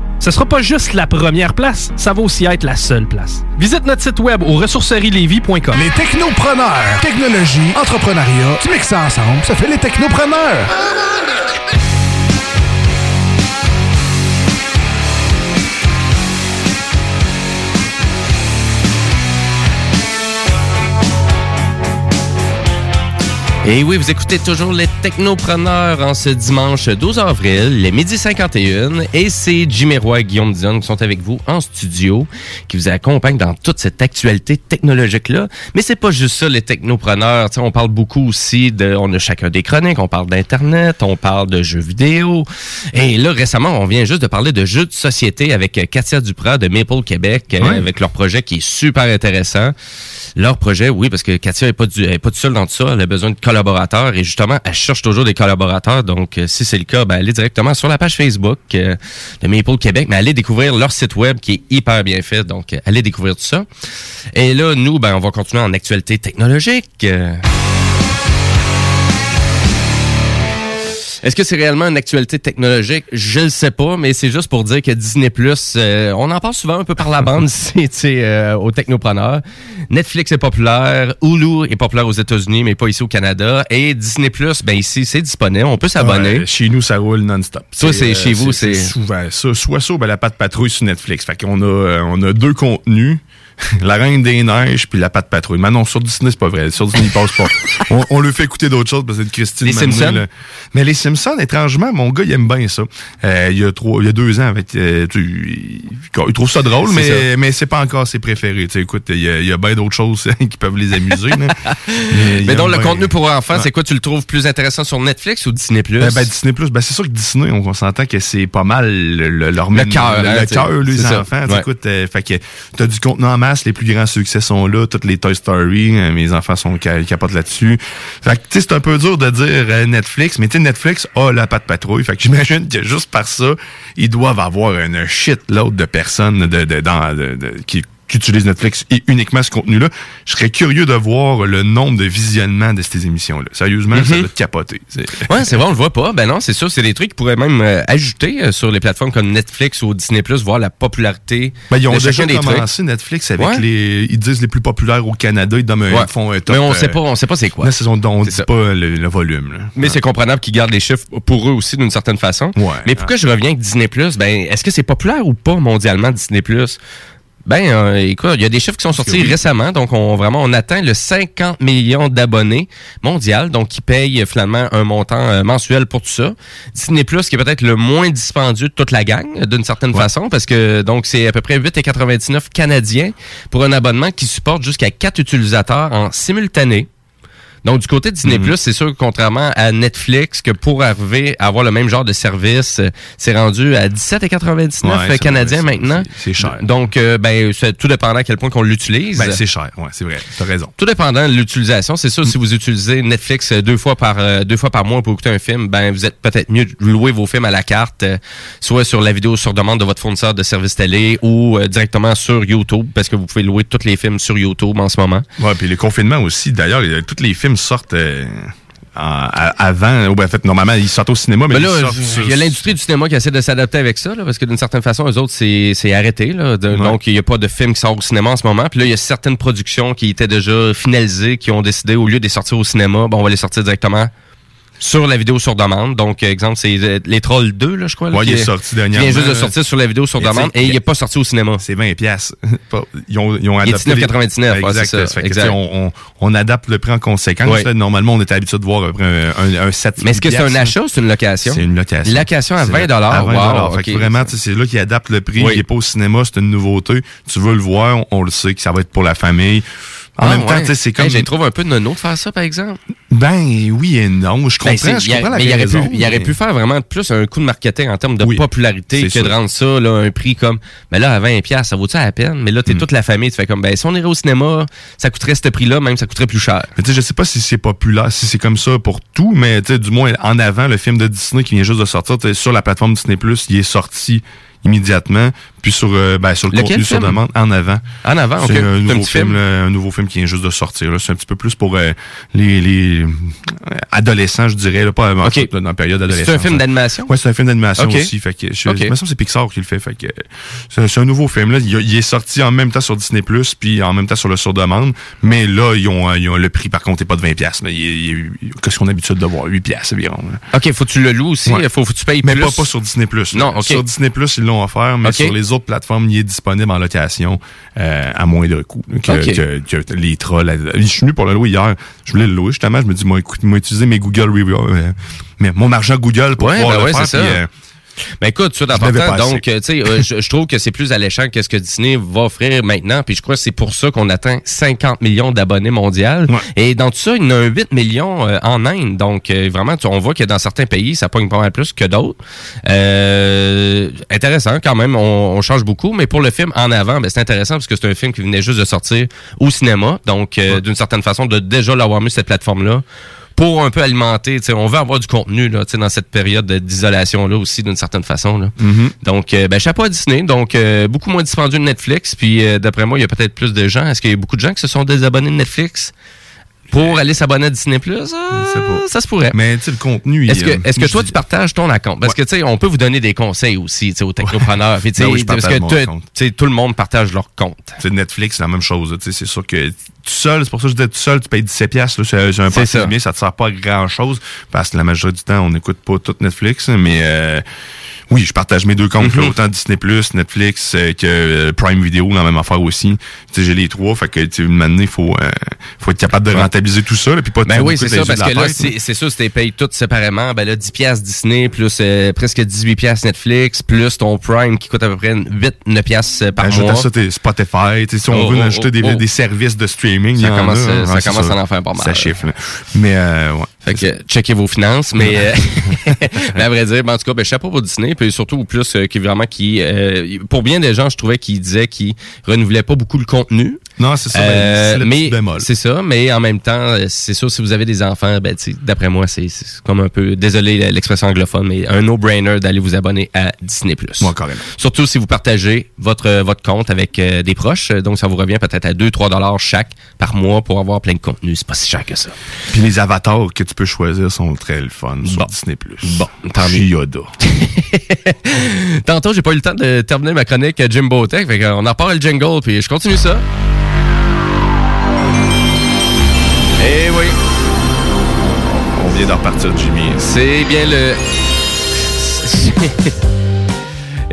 Ce sera pas juste la première place, ça va aussi être la seule place. Visite notre site web au ressourcerielevy.com. Les technopreneurs. Technologie, entrepreneuriat, tu mixes ça ensemble, ça fait les technopreneurs. Et oui, vous écoutez toujours les Technopreneurs en ce dimanche 12 avril, les midi 51. Et c'est Jimmy Roy et Guillaume Dion qui sont avec vous en studio, qui vous accompagnent dans toute cette actualité technologique-là. Mais c'est pas juste ça, les Technopreneurs. Tu sais, on parle beaucoup aussi de... On a chacun des chroniques, on parle d'Internet, on parle de jeux vidéo. Et là, récemment, on vient juste de parler de jeux de société avec Katia Duprat de Maple Québec, euh, avec leur projet qui est super intéressant. Leur projet, oui, parce que Katia est pas du, est pas toute seule dans tout ça. Elle a besoin de collaborateurs et justement, elle cherche toujours des collaborateurs. Donc, euh, si c'est le cas, ben, allez directement sur la page Facebook euh, de Maple Québec, mais allez découvrir leur site web qui est hyper bien fait. Donc, euh, allez découvrir tout ça. Et là, nous, ben, on va continuer en actualité technologique. Est-ce que c'est réellement une actualité technologique? Je le sais pas, mais c'est juste pour dire que Disney Plus, on en parle souvent un peu par la bande ici, tu sais, euh, aux technopreneurs. Netflix est populaire, Hulu est populaire aux États-Unis, mais pas ici au Canada. Et Disney Plus, ben ici, c'est disponible, on peut s'abonner. Ouais, chez nous, ça roule non-stop. Toi, c'est euh, chez vous, c'est- souvent ça. Soit ça, ben, la patte patrouille sur Netflix. Fait qu'on a, euh, on a deux contenus. La Reine des Neiges puis la patte patrouille. Maintenant, sur Disney, c'est pas vrai. Sur Disney, il passe pas. On, on lui fait écouter d'autres choses parce que c'est de Christine. Les Manuel, Simpsons? là. Mais les Simpsons, étrangement, mon gars, il aime bien ça. Euh, il y a trois, il y a deux ans, avec, euh, tu- il, trouve ça drôle, mais, mais c'est pas encore ses préférés. Tu sais, écoute, il y a, il y a bien d'autres choses qui peuvent les amuser. Mais, Mais donc, le contenu pour enfants, c'est quoi? Tu le trouves plus intéressant sur Netflix ou Disney Plus? Ben, ben, Disney Plus, ben, c'est sûr que Disney, on, on s'entend que c'est pas mal le, le- leur Le cœur, le, hein, le cœur, les enfants. Ouais. Écoute, euh, fait que t'as du contenu en masse, les plus grands succès sont là, toutes les Toy Story, euh, mes enfants sont ca- capotent là-dessus. Fait que c'est un peu dur de dire euh, Netflix, mais tu sais, Netflix a la patte patrouille. Fait que j'imagine que juste par ça, ils doivent avoir une shitload de personnes de- qui qui utilisent Netflix et uniquement ce contenu-là. Je serais curieux de voir le nombre de visionnements de ces émissions-là. Sérieusement, ça Mhm. doit te capoter. Ouais, c'est vrai, on le voit pas. Ben non, c'est sûr, c'est des trucs qui pourraient même euh, ajouter euh, sur les plateformes comme Netflix ou Disney Plus, voir la popularité Ben, ils ont de déjà des trucs. commencé Netflix avec Ouais. les. Ils disent les plus populaires au Canada. Ils, donnent Ouais. ils font un top. Mais on euh, sait pas, on sait pas c'est quoi. là, on on dit ça. pas le, le volume. là. Mais c'est comprenable qu'ils gardent les chiffres pour eux aussi d'une certaine façon. Ouais. Mais pourquoi je reviens avec Disney Plus? Ben, est-ce que c'est populaire ou pas mondialement Disney Ben, euh, écoute, il y a des chiffres qui sont sortis oui. récemment, donc on vraiment on atteint le 50 millions d'abonnés mondial, donc qui payent finalement un montant euh, mensuel pour tout ça. Disney Plus qui est peut-être le moins dispendieux de toute la gang d'une certaine façon, parce que donc c'est à peu près 8,99 canadiens pour un abonnement qui supporte jusqu'à 4 utilisateurs en simultané. Donc, du côté de Disney+, Mhm. Plus, c'est sûr que contrairement à Netflix, que pour arriver à avoir le même genre de service, euh, c'est rendu à 17,99 Ouais, c'est canadiens maintenant. c'est- cher. Donc, euh, ben, c'est tout dépendant à quel point qu'on l'utilise. Ben, c'est cher. Ouais, c'est vrai. T'as raison. Tout dépendant de l'utilisation. C'est sûr, si vous utilisez Netflix euh, deux fois par euh, deux fois par mois pour écouter un film, ben vous êtes peut-être mieux de louer vos films à la carte, euh, soit sur la vidéo sur demande de votre fournisseur de services télé ou euh, directement sur YouTube, parce que vous pouvez louer tous les films sur YouTube en ce moment. Ouais, puis les confinements aussi. D'ailleurs, tous les films sortent euh, en- avant. ou ben, en fait, normalement, ils sortent au cinéma, mais Mais ils là, sortent il y a l'industrie du cinéma qui essaie de s'adapter avec ça, là, parce que d'une certaine façon, eux autres, c'est arrêté. Là, De- Donc, il n'y a pas de film qui sort au cinéma en ce moment. Puis là, il y a certaines productions qui étaient déjà finalisées, qui ont décidé, au lieu de les sortir au cinéma, bon, on va les sortir directement sur la vidéo sur demande. Donc, exemple, c'est euh, Les Trolls 2, là, je crois. là, Ouais, qui il est sorti dernièrement. vient juste de sortir sur la vidéo sur demande et il n'est pas sorti au cinéma. C'est 20 pièces. Ils ont, ils ont Il est adapté. les- 19,99, ouais, exact. c'est ça, Fait exact. On, on, on adapte le prix en conséquence. Ouais. Là, Normalement, on est habitué de voir un, un, un 7 Mais est-ce que c'est un achat ou c'est une location? C'est une location. Location à C'est 20 À 20 Wow, Fait que ok. vraiment, c'est là qu'ils adaptent le prix. Oui. Il n'est pas au cinéma, c'est une nouveauté. Tu veux le voir, on, on le sait que ça va être pour la famille. En Ah, même temps, ouais. tu sais, c'est Hey, comme. je trouve un peu nono de faire ça, par exemple. Ben oui et non. Je comprends, Ben, c'est- je a- comprends la mais il aurait, pu, raison, il aurait mais- pu faire vraiment plus un coup de marketing en termes de Oui, popularité que de rendre ça là, un prix comme mais là à 20 pièces ça vaut-tu la peine? Mais là Hmm. t'es toute la famille tu fais comme ben si on irait au cinéma ça coûterait ce prix là même ça coûterait plus cher Mais tu sais, je sais pas si c'est populaire, si c'est comme ça pour tout, mais tu sais, du moins en avant, le film de Disney qui vient juste de sortir, sur la plateforme Disney Plus, il est sorti immédiatement, puis sur, euh, ben, sur le Lequel contenu sur demande en avant. En avant. C'est un nouveau film, film? là, un nouveau film qui vient juste de sortir. là. C'est un petit peu plus pour euh, les, les euh, adolescents, je dirais, là, pas dans la période adolescente. c'est un film d'animation? Ouais, c'est un film d'animation aussi. Fait que je, me semble que c'est Pixar qui le fait. Fait que c'est, c'est un nouveau film là. Il, il est sorti en même temps sur Disney Plus puis en même temps sur le sur demande. Mais là, ils ont, euh, ils ont le prix par contre est pas de 20 pièces. Qu'est-ce qu'on a l'habitude de voir? 8 pièces environ. là. ok faut que tu le loues aussi Ouais. faut, faut que tu payes Mais plus pas, pas sur Disney. Non. Sur Disney Plus, ils l'ont offert, mais sur les les autres plateformes, il est disponible en location euh, à moindre coût que, Ok. que- que les trolls. Je suis venu pour le louer hier. Je voulais le louer justement. Je me dis, moi, écoute, moi, utiliser mes Google Reviews, euh, mais mon argent Google pour Ouais, pouvoir ben le ouais, faire. Ben écoute, tout assez. donc, tu sais, euh, je, je trouve que c'est plus alléchant que ce que Disney va offrir maintenant, puis je crois que c'est pour ça qu'on atteint 50 millions d'abonnés mondiaux. Et dans tout ça, il y en a un 8 millions euh, en Inde, donc euh, vraiment, tu- on voit que dans certains pays, ça pogne pas mal plus que d'autres. Euh, intéressant quand même, on, on change beaucoup, mais pour le film en avant, ben, c'est intéressant parce que c'est un film qui venait juste de sortir au cinéma, donc euh, d'une certaine façon, de déjà l'avoir mis sur cette plateforme-là pour un peu alimenter, tu sais, on veut avoir du contenu là, tu sais, dans cette période de- d'isolation-là aussi, d'une certaine façon. Là. Mhm. Donc, euh, ben, chapeau à Disney. Donc, euh, beaucoup moins dispendieux de Netflix. Puis, euh, d'après moi, il y a peut-être plus de gens. Est-ce qu'il y a beaucoup de gens qui se sont désabonnés de Netflix? Pour aller s'abonner à Disney+. Plus Ça se pourrait. Mais tu sais, le contenu... Est-ce que, est-ce que toi, tu partages ton compte? Parce que, tu sais, on peut vous donner des conseils aussi, tu sais, aux technopreneurs. Puis, sais, Ben oui, parce que mon tu- compte. tu sais, tout le monde partage leur compte. Netflix, c'est la même chose. Tu sais, C'est sûr que tout seul, c'est pour ça que je disais tout seul, tu payes 17$. piastres, C'est un peu ça. ça te sert pas à grand chose parce que la majorité du temps, on n'écoute pas tout Netflix. Mais euh, oui, je partage mes deux comptes, là, autant Disney Netflix euh, que euh, Prime Video, la même affaire aussi. J'ai les trois, fait que tu sais, une année, il faut, euh, faut être capable de rentabiliser tout ça, là, puis pas Ben oui, c'est ça, parce que là, c'est c'est sûr, si tu payes toutes séparément, ben là, 10 piastres Disney, plus euh, presque 18 piastres Netflix, plus ton Prime qui coûte à peu près 8, 9 piastres par Ajoute mois. à ça tes Spotify. Si on Oh, veut oh, ajouter oh, des, des services de streaming, Ça commence, a, euh, hein, ça c'est commence à en faire pas mal. Ça chiffre. là. Mais euh, ouais. Fait que checkez vos finances, mais, euh, mais à vrai dire, ben, en tout cas, ben, chapeau pour Disney, puis surtout au plus euh, qui vraiment qui, euh, pour bien des gens, je trouvais qu'ils disaient qu'ils renouvelaient pas beaucoup le contenu. Non, c'est ça. ben, Euh, c'est le mais c'est ça, mais en même temps, euh, c'est sûr si vous avez des enfants, ben d'après moi, c'est comme un peu désolé l'expression anglophone, mais un no-brainer d'aller vous abonner à Disney+. Moi, carrément. Surtout si vous partagez votre euh, votre compte avec euh, des proches, donc ça vous revient peut-être à 2-3 dollars chaque par mois pour avoir plein de contenu. C'est pas si cher que ça. Puis les avatars que tu peux choisir sont très le fun sur Disney+. Bon, tant Yoda. Tantôt, j'ai pas eu le temps de terminer ma chronique à Jimbo Tech, fait qu'on en repart le jingle, puis je continue ça. Eh oui. On vient de repartir Jimmy. C'est bien le.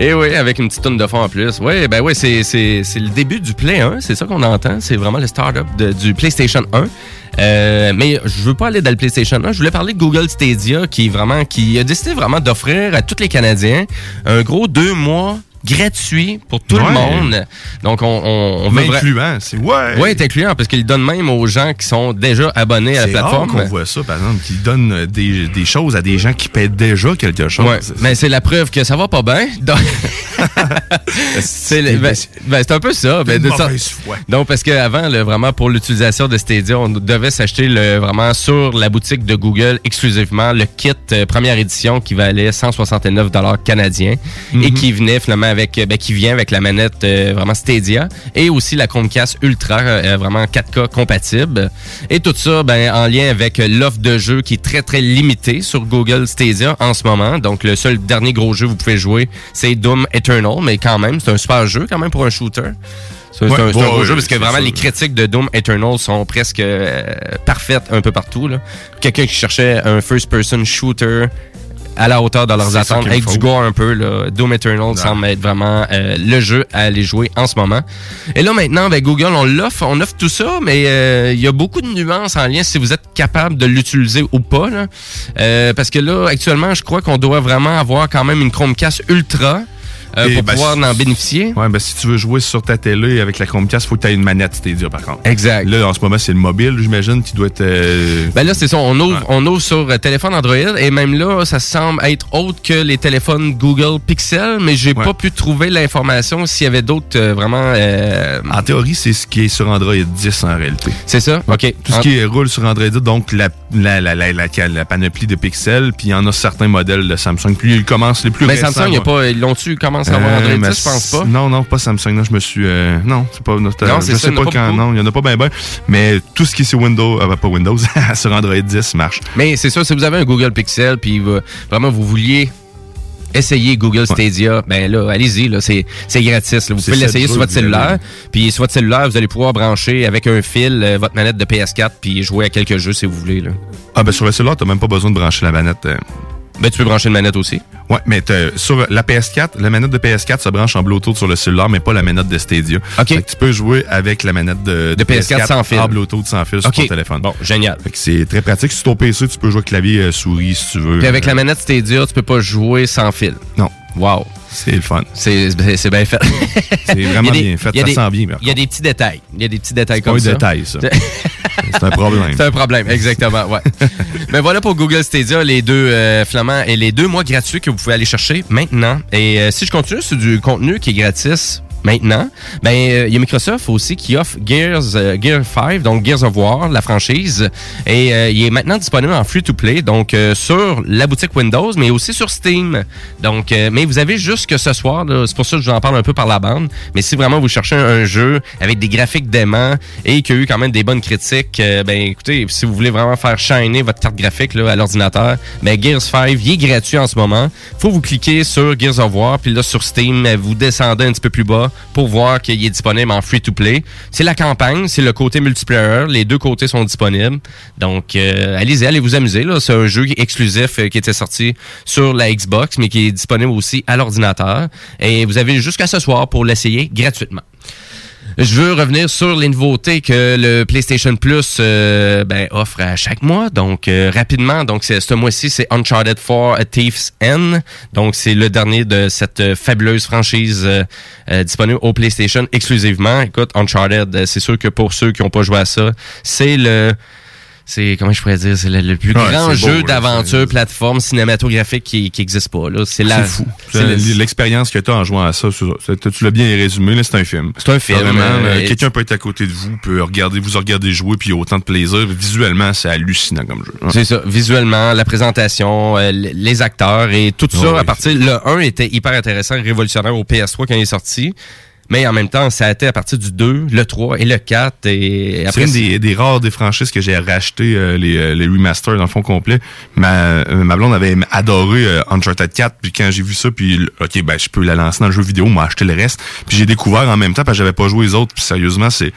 Et oui, avec une petite tonne de fond en plus. Oui, ben oui, c'est, c'est, c'est le début du Play 1, c'est ça qu'on entend. C'est vraiment le start-up de- du PlayStation 1. Euh, mais je veux pas aller dans le PlayStation 1. Je voulais parler de Google Stadia qui est vraiment qui a décidé vraiment d'offrir à tous les Canadiens un gros deux mois gratuit pour tout le monde. Donc on, on, on veut Incluant, c'est ouais. Ouais, c'est incluant parce qu'il donne même aux gens qui sont déjà abonnés à la C'est plateforme. qu'on voit ça, par exemple, qui donne des, des choses à des gens qui paient déjà quelque chose. Ouais, mais c'est la preuve que ça va pas bien. Donc- c'est ben, ben, c'est un peu ça. Ben, de ça-. Donc parce qu'avant, vraiment pour l'utilisation de Stadia, on devait s'acheter vraiment sur la boutique de Google exclusivement le kit euh, première édition qui valait 169 dollars canadiens et Mhm. qui venait finalement avec euh, ben, qui vient avec la manette euh, vraiment Stadia et aussi la Chromecast Ultra euh, vraiment 4K compatible et tout ça ben en lien avec l'offre de jeu qui est très très limitée sur Google Stadia en ce moment. Donc le seul dernier gros jeu que vous pouvez jouer, c'est Doom Eternal, mais quand même, c'est un super jeu quand même pour un shooter. C'est Ouais, un, gros ouais, jeu parce que vraiment ça. les critiques de Doom Eternal sont presque euh, parfaites un peu partout. Quelqu'un qui cherchait un first-person shooter à la hauteur de leurs attentes, avec faut. du gore un peu. Là. Doom Eternal semble être vraiment euh, le jeu à aller jouer en ce moment. Et là maintenant, ben, Google, on l'offre, on offre tout ça, mais euh, il y a beaucoup de nuances en lien si vous êtes capable de l'utiliser ou pas. Là. Euh, parce que là, actuellement, je crois qu'on doit vraiment avoir quand même une Chromecast Ultra. Euh, pour ben, pouvoir si- en bénéficier? Ouais, ben si tu veux jouer sur ta télé avec la Chromecast, faut que tu aies une manette Stadia par contre. Exact. Là, en ce moment, c'est le mobile, j'imagine, qui doit être. euh, Ben là, c'est ça. On ouvre, on ouvre sur euh, téléphone Android et même là, ça semble être autre que les téléphones Google Pixel, mais j'ai pas pu trouver l'information s'il y avait d'autres euh, vraiment. En théorie, c'est ce qui est sur Android 10 en réalité. C'est ça? OK. Tout ce qui roule sur Android 10, donc la, la, la, la, panoplie de pixels, puis il y en a certains modèles de Samsung. Puis ils commencent les plus Mais récents. Samsung, y a ouais. pas, ils l'ont-tu commencé à avoir Euh, Android mais 10, je pense pas. Non, non, pas Samsung. Non, je me suis. euh, non, c'est pas. Non, Non, c'est je sais pas quand. Non, il y en a pas bien, bien. Mais tout ce qui est sur Windows, euh, pas Windows, sur Android 10 marche. Mais c'est ça, si vous avez un Google Pixel, puis vraiment vous vouliez essayer Google Stadia, ben là, allez-y, là, c'est, c'est gratis. là. Vous pouvez l'essayer sur votre cellulaire. Puis sur votre cellulaire, vous allez pouvoir brancher avec un fil euh, votre manette de PS4 puis jouer à quelques jeux si vous voulez. Là. Ah, ben sur le cellulaire, t'as même pas besoin de brancher la manette. euh, Ben, tu peux brancher une manette aussi. Ouais, mais sur la PS4, la manette de PS4 se branche en Bluetooth sur le cellulaire, mais pas la manette de Stadia. OK. Fait que tu peux jouer avec la manette de, De PS4 sans fil. en Bluetooth sans fil sur ton téléphone. Bon, génial. Fait que c'est très pratique. Sur ton PC, tu peux jouer clavier euh, souris si tu veux. Puis avec Euh, la manette Stadia, tu peux pas jouer sans fil. Non. Wow. C'est le fun. C'est c'est bien fait. C'est vraiment des- bien fait. Ça des- sent bien, Il y a des petits détails. Il y a des petits détails C'est pas comme un ça. détail, ça. C'est un problème. C'est un problème, exactement, ouais. Mais voilà pour Google Stadia, les deux euh, flamands et les deux mois gratuits que vous pouvez aller chercher maintenant. Et euh, si je continue sur du contenu qui est gratis maintenant, ben euh, il y a Microsoft aussi qui offre Gears euh, Gear 5, donc Gears of War, la franchise, et euh, il est maintenant disponible en free to play, donc sur la boutique Windows, mais aussi sur Steam. Donc, mais vous avez juste que ce soir, c'est pour ça que je vous en parle un peu par la bande. Mais si vraiment vous cherchez un, jeu avec des graphiques déments et qui a eu quand même des bonnes critiques, ben écoutez, si vous voulez vraiment faire shiner votre carte graphique là, à l'ordinateur, ben Gears 5, il est gratuit en ce moment. Faut vous cliquer sur Gears of War, puis là sur Steam, vous descendez un petit peu plus bas pour voir qu'il est disponible en free to play. C'est la campagne, c'est le côté multiplayer, les deux côtés sont disponibles. Donc euh, allez-y, allez vous amuser là, c'est un jeu exclusif euh, qui était sorti sur la Xbox mais qui est disponible aussi à l'ordinateur et vous avez jusqu'à ce soir pour l'essayer gratuitement. Je veux revenir sur les nouveautés que le PlayStation Plus euh, ben, offre à chaque mois. Donc euh, rapidement, donc ce mois-ci, c'est Uncharted 4 A Thief's End. Donc c'est le dernier de cette euh, fabuleuse franchise euh, euh, disponible au PlayStation exclusivement. Écoute, Uncharted, euh, c'est sûr que pour ceux qui n'ont pas joué à ça, c'est le c'est comment je pourrais dire, c'est le, le plus Ouais, grand jeu d'aventure plateforme cinématographique qui qui existe pas là. C'est la fou. c'est le- C'est L'expérience que tu as en jouant à ça, tu l'as bien résumé, là, c'est un film. C'est un film, Vraiment, euh, Quelqu'un peut être à côté de vous, peut regarder, vous regarder jouer, puis autant de plaisir. Visuellement, c'est hallucinant comme jeu. C'est ça, visuellement, la présentation, euh, les acteurs et tout ça, Oh, à partir, le 1 était hyper intéressant, révolutionnaire au PS3 quand il est sorti. Mais en même temps, ça a été à partir du 2, le 3 et le 4. Et C'est après, une des, des rares des franchises que j'ai racheté euh, les, euh, les remasters dans le fond complet. Ma, euh, ma blonde avait adoré euh, Uncharted 4, puis quand j'ai vu ça, puis ok, ben je peux la lancer dans le jeu vidéo, m'a acheté le reste. Puis j'ai découvert en même temps, parce que j'avais pas joué les autres, puis sérieusement, c'est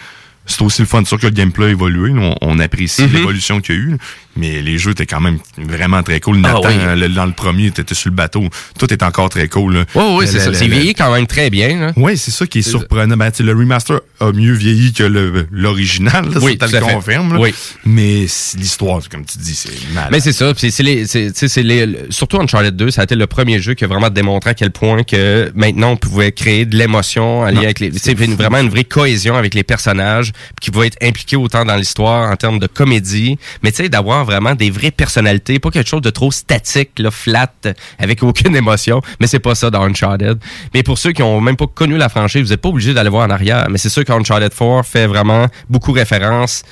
c'est aussi le fun. C'est sûr que le gameplay a évolué, on, on apprécie Mhm. l'évolution qu'il y a eu. Mais les jeux étaient quand même vraiment très cool. Ah Nathan, oui. euh, le- dans le premier, t'étais sur le bateau, tout est encore très cool. là. Oui, oui, Le- c'est ça. C'est vieilli quand même très bien. Oui, c'est ça qui est surprenant. Ben, le remaster a mieux vieilli que l'original, Oui, ça te le confirme. là. Oui. Mais c'est l'histoire, comme tu dis, c'est mal. Mais c'est ça, c'est les, c'est, c'est les, le- surtout Uncharted 2, ça a été le premier jeu qui a vraiment démontré à quel point que maintenant on pouvait créer de l'émotion en lien Non, avec les, une- vraiment une vraie cohésion avec les personnages, qui pouvait être impliqué autant dans l'histoire en termes de comédie, mais tu sais d'avoir vraiment des vraies personnalités, pas quelque chose de trop statique, flat, avec aucune émotion. Mais c'est pas ça dans Uncharted. Mais pour ceux qui ont même pas connu la franchise, vous êtes pas obligé d'aller voir en arrière. Mais c'est sûr qu'Uncharted 4 fait vraiment beaucoup référence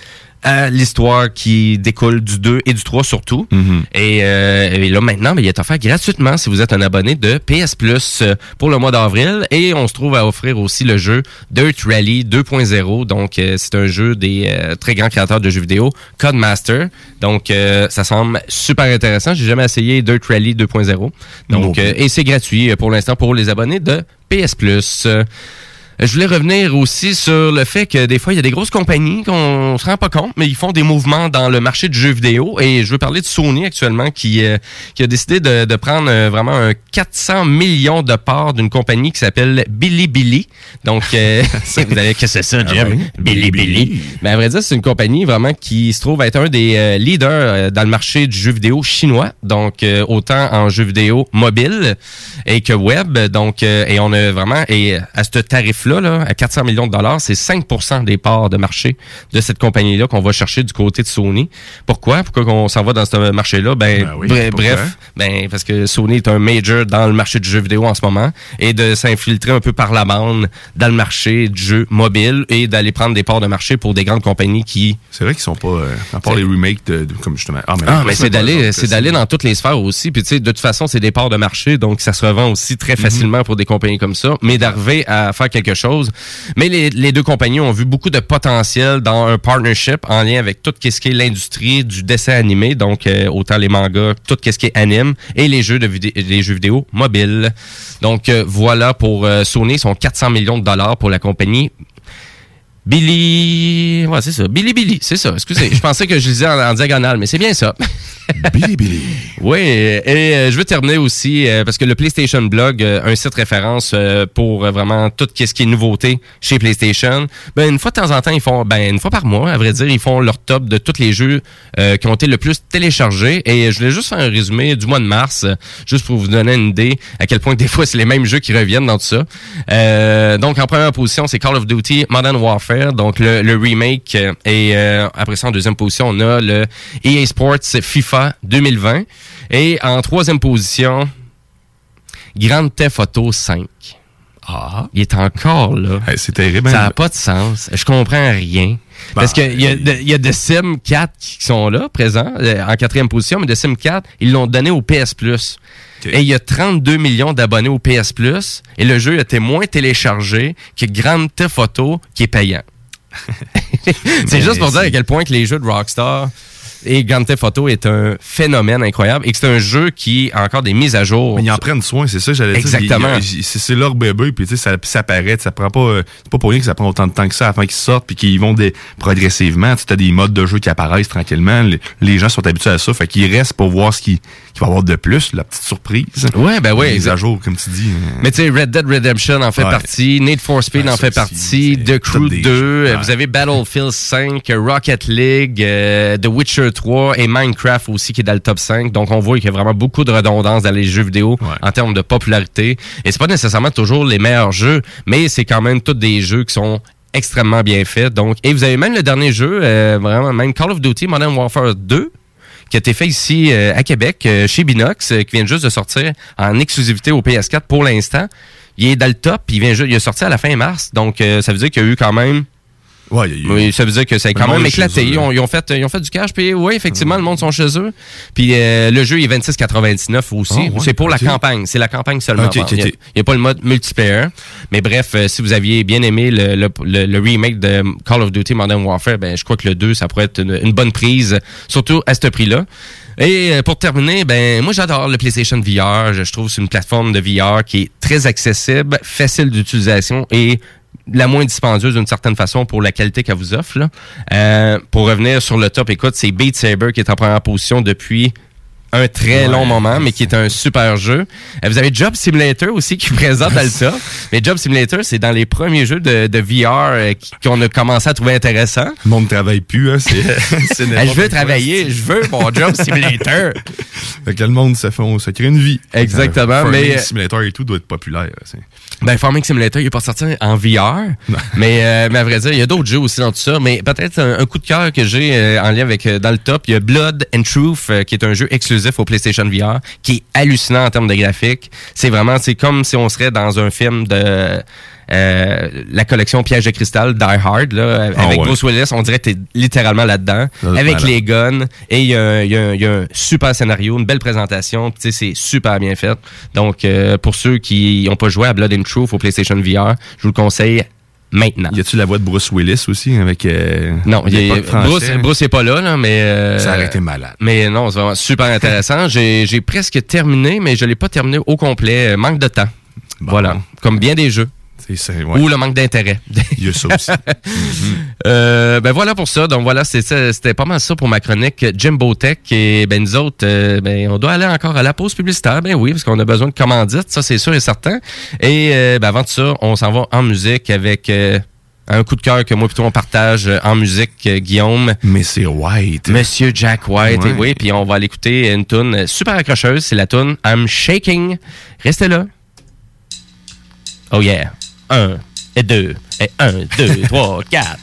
à l'histoire qui découle du 2 et du 3 surtout. Mm-hmm. et, euh, et là maintenant, ben, il est offert gratuitement si vous êtes un abonné de PS Plus euh, pour le mois d'avril. Et on se trouve à offrir aussi le jeu Dirt Rally 2.0. Donc euh, c'est un jeu des euh, très grands créateurs de jeux vidéo, Codemaster. Donc ça semble super intéressant. J'ai jamais essayé Dirt Rally 2.0. Non Donc et c'est gratuit pour l'instant pour les abonnés de PS Plus. Euh, je voulais revenir aussi sur le fait que des fois, il y a des grosses compagnies qu'on se rend pas compte, mais ils font des mouvements dans le marché du jeu vidéo. Et je veux parler de Sony actuellement qui, euh, qui a décidé de, de prendre euh, vraiment un 400 millions de parts d'une compagnie qui s'appelle Bilibili. Donc, euh, vous allez que c'est ça, Jim? Bilibili. Mais à vrai dire, c'est une compagnie vraiment qui se trouve être un des euh, leaders dans le marché du jeu vidéo chinois. Donc, euh, autant en jeu vidéo mobile et que web. Donc, euh, et on a vraiment, et à ce tarif-là, là, à 400 millions de dollars, c'est 5 des parts de marché de cette compagnie-là qu'on va chercher du côté de Sony. Pourquoi? Pourquoi qu'on s'en va dans ce marché-là? Ben, Ben oui, bref, ben, parce que Sony est un major dans le marché du jeu vidéo en ce moment et de s'infiltrer un peu par la bande dans le marché du jeu mobile et d'aller prendre des parts de marché pour des grandes compagnies qui C'est vrai qu'ils sont pas, euh, à part les remakes de, de- comme justement. Ah, mais, ah, mais c'est d'aller, eux c'est d'aller dans toutes les sphères aussi. Puis tu sais, de toute façon, c'est des parts de marché, donc ça se revend aussi très facilement pour des compagnies comme ça. Mais d'arriver à faire quelque chose. Mais les, deux compagnies ont vu beaucoup de potentiel dans un partnership en lien avec tout ce qui est l'industrie du dessin animé, donc euh, autant les mangas, tout ce qui est anime et les jeux de vidéo, jeux vidéo mobiles. Donc euh, voilà pour euh, Sony, son 400 millions de dollars pour la compagnie Billy. Ouais, c'est ça. Billy Billy, c'est ça. Excusez, je pensais que je lisais en, en diagonale, mais c'est bien ça. Billy Billy. Oui, et euh, je veux terminer aussi euh, parce que le PlayStation Blog, euh, un site référence pour vraiment tout ce qui est nouveauté chez PlayStation. Ben une fois de temps en temps, ils font, ben une fois par mois, à vrai dire, ils font leur top de tous les jeux qui ont été le plus téléchargés. Et je voulais juste faire un résumé du mois de mars, juste pour vous donner une idée à quel point des fois c'est les mêmes jeux qui reviennent dans tout ça. Donc en première position, c'est Call of Duty Modern Warfare, donc le, le remake. euh, Et euh, après ça, en deuxième position, on a le EA Sports FIFA 2020. Et en troisième position, Grand Theft Auto 5. Ah. Il est encore là. c'est terrible. Ça hein? n'a pas de sens. Je comprends rien. Parce Ben, qu'il y, a de- y a The Sim 4 qui sont là, présents, euh, en quatrième position, mais The Sim 4, ils l'ont donné au PS Plus. Et il y a 32 millions d'abonnés au PS Plus, et le jeu été moins téléchargé que Grand Theft Auto, qui est payant. c'est juste pour dire à quel point que les jeux de Rockstar et Grand Theft Auto est un phénomène incroyable et que c'est un jeu qui a encore des mises à jour. Mais ils en prennent soin, c'est ça, j'allais dire. Exactement. C'est leur bébé, puis tu sais, ça, ça paraît, ça prend pas, euh, c'est pas pour rien que ça prend autant de temps que ça afin qu'ils sortent, puis qu'ils vont des, progressivement. Tu as des modes de jeu qui apparaissent tranquillement. Les, les gens sont habitués à ça, fait qu'ils restent pour voir ce qu'il qu'il va y avoir de plus, la petite surprise. Ouais, ben ouais, Les exact. à jour, comme tu dis. Mais tu sais, Red Dead Redemption en fait Ouais. partie, Need for Speed Ouais, en fait partie, The Crew des 2, jeux. euh, Ouais. vous avez Battlefield 5, euh, Rocket League, euh, The Witcher 3 et Minecraft aussi qui est dans le top 5. Donc on voit qu'il y a vraiment beaucoup de redondance dans les jeux vidéo en termes de popularité. Et c'est pas nécessairement toujours les meilleurs jeux, mais c'est quand même tous des jeux qui sont extrêmement bien faits. Donc, et vous avez même le dernier jeu, euh, vraiment même Call of Duty Modern Warfare 2 qui a été fait ici euh, à Québec euh, chez Binox, euh, qui vient juste de sortir en exclusivité au PS4 pour l'instant. Il est dans le top, il vient juste, il est sorti à la fin mars, donc ça veut dire qu'il y a eu quand même. Ouais, a Oui, ça veut dire que Le quand même éclaté. eux, Ils ont, ils ont fait, ils ont fait du cash, puis oui, effectivement, le monde sont chez eux. Puis euh, le jeu est 26,99 aussi. Ah, ouais, c'est pour la campagne. C'est la campagne seulement. Il n'y a, pas le mode multiplayer. Mais bref, euh, si vous aviez bien aimé le, le, le- le remake de Call of Duty Modern Warfare, ben je crois que le 2, ça pourrait être une, une bonne prise, surtout à ce prix-là. Et euh, pour terminer, ben moi j'adore le PlayStation VR. Je, je trouve que c'est une plateforme de VR qui est très accessible, facile d'utilisation et la moins dispendieuse d'une certaine façon pour la qualité qu'elle vous offre. Euh, pour revenir sur le top, écoute, c'est Beat Saber qui est en première position depuis un très long moment, mais qui est un super jeu. Euh, Vous avez Job Simulator aussi qui présente top. Mais Job Simulator, c'est dans les premiers jeux de, de VR euh, qu'on a commencé à trouver intéressant. Le monde ne travaille plus, hein. C'est, Euh, je veux travailler, je veux mon Job Simulator. Fait que le monde se fait, se crée une vie. Exactement, Euh, mais- Farming Simulator et tout doit être populaire. Ben, Farming Simulator, il est pas sorti en VR. mais, euh, mais à vrai dire, il y a d'autres jeux aussi dans tout ça. Mais peut-être un, un coup de cœur que j'ai euh, en lien avec euh, dans le top, il y a Blood and Truth, euh, qui est un jeu exclusif au PlayStation VR, qui est hallucinant en termes de graphique. C'est vraiment, c'est comme si on serait dans un film de euh, la collection Piège de cristal, Die Hard, là, Ah avec ouais. Bruce Willis. On dirait que t'es littéralement là-dedans, avec les guns. Et il y, a un- y y a super scénario, une belle présentation. c'est super bien fait. Donc, euh, pour ceux qui n'ont pas joué à Blood and Truth au PlayStation VR, je vous le conseille maintenant. Y a-tu la voix de Bruce Willis aussi avec. euh, Non, y a-? Bruce, Bruce est pas là, là mais... euh, Ça aurait été malade. Mais non, c'est vraiment super intéressant. J'ai j'ai presque terminé, mais je l'ai pas terminé au complet. Manque de temps. Voilà. Comme bien des jeux. Ouais. Ou le manque d'intérêt. Il y a ça aussi. Euh, ben voilà pour ça. Donc voilà, c'est ça- c'était pas mal ça pour ma chronique Jimbo Tech. Et ben nous autres, euh, ben on doit aller encore à la pause publicitaire. Ben oui, parce qu'on a besoin de commandites, ça c'est sûr et certain. Et euh, ben avant de ça, on s'en va en musique avec un coup de cœur que moi plutôt on partage en musique, Guillaume. Mais c'est White. Monsieur Jack White. Ouais. Et oui, puis on va aller écouter une tune super accrocheuse. C'est la tune I'm Shaking. Restez là. Oh yeah. 1 et 2 et 1, 2, 3, 4.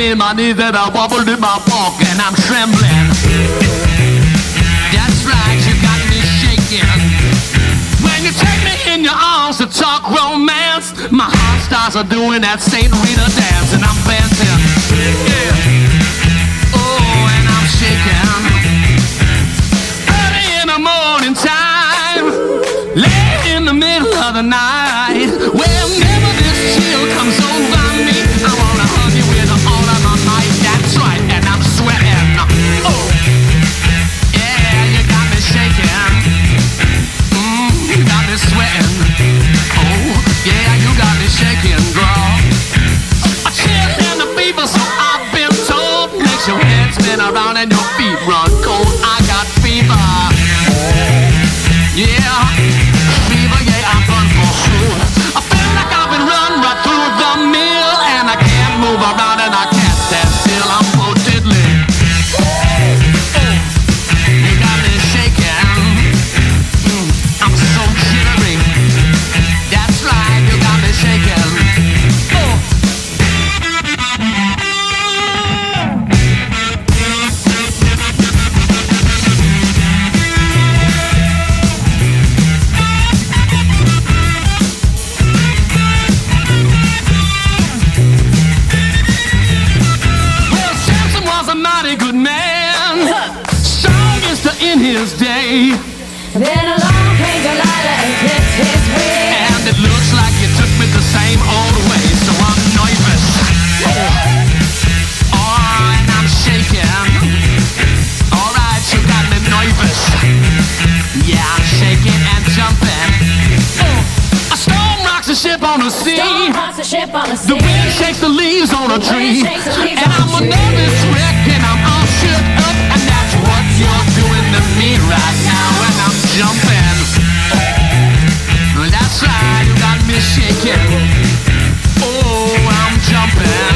in my knee that I wobbled in my pocket, and I'm trembling. That's right, you got me shaking. When you take me in your arms to talk romance, my heart starts are doing that Saint Rita dance and I'm dancing. Yeah. Oh, and I'm shaking. Early in the morning time, late in the middle of the night, whenever this chill comes on. and your feet run cold. I got fever. Yeah. good man, strongest in his day. Then along came Delilah and clipped his wig. And it looks like you took me the same old way, so I'm nervous. Oh, oh and I'm shaking. Alright, you got me nervous. Yeah, I'm shaking and jumping. A storm rocks a ship on the sea. The wind shakes the leaves on a tree. And I'm a nervous wreck. jumping. That's right, you got me shaking. Oh, I'm jumping.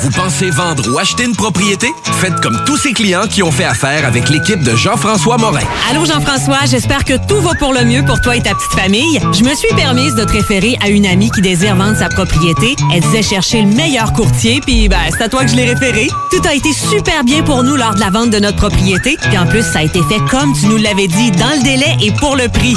Vous pensez vendre ou acheter une propriété? Faites comme tous ces clients qui ont fait affaire avec l'équipe de Jean-François Morin. Allô Jean-François, j'espère que tout va pour le mieux pour toi et ta petite famille. Je me suis permise de te référer à une amie qui désire vendre sa propriété. Elle disait chercher le meilleur courtier, puis ben, c'est à toi que je l'ai référé. Tout a été super bien pour nous lors de la vente de notre propriété, puis en plus, ça a été fait comme tu nous l'avais dit, dans le délai et pour le prix.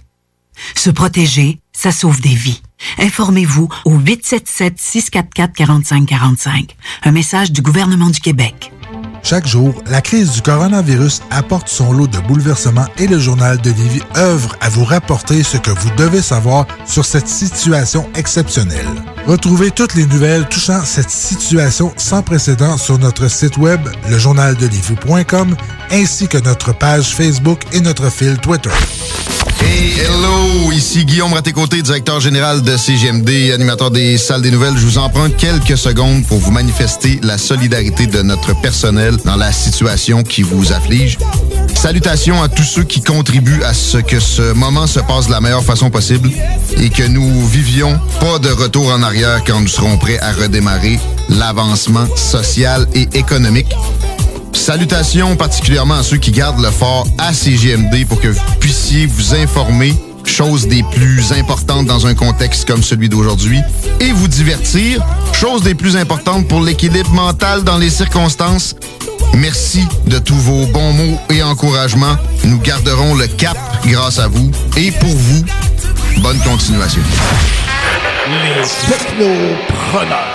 Se protéger, ça sauve des vies. Informez-vous au 877-644-4545. Un message du gouvernement du Québec. Chaque jour, la crise du coronavirus apporte son lot de bouleversements et le journal de Lévis œuvre à vous rapporter ce que vous devez savoir sur cette situation exceptionnelle. Retrouvez toutes les nouvelles touchant cette situation sans précédent sur notre site web, lejournaldelivie.com, ainsi que notre page Facebook et notre fil Twitter. Hello! Ici Guillaume Raté-Côté, directeur général de CGMD, animateur des salles des nouvelles. Je vous emprunte quelques secondes pour vous manifester la solidarité de notre personnel dans la situation qui vous afflige. Salutations à tous ceux qui contribuent à ce que ce moment se passe de la meilleure façon possible et que nous vivions pas de retour en arrière quand nous serons prêts à redémarrer l'avancement social et économique. Salutations particulièrement à ceux qui gardent le fort à CGMD pour que vous puissiez vous informer, chose des plus importantes dans un contexte comme celui d'aujourd'hui, et vous divertir, chose des plus importantes pour l'équilibre mental dans les circonstances. Merci de tous vos bons mots et encouragements. Nous garderons le cap grâce à vous et pour vous. Bonne continuation. Les technopreneurs.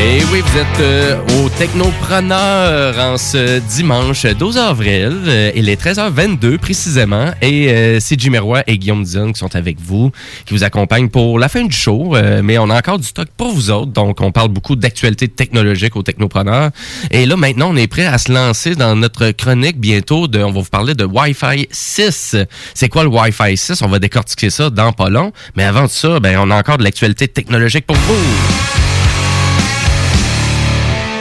Et oui, vous êtes euh, au Technopreneur en ce dimanche 12 avril. Euh, il est 13h22 précisément. Et euh, c'est Jimmy et Guillaume Dion qui sont avec vous, qui vous accompagnent pour la fin du show. Euh, mais on a encore du stock pour vous autres. Donc, on parle beaucoup d'actualités technologiques au Technopreneur. Et là, maintenant, on est prêt à se lancer dans notre chronique bientôt. De, on va vous parler de Wi-Fi 6. C'est quoi le Wi-Fi 6? On va décortiquer ça dans pas long. Mais avant de ça, ben, on a encore de l'actualité technologique pour vous.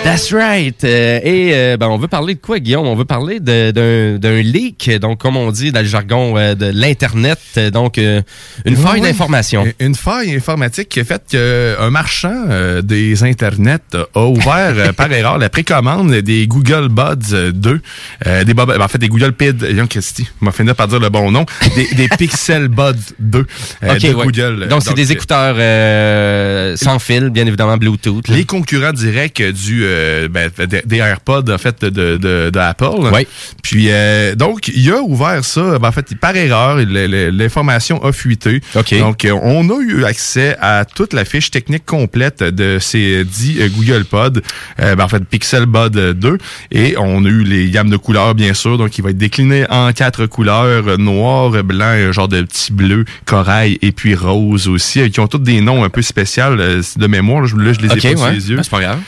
That's right. Euh, et euh, ben, on veut parler de quoi, Guillaume? On veut parler d'un leak, donc comme on dit dans le jargon euh, de l'Internet, donc euh, une Ouais, faille d'information. Une faille informatique qui a fait qu'un marchand euh, des Internets a ouvert par erreur la précommande des Google Buds euh, 2. euh, des, Bob- en fait, des Google Pid, Christy, m'a fini par dire le bon nom, des, des Pixel Buds 2 euh, Ok, de ouais. Google. Donc, c'est des écouteurs euh, sans fil, bien évidemment Bluetooth. là. Les concurrents directs du euh, ben, des- AirPods en fait de, de, de Apple. Oui. Puis euh, donc il a ouvert ça. ben, en fait, par erreur, l'information a fuité. Donc euh, on a eu accès à toute la fiche technique complète de ces dix euh, Google Pod. euh, ben, en fait, Pixel Bud 2 et on a eu les gammes de couleurs bien sûr. Donc il va être décliné en quatre couleurs noir, blanc, un genre de petit bleu, corail et puis rose aussi, qui ont tous des noms un peu spéciaux de mémoire. Là, je, les ai Ok, pas sous ouais. les yeux. Ah, c'est pas grave.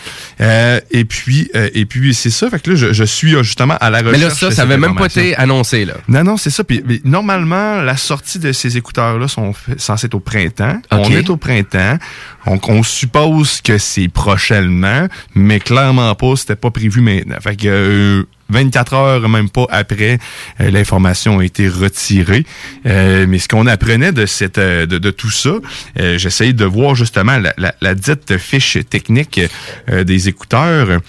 Euh, et puis, euh, et puis c'est ça. Fait que là, je, je suis euh, justement à la Mais recherche. là, ça, ça avait même pas été annoncé, là. Non, non, c'est ça. Puis, mais normalement, la sortie de ces écouteurs-là sont fait- censés être au printemps. On est au printemps. Donc, on suppose que c'est prochainement, mais clairement pas, c'était pas prévu maintenant. Fait que euh, 24 heures, même pas après, euh, l'information a été retirée. Euh, mais ce qu'on apprenait de cette euh, de, de tout ça, euh, j'essayais de voir justement la, la, la dite fiche technique euh, des écouteurs.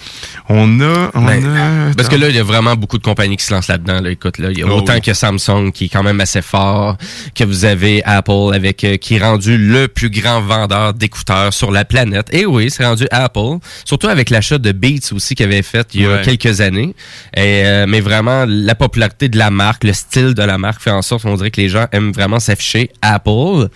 On a, on Ben, a Parce que là, il y a vraiment beaucoup de compagnies qui se lancent là-dedans. Là. Écoute, là, il y a Oh autant oui. que Samsung qui est quand même assez fort, que vous avez Apple avec euh, qui est rendu le plus grand vendeur d'écouteurs sur la planète. Et oui, c'est rendu Apple, surtout avec l'achat de Beats aussi qu'il avait fait il y a Ouais. quelques années. Et, euh, mais vraiment, la popularité de la marque, le style de la marque fait en sorte qu'on dirait que les gens aiment vraiment s'afficher Apple.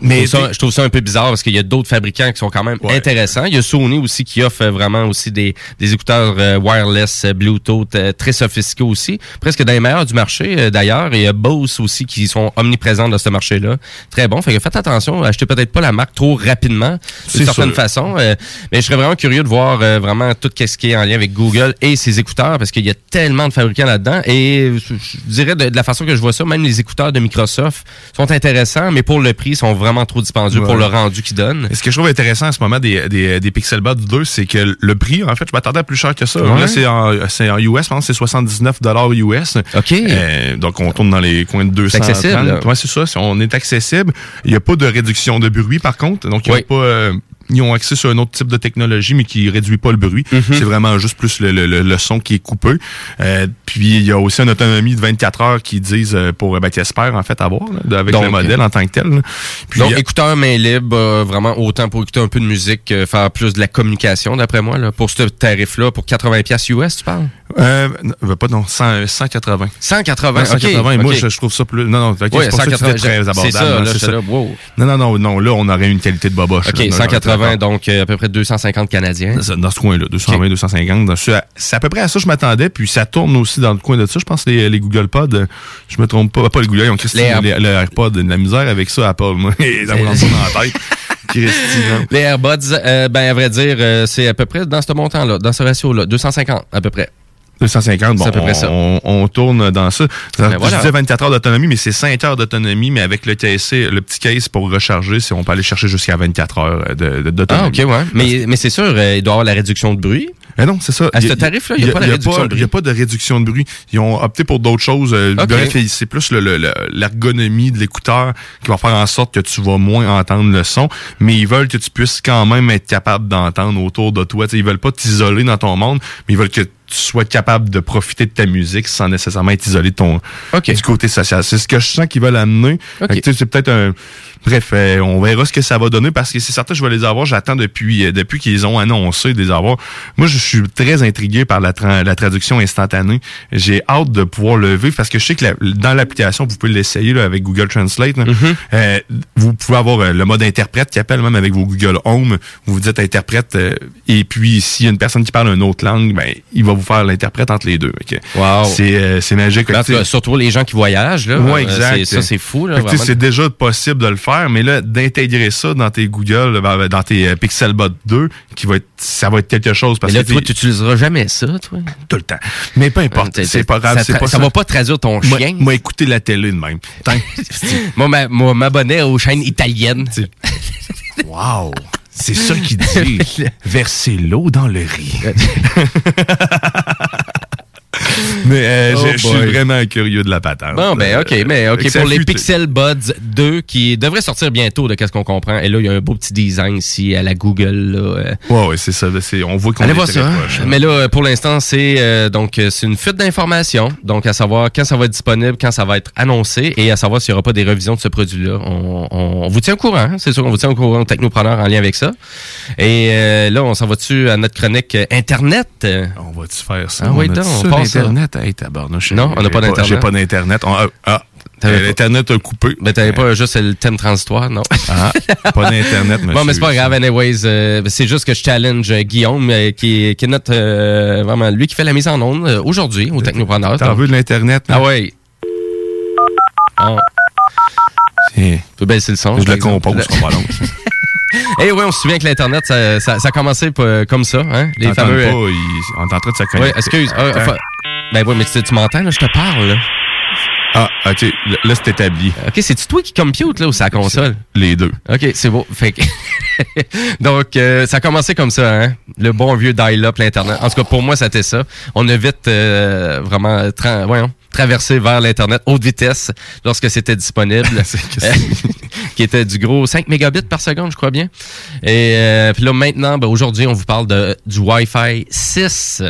Mais je, trouve ça, je trouve ça un peu bizarre parce qu'il y a d'autres fabricants qui sont quand même intéressants. Il y a Sony aussi qui offre vraiment aussi des, des écouteurs euh, wireless euh, Bluetooth euh, très sophistiqués aussi, presque dans les meilleurs du marché d'ailleurs. Et il y a Bose aussi qui sont omniprésents dans ce marché-là. Très bon. Fait que faites attention, achetez peut-être pas la marque trop rapidement d'une certaine sûr. façon. mais je serais vraiment curieux de voir vraiment tout ce qui est en lien avec Google et ses écouteurs parce qu'il y a tellement de fabricants là-dedans. Et je je dirais de, de la façon que je vois ça, même les écouteurs de Microsoft sont intéressants, mais pour le prix, ils sont vraiment trop dispendieux pour le rendu qu'ils donnent. Et ce que je trouve intéressant en ce moment des, des, des Pixel Buds 2, c'est que le prix, en fait, je m'attendais à plus cher que ça. Ouais. Là, c'est en, c'est en US, je pense c'est 79 US. OK. Euh, donc, on tourne dans les coins de 200. C'est accessible. Ouais, c'est ça. On est accessible. Il n'y a pas de réduction de bruit, par contre. Donc, ils Oui. ont pas... euh, ils ont accès sur un autre type de technologie, mais qui réduit pas le bruit. Mhm. C'est vraiment juste plus le, le, le- le son qui est coupé. Euh, puis il y a aussi une autonomie de 24 heures qui disent euh, pour ben, qui espèrent en fait avoir là, avec Donc, le modèle en tant que tel. là. Puis, Donc, écouteur main libre, euh, vraiment autant pour écouter un peu de musique, euh, faire plus de la communication, d'après moi, là, pour ce tarif-là, pour 80 pièces US, tu parles? Euh, pas non, 100, 180. 180, Ouais, 180, ok, moi je, je trouve ça plus. Non, non, ok, Ouais, c'est pour ça que 180, c'était très abordable. ça, hein, là, j'étais là, wow. Non, non, non, non, là on aurait une qualité de boboche. OK, là, 180, donc euh, à peu près 250 Canadiens. Dans, ce coin-là, 220, 250. dans ce- C'est à peu près à ça que je m'attendais, puis ça tourne aussi dans le coin de ça. Je pense que les, les Google Pod, euh, je me trompe pas, pas les Google, ils ont Christy, Les les, Air- les AirPods, de la misère avec ça, Apple, moi. ça rentre pas dans la tête. Les AirBuds, euh, ben à vrai dire, euh, c'est à peu près dans ce montant-là, dans ce ratio-là, 250 à peu près. 250, bon, C'est à peu près ça. on, on tourne dans ça. Ben je disais 24 heures d'autonomie, mais c'est 5 heures d'autonomie, mais avec le TSC, le petit case pour recharger, si on peut aller chercher jusqu'à 24 heures de- de- d'autonomie. Ah, OK, ouais. Mais, mais c'est sûr, euh, il doit y avoir la réduction de bruit. Mais non, c'est ça. À Il ce tarif-là, il n'y a, pas la réduction de Il bruit. n'y a pas de réduction de bruit. Ils ont opté pour d'autres choses. Euh, Ok. Bref, c'est plus le- le- le- l'ergonomie de l'écouteur qui va faire en sorte que tu vas moins entendre le son, mais ils veulent que tu puisses quand même être capable d'entendre autour de toi. Tu sais, ils veulent pas t'isoler dans ton monde, mais ils veulent que tu sois capable de profiter de ta musique sans nécessairement être isolé de ton, du côté social. C'est ce que je sens qu'ils veulent amener. Ok. Fait que, tu sais, C'est peut-être un... Bref, euh, on verra ce que ça va donner parce que c'est certain que je vais les avoir. J'attends depuis euh, depuis qu'ils ont annoncé des avoir. Moi, je suis très intrigué par la, tra- la traduction instantanée. J'ai hâte de pouvoir le vivre parce que je sais que la- dans l'application, vous pouvez l'essayer là, avec Google Translate. là. Euh, vous pouvez avoir le mode interprète qui appelle même avec vos Google Home. Vous vous dites interprète et puis s'il y a une personne qui parle une autre langue, ben il va vous faire l'interprète entre les deux. Wow. C'est euh, c'est magique. Surtout les gens qui voyagent, là. Ouais, Euh, exact. c'est- Ça, c'est fou, là. C'est déjà possible de le faire, mais là, d'intégrer ça dans tes Google, ben, dans tes euh, Pixel Bot 2, qui va être, ça va être quelque chose. Parce Mais là, que toi, tu n'utiliseras jamais ça, toi. tout le temps. Mais peu importe, c'est pas grave, ça pas ça va pas traduire ton chien. Moi, écouter la télé de même. Moi, m'abonner aux chaînes italiennes. wow! C'est ça qu'il dit. Verser l'eau dans le riz. Mais euh, Oh je- suis vraiment curieux de la patente. Bon, ben, OK, mais OK, pour les Pixel Buds 2 qui devraient sortir bientôt, de qu'est-ce qu'on comprend. Et là, il y a un beau petit design ici à la Google. Là, euh. Ouais, ouais, c'est ça. on voit qu'on Allez est voir très ça. proche, hein. Mais là, pour l'instant, c'est euh, donc euh, c'est une fuite d'informations. Donc, à savoir quand ça va être disponible, quand ça va être annoncé et à savoir s'il n'y aura pas des révisions de ce produit-là. On, on- on vous tient au courant. hein? C'est sûr qu'on vous tient au courant, technopreneur en lien avec ça. Et euh, là, on s'en va-tu à notre chronique euh, Internet? On va-tu faire ça? Ah oui, On on passe ça. l'Internet? Hey, tabarnouche, Non, on n'a pas d'Internet. J'ai pas d'Internet. On- ah, ah, euh, L'Internet a coupé. Mais t'avais pas juste le thème transitoire, non? Ah, pas d'Internet, monsieur. Bon, mais c'est pas grave, anyways. euh, c'est juste que je challenge euh, Guillaume, euh, qui, qui est notre, euh, vraiment, lui qui fait la mise en onde euh, aujourd'hui au Technopreneur. T'en veux de l'Internet? Ah ouais. Ah. Tu peux baisser le son. Je le compose, va long. Eh oui, on se souvient que l'Internet, ça, ça, ça a commencé comme ça, hein? Les fameux... pas, euh, il- on est en train de se Oui, connecter. excuse. Ah, Attends. enfin, ben oui, mais tu, tu m'entends, là? Je te parle, là. Ah, ok, là, là, c'est établi. OK, c'est-tu toi qui compute, là, ou c'est la console? Les deux. OK, c'est beau. Fait que- Donc, euh, ça a commencé comme ça, hein? Le bon vieux dial-up, l'Internet. En tout cas, pour moi, c'était ça. On a vite euh, vraiment tra voyons, traversé vers l'Internet haute vitesse lorsque c'était disponible. Qui était du gros 5 mégabits par seconde, je crois bien. Et euh, puis là, maintenant, ben, aujourd'hui, on vous parle de, du Wi-Fi 6.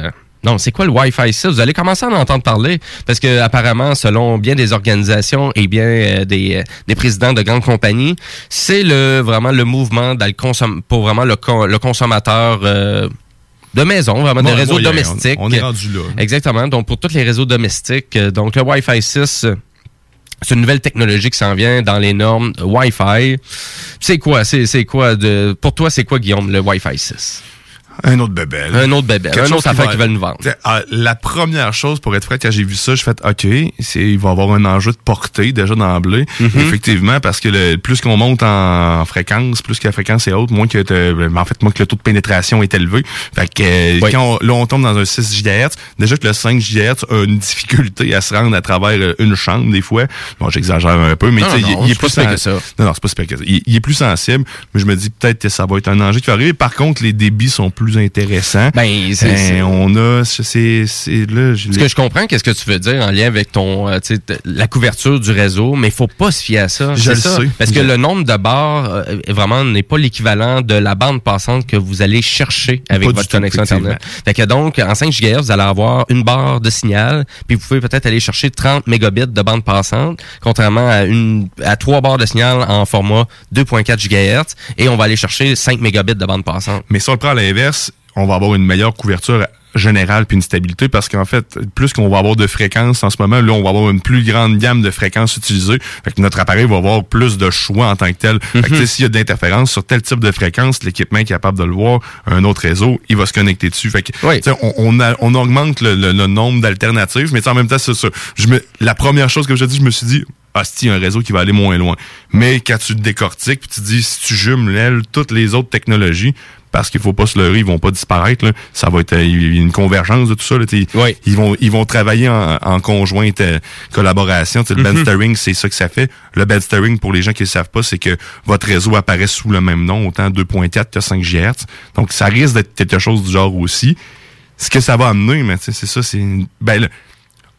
Non, c'est quoi le Wi-Fi 6? Vous allez commencer à en entendre parler parce que apparemment, selon bien des organisations et bien euh, des, euh, des présidents de grandes compagnies, c'est le vraiment le mouvement dans le consom- pour vraiment le, con- le consommateur euh, de maison, vraiment des Mo- réseaux moyen, domestiques. on- on est rendu là. Exactement. Donc pour tous les réseaux domestiques, donc le Wi-Fi 6 c'est une nouvelle technologie qui s'en vient dans les normes Wi-Fi. C'est quoi? C'est quoi de. Pour toi, c'est quoi, Guillaume, le Wi-Fi 6? Un autre bébel. Un autre bébel. Quelque Un autre qui affaire va- qu'ils veulent nous vendre. Ah, la première chose, pour être vrai, quand j'ai vu ça, je fais OK, c'est il va y avoir un enjeu de portée déjà d'emblée. Mhm. Effectivement, parce que le, plus qu'on monte en fréquence, plus que la fréquence est haute, moins que ben, en fait, moins que le taux de pénétration est élevé. Fait que euh, Oui. quand on, là, on tombe dans un 6 GHz, déjà que le 5 GHz a une difficulté à se rendre à travers euh, une chambre des fois. Bon, j'exagère un peu, mais Non, il, est plus que ça. non, non, c'est pas que ça. Il, il est plus sensible, mais je me dis peut-être que ça va être un enjeu qui va arriver. Par contre, les débits sont plus intéressants. Ben, Ben, c'est- on a, c'est, c'est là, je Ce que je comprends, qu'est-ce que tu veux dire en lien avec ton, euh, la couverture du réseau, mais faut pas se fier à ça. Je le ça? sais. Parce que le nombre de barres euh, vraiment n'est pas l'équivalent de la bande passante que vous allez chercher avec Pas votre tout, connexion internet. Fait que donc en 5 GHz, vous allez avoir une barre de signal, puis vous pouvez peut-être aller chercher 30 mégabits de bande passante, contrairement à une à trois barres de signal en format 2.4 GHz, et on va aller chercher 5 mégabits de bande passante. Mais si on le prend à l'inverse, on va avoir une meilleure couverture générale puis une stabilité parce qu'en fait, plus qu'on va avoir de fréquences en ce moment, là, on va avoir une plus grande gamme de fréquences utilisées. Fait que notre appareil va avoir plus de choix en tant que tel. Fait que, tu sais, s'il y a de l'interférence sur tel type de fréquence, l'équipement est capable de le voir, un autre réseau, il va se connecter dessus. Fait que, on, on, a- on augmente le, le- le nombre d'alternatives, mais en même temps, c'est ça. Je me, la première chose que je dis, je me suis dit, ah, c'est un réseau qui va aller moins loin. Mais quand tu le décortiques, puis tu dis, si tu jumelles toutes les autres technologies, parce qu'il faut pas se leurrer, ils vont pas disparaître. Là. Ça va être euh, il y a une convergence de tout ça. Là, t'sais. ils vont ils vont travailler en, en conjointe euh, collaboration. T'sais, Le Mhm. bandstering, c'est ça que ça fait. Le bandstering, pour les gens qui ne le savent pas, c'est que votre réseau apparaît sous le même nom, autant 2.4 que 5 GHz. Donc ça risque d'être quelque chose du genre aussi. Ce que ça va amener, mais c'est ça, c'est une- ben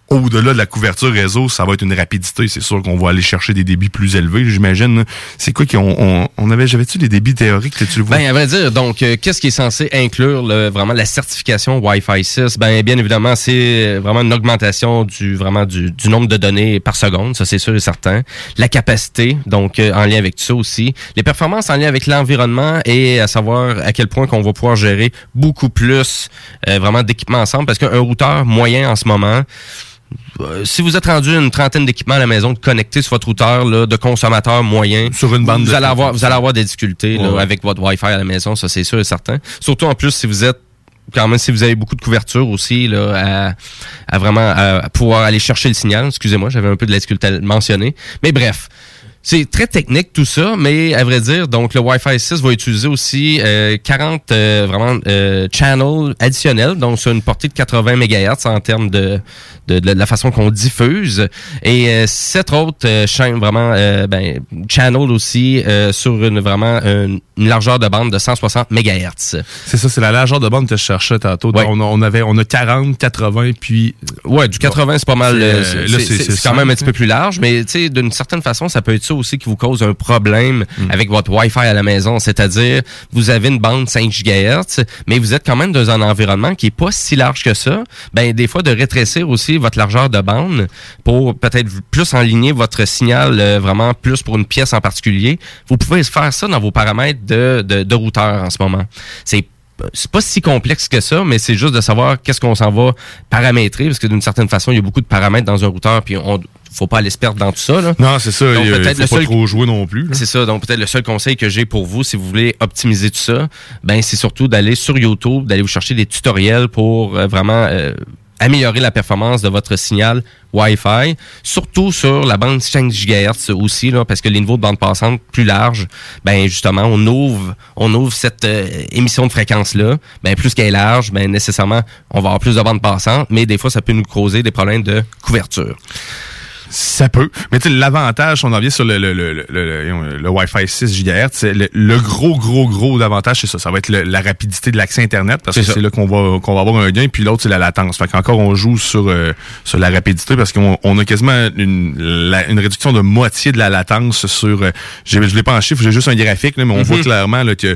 au-delà de la couverture réseau, ça va être une rapidité. C'est sûr qu'on va aller chercher des débits plus élevés, j'imagine. C'est quoi qu'on on, on avait, j'avais-tu des débits théoriques, tu le vois? Ben, à vrai dire, donc, euh, qu'est-ce qui est censé inclure vraiment la certification Wi-Fi 6? Ben, bien évidemment, c'est vraiment une augmentation du vraiment du, nombre de données par seconde, ça c'est sûr et certain. La capacité, donc euh, en lien avec ça aussi. Les performances en lien avec l'environnement et à savoir à quel point qu'on va pouvoir gérer beaucoup plus euh, vraiment d'équipements ensemble, parce qu'un routeur moyen en ce moment, euh, si vous êtes rendu une trentaine d'équipements à la maison connectés sur votre routeur là, de consommateurs moyens, sur une bande vous de allez avoir vous allez avoir des difficultés là, avec votre Wi-Fi à la maison, ça c'est sûr et certain. Surtout en plus si vous êtes quand même si vous avez beaucoup de couverture aussi là, à, à vraiment à pouvoir aller chercher le signal. Excusez-moi, j'avais un peu de la difficulté à le mentionner. Mais bref. C'est très technique tout ça, mais à vrai dire, donc le Wi-Fi 6 va utiliser aussi euh, 40 euh, vraiment euh, channels additionnels, donc sur une portée de 80 MHz en termes de, de, de la façon qu'on diffuse, et euh, sept autres euh, chaînes vraiment euh, ben, channels aussi sur une vraiment une une largeur de bande de 160 MHz. C'est ça, c'est la largeur de bande que je cherchais tantôt. Ouais. On, a- on avait, on a 40, 80, puis... Ouais, du 80, c'est pas mal. C'est, euh, euh, là, c'est- quand même un petit peu plus large, mais tu sais, d'une certaine façon, ça peut être ça aussi qui vous cause un problème avec votre Wi-Fi à la maison. C'est-à-dire, vous avez une bande 5 GHz, mais vous êtes quand même dans un environnement qui est pas si large que ça. Ben, des fois, de rétrécir aussi votre largeur de bande pour peut-être plus enligner votre signal euh, vraiment plus pour une pièce en particulier. Vous pouvez faire ça dans vos paramètres de, de, de routeur en ce moment. C'est c'est pas si complexe que ça, mais c'est juste de savoir qu'est-ce qu'on s'en va paramétrer, parce que d'une certaine façon, il y a beaucoup de paramètres dans un routeur, puis on faut pas aller se perdre dans tout ça. Là. Non, c'est ça. Donc, il, peut-être faut le pas seul- trop jouer non plus. C'est ça. Donc, peut-être le seul conseil que j'ai pour vous, si vous voulez optimiser tout ça, ben, c'est surtout d'aller sur YouTube, d'aller vous chercher des tutoriels pour euh, vraiment euh, améliorer la performance de votre signal Wi-Fi, surtout sur la bande 5 GHz aussi, là, parce que les niveaux de bande passante plus larges, ben, justement, on ouvre, on ouvre cette euh, émission de fréquence-là. Ben, plus qu'elle est large, ben, nécessairement, on va avoir plus de bande passante, mais des fois, ça peut nous causer des problèmes de couverture. Ça peut. Mais tu sais, l'avantage, on en vient sur le, le, le, le, le- le Wi-Fi 6 GHz, c'est le, le gros, gros, gros avantage, c'est ça. Ça va être le- la rapidité de l'accès Internet, parce que C'est là qu'on va, qu'on va avoir un gain, puis l'autre, c'est la latence. Fait qu'encore, on joue sur, euh, sur la rapidité, parce qu'on on a quasiment une, la- une réduction de moitié de la latence sur... euh, je l'ai pas en chiffre, j'ai juste un graphique, là, mais on Mhm. voit clairement là, que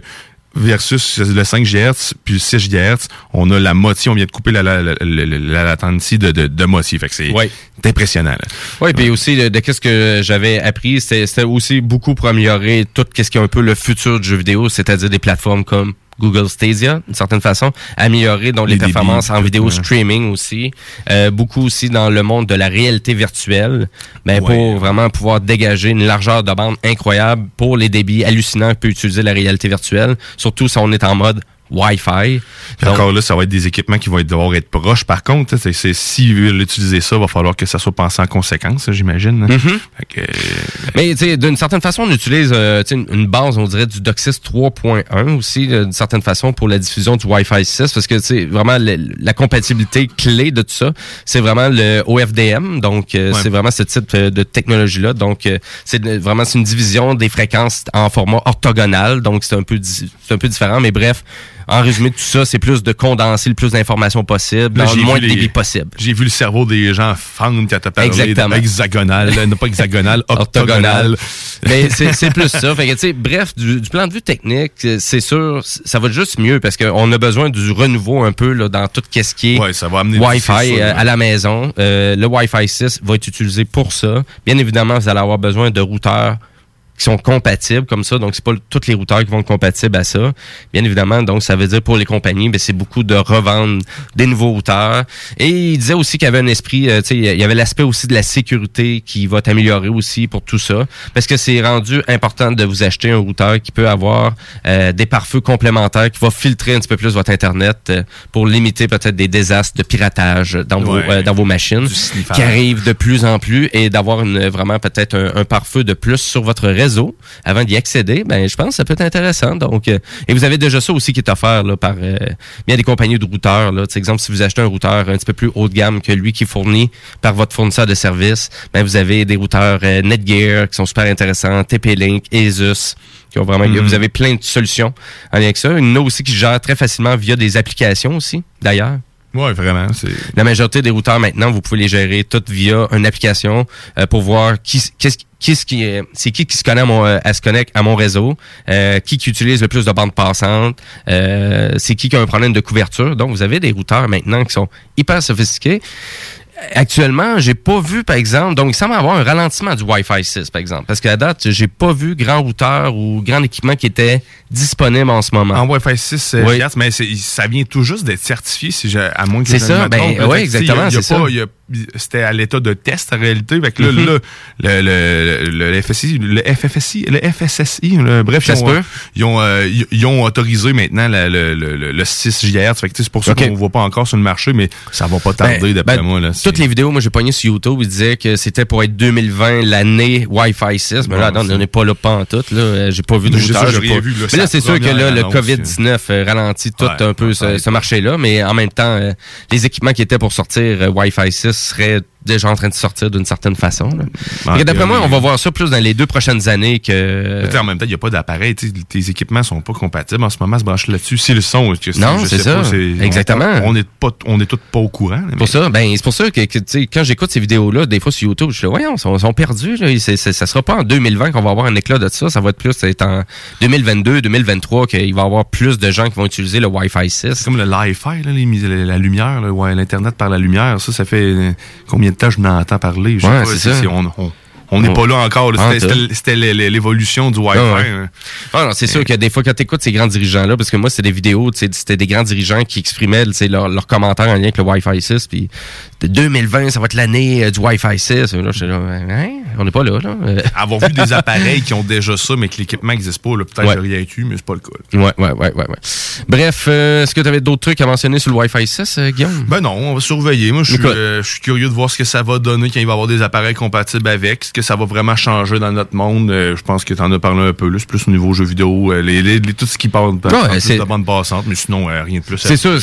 versus le 5 GHz puis le 6 GHz, on a la moitié, on vient de couper la, la, la, la, la latency de, de, de moitié. Fait que c'est Ouais. impressionnant. Oui, puis aussi de, de qu'est-ce que j'avais appris, c'était aussi beaucoup pour améliorer tout qu'est-ce qui est un peu le futur du jeu vidéo, c'est-à-dire des plateformes comme Google Stadia, d'une certaine façon, améliorer donc les, Les débits, performances en vidéo ouais. streaming aussi, Euh, beaucoup aussi dans le monde de la réalité virtuelle, ben Ouais. pour vraiment pouvoir dégager une largeur de bande incroyable pour les débits hallucinants que peut utiliser la réalité virtuelle, surtout si on est en mode Wi-Fi. Puis encore là, ça va être des équipements qui vont être- devoir être proches. Par contre, c'est, c'est, s'ils veulent utiliser ça, il va falloir que ça soit pensé en conséquence, j'imagine. Mhm. Fait que, euh, Mais tu sais, d'une certaine façon, on utilise euh, une, base, on dirait, du DOCSIS 3.1 aussi, là, d'une certaine façon, pour la diffusion du Wi-Fi 6, parce que sais, vraiment, le- la compatibilité clé de tout ça, c'est vraiment le OFDM, donc euh, Ouais. c'est vraiment ce type euh, de technologie-là. Donc, euh, c'est vraiment c'est une division des fréquences en format orthogonal, donc c'est un peu di- c'est un peu différent, mais bref, en résumé, tout ça, c'est plus de condenser le plus d'informations possible, dans le moins de débit possible. J'ai vu le cerveau des gens fendre quand t'as parlé Exactement. hexagonal, là, non pas hexagonal, octogonal. Mais c'est plus ça. Fait que, bref, du, du plan de vue technique, euh, c'est sûr, ça va juste mieux parce qu'on a besoin du renouveau un peu là, dans tout ce qui est Ouais, ça va amener du- Wi-Fi euh, à la maison. Euh, le Wi-Fi 6 va être utilisé pour ça. Bien évidemment, vous allez avoir besoin de routeurs qui sont compatibles comme ça. Donc, c'est pas tous les routeurs qui vont être compatibles à ça. Bien évidemment, donc, ça veut dire pour les compagnies, ben, c'est beaucoup de revendre des nouveaux routeurs. Et il disait aussi qu'il y avait un esprit, euh, tu sais, il y avait l'aspect aussi de la sécurité qui va t'améliorer aussi pour tout ça. Parce que c'est rendu important de vous acheter un routeur qui peut avoir euh, des pare-feux complémentaires, qui va filtrer un petit peu plus votre Internet euh, pour limiter peut-être des désastres de piratage dans, vos, Ouais. euh, dans vos machines qui arrivent de plus en plus et d'avoir une vraiment peut-être un, un pare-feu de plus sur votre réseau avant d'y accéder, ben je pense que ça peut être intéressant. Donc, euh, et vous avez déjà ça aussi qui est offert là, par euh, bien des compagnies de routeurs. Là. Exemple, si vous achetez un routeur un petit peu plus haut de gamme que lui qui est fourni par votre fournisseur de services, ben vous avez des routeurs euh, Netgear qui sont super intéressants, TP-Link, Asus. Qui ont vraiment, Mhm. Vous avez plein de solutions en lien avec ça. Il y en a aussi qui gèrent très facilement via des applications aussi, d'ailleurs. Ouais, vraiment. La majorité des routeurs maintenant, vous pouvez les gérer toutes via une application euh, pour voir qui qu'est-ce qui est- c'est qui qui se connaît à mon euh, à se connecte à mon réseau, euh, qui qui utilise le plus de bandes passantes, euh, c'est qui qui a un problème de couverture. Donc vous avez des routeurs maintenant qui sont hyper sophistiqués. Actuellement, j'ai pas vu, par exemple, donc il semble avoir un ralentissement du Wi-Fi 6, par exemple. Parce qu'à date, j'ai pas vu grand routeur ou grand équipement qui était disponible en ce moment. En Wi-Fi 6 euh, Oui. Mais ça vient tout juste d'être certifié, si j'ai- à moins que C'est ça, ben, sais, exactement, il y a c'est pas- ça. il y a- C'était à l'état de test en réalité. Fait que là, Mhm. là, le, le, le, le FSI, le FFSI, le FSSI, le- bref, ils ont, peut. ils, ont, euh, ils- ont autorisé maintenant la- le, le, le, le 6 GHz. Fait que, c'est pour ça Ok. qu'on ne voit pas encore sur le marché, mais ça va pas tarder Ben, d'après ben, moi. Là, toutes les vidéos, moi j'ai pogné sur YouTube, ils disaient que c'était pour être 2020 l'année Wi-Fi 6. Mais Ouais, là, non, on n'est pas là pas en tout. Là. J'ai pas vu de routeur. mais c'est là, c'est sûr que là, le annonce, COVID-19 euh, ralentit tout Ouais, un peu ce, marché-là. Mais en même temps, euh, les équipements qui étaient pour sortir Wi-Fi 6 seraient déjà en train de sortir d'une certaine façon. que D'après moi, on va voir ça plus dans les deux prochaines années que... En même temps, il n'y a pas d'appareil. Tes équipements sont pas compatibles en ce moment, se brancher là-dessus. Si le son, est-ce que Non, c'est ça. pas, c'est- Exactement. On n'est pas, on est tous pas au courant. Pour ça, ben c'est pour ça que, quand j'écoute ces vidéos-là, des fois sur YouTube, je suis là, voyons, ils sont, perdus. Là. C'est- c'est- ça sera pas en 2020 qu'on va avoir un éclat de ça. Ça va être plus en 2022, 2023 qu'il va y avoir plus de gens qui vont utiliser le Wi-Fi 6. C'est comme le Li-Fi, la, lumière, l'Internet par la lumière. Ça, ça fait euh, combien de temps je n'entends parler? Je sais Ouais, pas, on on- on n'est pas là encore. Ah, C'était- l'é- l'évolution du Wi-Fi. Ah, ouais. hein. Ah non, c'est sûr que des fois, quand tu écoutes ces grands dirigeants-là, parce que moi, c'était des vidéos, c'était des grands dirigeants qui exprimaient leurs commentaires en lien avec le Wi-Fi 6, puis de 2020, ça va être l'année euh, du Wi-Fi 6. Là, j'étais là, hein? on n'est pas là. là. Avoir vu des appareils qui ont déjà ça, mais que l'équipement n'existe pas, peut-être Ouais. que j'ai rien eu, mais c'est pas le cas. Ouais, ouais, ouais, ouais, ouais. Bref, euh, est-ce que tu avais d'autres trucs à mentionner sur le Wi-Fi 6, euh, Guillaume? Ben non, on va surveiller. Moi, je suis, euh, curieux de voir ce que ça va donner quand il va y avoir des appareils compatibles avec. Ce que ça va vraiment changer dans notre monde. Je pense que tu en as parlé un peu. C'est plus au niveau jeux vidéo, les, les- les- tout ce qui parle de, Ouais, bande passante, mais sinon, rien de plus. C'est sûr,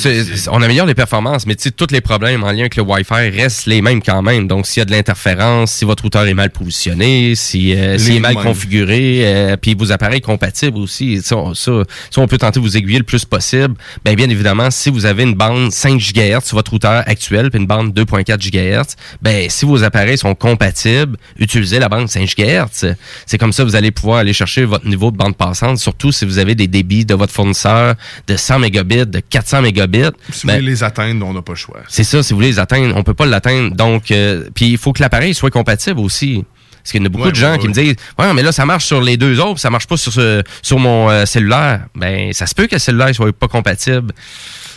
on améliore les performances, mais tu sais, tous les problèmes en lien avec le Wi-Fi restent les mêmes quand même. Donc, s'il y a de l'interférence, si votre routeur est mal positionné, si, euh, s'il est mal mêmes. configuré, euh, puis vos appareils compatibles aussi, ça, on- ça, on peut tenter de vous aiguiller le plus possible. Ben, bien évidemment, si vous avez une bande 5 GHz sur votre routeur actuel, puis une bande 2.4 GHz, ben, si vos appareils sont compatibles, utilisez la bande 5 GHz. C'est comme ça que vous allez pouvoir aller chercher votre niveau de bande passante, surtout si vous avez des débits de votre fournisseur de 100 mégabits, de 400 mégabits. Si Ben, vous voulez les atteindre, on n'a pas le choix. c'est ça, si vous voulez les atteindre, on peut pas l'atteindre. Donc, euh, puis il faut que l'appareil soit compatible aussi. Parce qu'il y en a beaucoup Ouais, de gens ouais, qui me disent Ouais, mais là, ça marche sur les deux autres, ça marche pas sur, ce- sur mon euh, cellulaire. Ben, ça se peut que le cellulaire soit pas compatible.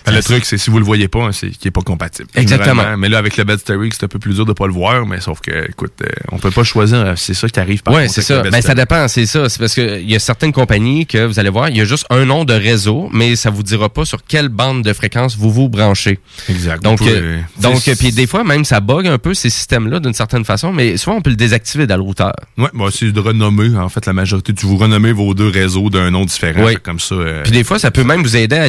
Ben, le truc, c'est si vous le voyez pas, hein, c'est qu'il est pas compatible. Exactement. Mais là, avec le Bedstery, c'est un peu plus dur de pas le voir, mais sauf que, écoute, euh, on peut pas choisir. euh, C'est ça qui arrive par Ouais, contre c'est ça. le Ben, ça dépend, c'est ça. C'est parce que il y a certaines compagnies que vous allez voir, il y a juste un nom de réseau, mais ça vous dira pas sur quelle bande de fréquence vous vous branchez. Exact. Donc, pouvez- euh, donc, puis des fois, même, ça bug un peu ces systèmes-là d'une certaine façon, mais souvent, on peut le désactiver dans le routeur. Ouais, bah, c'est de renommer, en fait, la majorité. Tu vous renommez vos deux réseaux d'un nom différent. Oui. Que Comme ça. euh, Puis des fois, ça peut même vous aider à,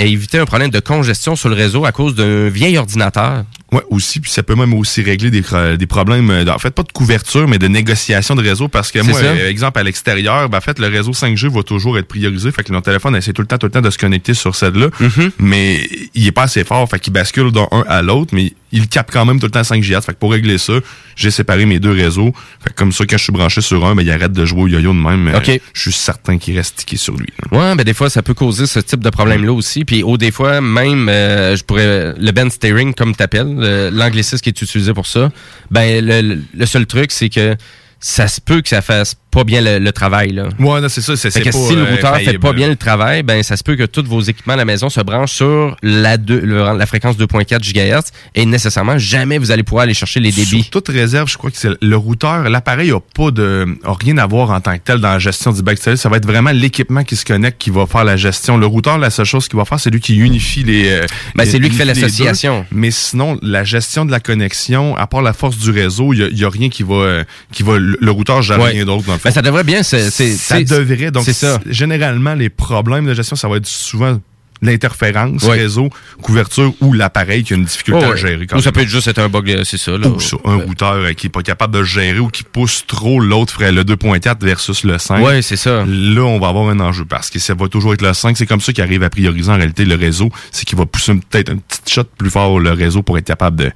à éviter un problème de congestion sur le réseau à cause d'un vieil ordinateur. Ouais, aussi, puis ça peut même aussi régler des, des problèmes, euh, en fait, pas de couverture, mais de négociation de réseau, parce que moi, ça. euh, exemple, à l'extérieur, ben, en fait, le réseau 5G va toujours être priorisé, fait que notre téléphone essaie tout le temps, tout le temps de se connecter sur celle-là, Mm-hmm. mais il est pas assez fort, fait qu'il bascule d'un un à l'autre, mais il capte quand même tout le temps 5 GHz, fait que pour régler ça, j'ai séparé mes deux réseaux, fait que comme ça, quand je suis branché sur un, ben, il arrête de jouer au yo-yo de même, euh, OK. je suis certain qu'il reste stické sur lui. Ouais, ben des fois, ça peut causer ce type de problème-là aussi. Puis, au des fois, même, euh, je pourrais, le band steering, comme t'appelles, l'anglicisme qui est utilisé pour ça, ben, le- le seul truc, c'est que ça se peut que ça fasse pas bien le, le travail, là. Ouais, non, c'est ça, c'est Fait c'est que pas, si le euh, routeur fait pas bien le travail, ben ça se peut que tous vos équipements à la maison se branchent sur la, deux- le- la fréquence 2.4 GHz et nécessairement jamais vous allez pouvoir aller chercher les débits. Sur toute réserve, je crois que c'est le routeur, l'appareil a pas de a rien à voir en tant que tel dans la gestion du backstage. Ça va être vraiment l'équipement qui se connecte qui va faire la gestion. Le routeur, la seule chose qu'il va faire, c'est lui qui unifie les. euh, Ben, c'est lui qui fait l'association. deux. Mais sinon, la gestion de la connexion, à part la force du réseau, il y a, rien qui va euh, qui va. Le, routeur gère Ouais. rien d'autre dans le. Ben, ça devrait bien c'est- ça devrait. Donc c'est ça. généralement, les problèmes de gestion, ça va être souvent l'interférence, réseau, couverture ou l'appareil qui a une difficulté Oh, à gérer. Ou ça peut être juste être un bug, euh, c'est ça. Là. Ou ça, un routeur euh, qui est pas capable de gérer ou qui pousse trop l'autre ferait le 2.4 versus le 5. Ouais, c'est ça. Là, on va avoir un enjeu parce que ça va toujours être le 5. C'est comme ça qu'il arrive à prioriser en réalité le réseau. C'est qu'il va pousser peut-être un petit shot plus fort le réseau pour être capable de,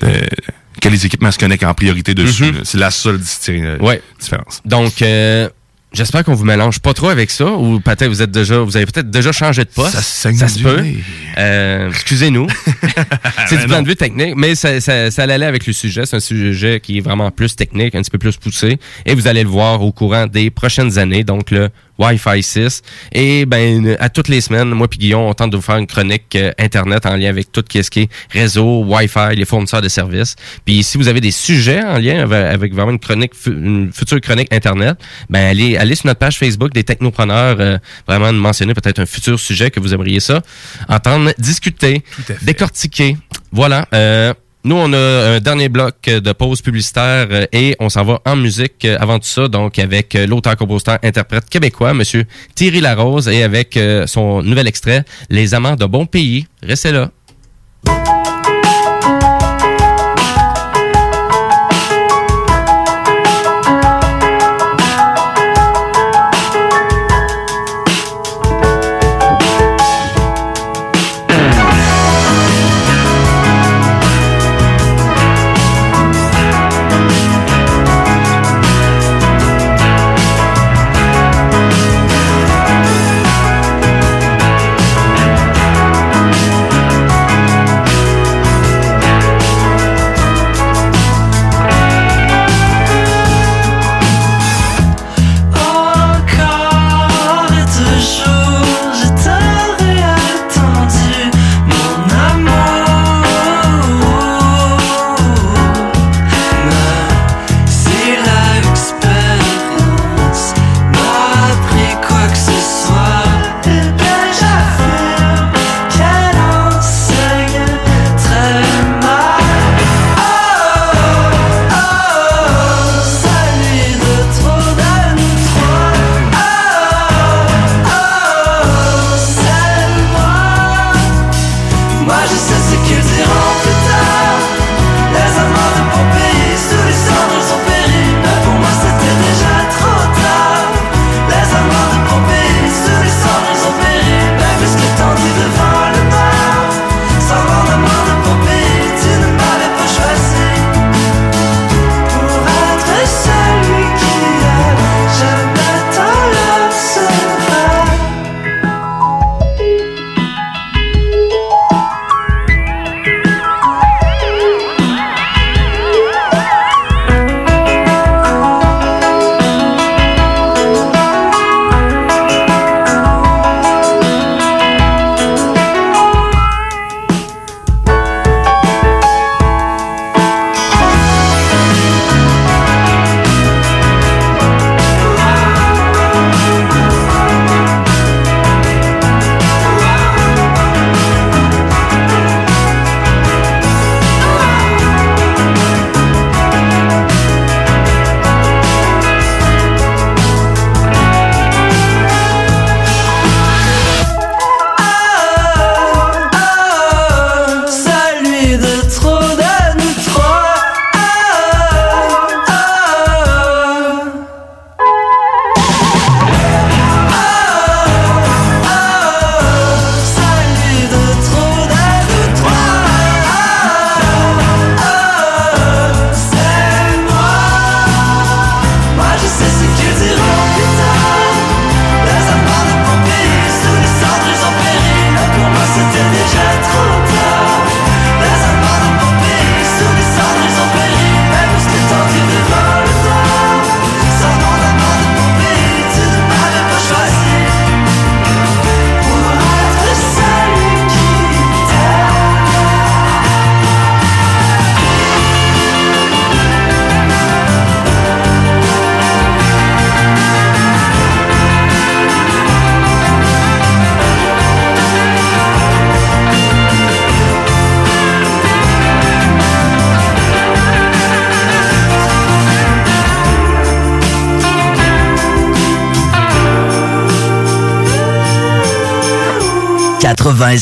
de- que les équipements se connectent en priorité dessus. Mhm. C'est la seule euh, Ouais. différence. Donc, euh, j'espère qu'on vous mélange pas trop avec ça, ou peut-être vous êtes déjà, vous avez peut-être déjà changé de poste. Ça saigne se peut. Euh, excusez-nous. c'est du non. de vue technique, mais ça, ça, ça allait avec le sujet. C'est un sujet qui est vraiment plus technique, un petit peu plus poussé, et vous allez le voir au courant des prochaines années. Donc le Wi-Fi 6. Et ben à toutes les semaines, moi puis Guillaume, on tente de vous faire une chronique euh, internet en lien avec tout ce qui est réseau, Wi-Fi, les fournisseurs de services. Puis si vous avez des sujets en lien avec, avec vraiment une chronique, une future chronique internet, ben allez, allez sur notre page Facebook des technopreneurs, euh, vraiment mentionner peut-être un futur sujet que vous aimeriez ça, entendre discuter, décortiquer. Voilà. Euh, nous, on a un dernier bloc de pause publicitaire euh, et on s'en va en musique euh, avant tout ça, donc avec euh, l'auteur, compositeur, interprète québécois, Monsieur Thierry Larose, et avec son nouvel extrait, Les Amants de Bon Pays. Restez là.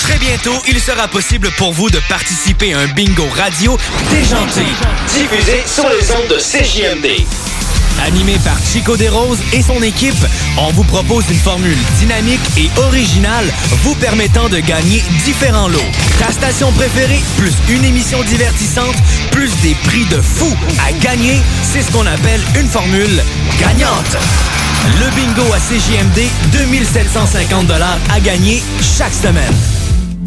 Très bientôt, il sera possible pour vous de participer à un bingo radio déjanté, diffusé sur les ondes de CJMD. Animé par Chico Desroses et son équipe, on vous propose une formule dynamique et originale vous permettant de gagner différents lots. Ta station préférée, plus une émission divertissante, plus des prix de fou à gagner, c'est ce qu'on appelle une formule gagnante. Le bingo à CJMD, 2750 à gagner chaque semaine.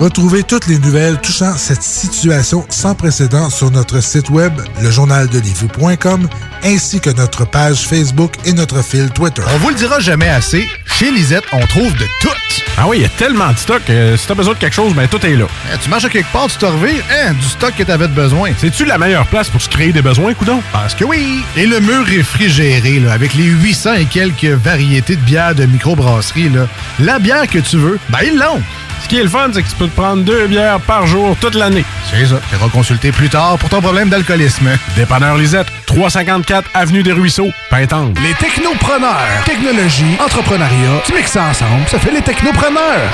Retrouvez toutes les nouvelles touchant cette situation sans précédent sur notre site web, lejournaldelivie.com, ainsi que notre page Facebook et notre fil Twitter. On vous le dira jamais assez, chez Lisette, on trouve de tout. Ah oui, il y a tellement de stock. euh, si t'as besoin de quelque chose, ben tout est là. tu marches à quelque part, tu te revires, hein, du stock que t'avais de besoin. C'est-tu la meilleure place pour se créer des besoins, coudon? Parce que oui! Et le mur réfrigéré, là, avec les 800 et quelques variétés de bières de microbrasserie, là, la bière que tu veux, ben ils l'ont! Qui est le fun, c'est que tu peux te prendre deux bières par jour toute l'année. C'est ça. Tu consulter plus tard pour ton problème d'alcoolisme. Dépanneur Lisette, 354 Avenue des Ruisseaux, Pintante. Les technopreneurs. Technologie, entrepreneuriat, tu mixes ça ensemble, ça fait les technopreneurs.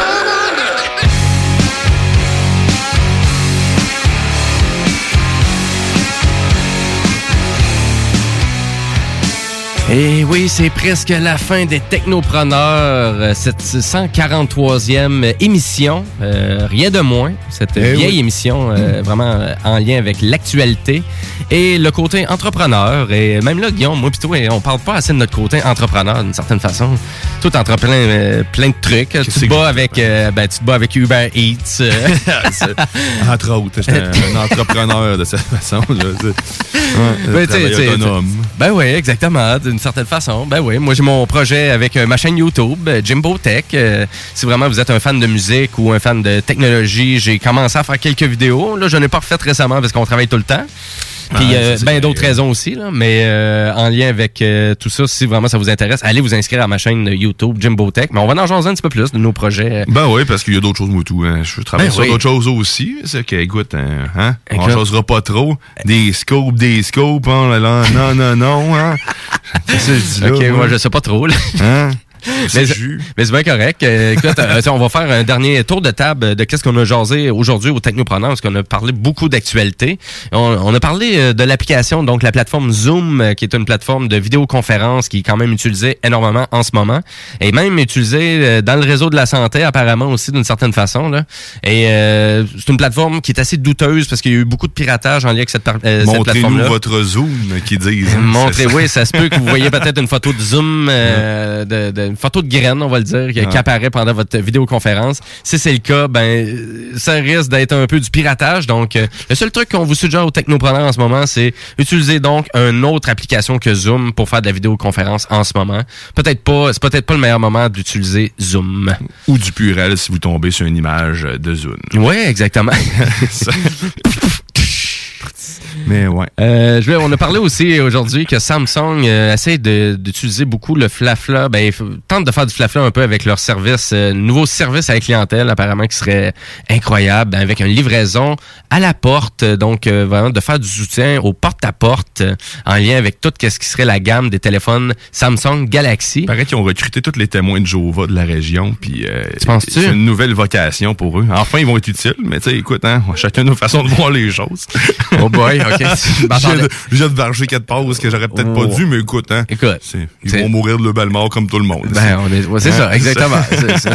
Et oui, c'est presque la fin des Technopreneurs, euh, cette 143e émission, euh, rien de moins, cette Eh vieille oui. émission euh, vraiment euh, en lien avec l'actualité et le côté entrepreneur. Et même là, Guillaume, moi toi, on parle pas assez de notre côté entrepreneur d'une certaine façon. Tout entrepreneur euh, plein de trucs. Tu te bats avec, ben, tu te bats avec Uber Eats. euh. Entre autres, j'étais un, un entrepreneur de cette façon. Là. Ouais, Ben, autonome. Ben oui, exactement, d'une certaine façon. Ben oui, moi j'ai mon projet avec euh, ma chaîne YouTube, euh, Jimbo Tech. Euh, si vraiment vous êtes un fan de musique ou un fan de technologie, j'ai commencé à faire quelques vidéos. Là, je n'ai pas refait récemment parce qu'on travaille tout le temps. Puis euh, ben d'autres raisons aussi, là, mais euh, en lien avec euh, tout ça, si vraiment ça vous intéresse, allez vous inscrire à ma chaîne YouTube Jimbo Tech. Mais on va en jaser un petit peu plus de nos projets. Ben oui, parce qu'il y a d'autres choses, moi, tout. Hein. Je travaille Ben sur oui. d'autres choses aussi. C'est que, écoute, hein, hein, on chosera pas trop. Des scopes, des scopes, hein, là, là, non, non, non, hein. Ça que je dis là. Ok, moi je sais pas trop. Là. Hein? Mais, C'est bien correct. Euh, écoute, euh, on va faire un dernier tour de table de qu'est-ce qu'on a jasé aujourd'hui au Technopreneur, parce qu'on a parlé beaucoup d'actualité. On, on a parlé euh, de l'application, donc la plateforme Zoom, qui est une plateforme de vidéoconférence qui est quand même utilisée énormément en ce moment, et même utilisée dans le réseau de la santé apparemment aussi d'une certaine façon. Là. Et euh, c'est une plateforme qui est assez douteuse parce qu'il y a eu beaucoup de piratage en lien avec cette, euh, cette Montrez-nous plateforme-là. votre Zoom, qui disent. hein. Montrez, oui, ça se peut que vous voyez peut-être une photo de Zoom, euh, de, de- une photo de graine, on va le dire, qui, apparaît pendant votre vidéoconférence. Si c'est le cas, ben, euh, ça risque d'être un peu du piratage. Donc, euh, le seul truc qu'on vous suggère aux technopreneurs en ce moment, c'est utiliser donc une autre application que Zoom pour faire de la vidéoconférence en ce moment. Peut-être pas, c'est peut-être pas le meilleur moment d'utiliser Zoom. Ou du purel si vous tombez sur une image de Zoom. Oui, exactement. Mais ouais. Euh, je vais, on a parlé aussi aujourd'hui que Samsung euh, essaie de- d'utiliser beaucoup le flafla. Ben, il faut- tente de faire du flafla un peu avec leur service, euh, nouveau service à la clientèle apparemment qui serait incroyable, ben, avec une livraison à la porte. Donc, euh, vraiment de faire du soutien au porte-à-porte euh, en lien avec tout ce qui serait la gamme des téléphones Samsung Galaxy. Il paraît qu'ils ont recruté tous les témoins de Jova de la région, puis euh, penses-tu? c'est une nouvelle vocation pour eux. Enfin, ils vont être utiles, mais tu sais, écoute, hein, chacun nos façons de voir les choses. Oh boy. Je viens de- je viens de varger quatre pauses que j'aurais peut-être Oh. pas dû, mais écoute, hein, Écoute, ils vont mourir de le bel mort comme tout le monde. Ben, on est, ouais, c'est Hein? ça, exactement.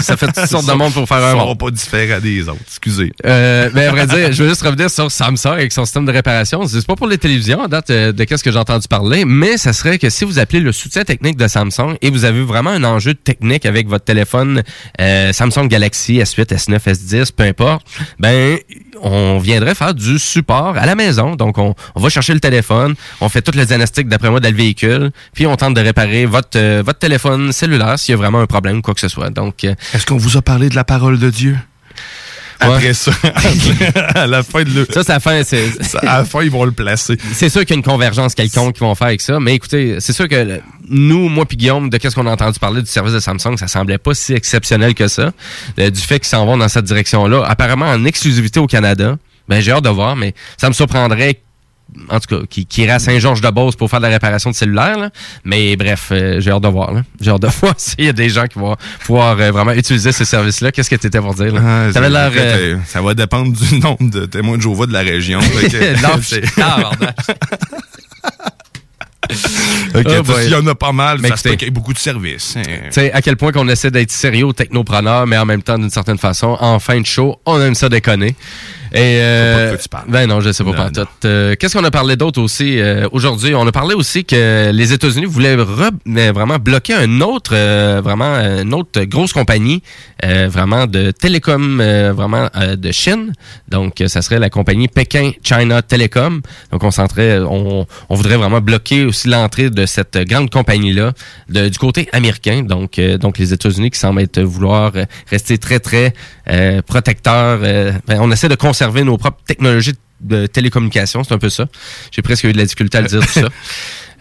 Ça fait toutes sortes de monde pour faire un Ils sont pas différents des autres, excusez. Euh, mais à vrai dire, je veux juste revenir sur Samsung avec son système de réparation. C'est pas pour les télévisions, à date euh, de qu'est-ce que j'ai entendu parler, mais ça serait que si vous appelez le soutien technique de Samsung et vous avez vraiment un enjeu technique avec votre téléphone euh, Samsung Galaxy S8, S9, S10, peu importe, ben on viendrait faire du support à la maison. Donc on, va chercher le téléphone, on fait toutes les diagnostics d'après moi dans le véhicule, puis on tente de réparer votre euh, votre téléphone cellulaire s'il y a vraiment un problème ou quoi que ce soit. Donc euh, Est-ce qu'on vous a parlé de la parole de Dieu? Après ça, à la fin de le... Ça, c'est la fin. C'est... À la fin, ils vont le placer. C'est sûr qu'il y a une convergence quelconque qu'ils vont faire avec ça, mais écoutez, c'est sûr que le- nous, moi puis Guillaume, de qu'est-ce qu'on a entendu parler du service de Samsung, ça semblait pas si exceptionnel que ça, euh, du fait qu'ils s'en vont dans cette direction-là, apparemment en exclusivité au Canada. Ben j'ai hâte de voir, mais ça me surprendrait en tout cas, qui, qui irait à Saint-Georges-de-Beauce pour faire de la réparation de cellulaire. là. Mais bref, euh, j'ai hâte de voir. là. J'ai hâte de voir s'il y a des gens qui vont pouvoir euh, vraiment utiliser ces services-là. Qu'est-ce que tu étais pour dire? Là? Ah, T'avais l'air... euh, Ça va dépendre du nombre de témoins de Jéhovah de la région. Ok, Oh. S'il y en a pas mal, Mais ça se y beaucoup de services. hein. Tu sais, à quel point qu'on essaie d'être sérieux aux technopreneurs, mais en même temps, d'une certaine façon, en fin de show, on aime ça déconner. Et euh, ben non, je sais pas Non, pantoute. Euh, Qu'est-ce qu'on a parlé d'autre aussi euh, aujourd'hui? On a parlé aussi que les États-Unis voulaient vraiment bloquer un autre, euh, vraiment une autre grosse compagnie, euh, vraiment de télécom, euh, vraiment euh, de Chine. Donc, ça serait la compagnie Pékin China Telecom. Donc, on on, on voudrait vraiment bloquer aussi l'entrée de cette grande compagnie-là de- du côté américain. Donc, euh, donc les États-Unis qui semblent être vouloir rester très très euh, protecteurs. euh, ben, on essaie de conserver nos propres technologies de télécommunication, c'est un peu ça. J'ai presque eu de la difficulté à le dire tout ça.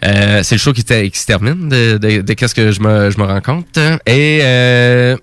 Euh, c'est le show qui, se termine de, de- de qu'est-ce que je me, je me rends compte. Et euh,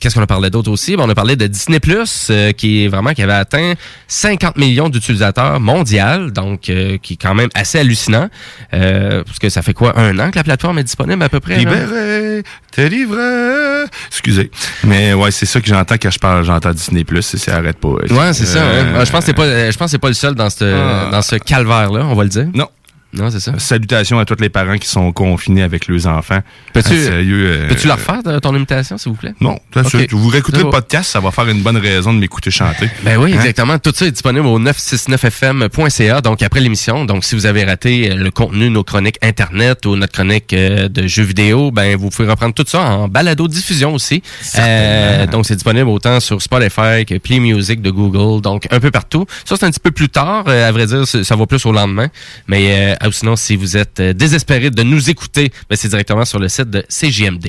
Qu'est-ce qu'on a parlé d'autre aussi? Ben, on a parlé de Disney Plus, euh, qui est vraiment qui avait atteint 50 millions d'utilisateurs mondial, donc euh, qui est quand même assez hallucinant. Euh, parce que ça fait quoi un an que la plateforme est disponible à peu près? Libéré, t'es livré. Excusez. Mais ouais, c'est ça que j'entends quand je parle, j'entends Disney Plus, ça arrête pas. Ouais, c'est ça. Euh, hein. Je pense que c'est pas, je pense que c'est pas le seul dans ce, Ah. dans ce calvaire-là, on va le dire. Non. Non, c'est ça. Salutations à tous les parents qui sont confinés avec leurs enfants. Peux-tu, Ah, euh, peux-tu leur faire euh, ton imitation, s'il vous plaît? Non, bien Ok. sûr. Vous réécoutez le podcast, ça va faire une bonne raison de m'écouter chanter. Ben oui, Hein? exactement. Tout ça est disponible au 969fm.ca, donc après l'émission. Donc, si vous avez raté euh, le contenu de nos chroniques Internet ou notre chronique euh, de jeux vidéo, ben vous pouvez reprendre tout ça en balado-diffusion aussi. Euh, donc, c'est disponible autant sur Spotify que Play Music de Google, donc un peu partout. Ça, c'est un petit peu plus tard. euh, à vrai dire, ça va plus au lendemain. Mais euh, ou sinon, si vous êtes euh, désespéré de nous écouter, ben, c'est directement sur le site de CJMD.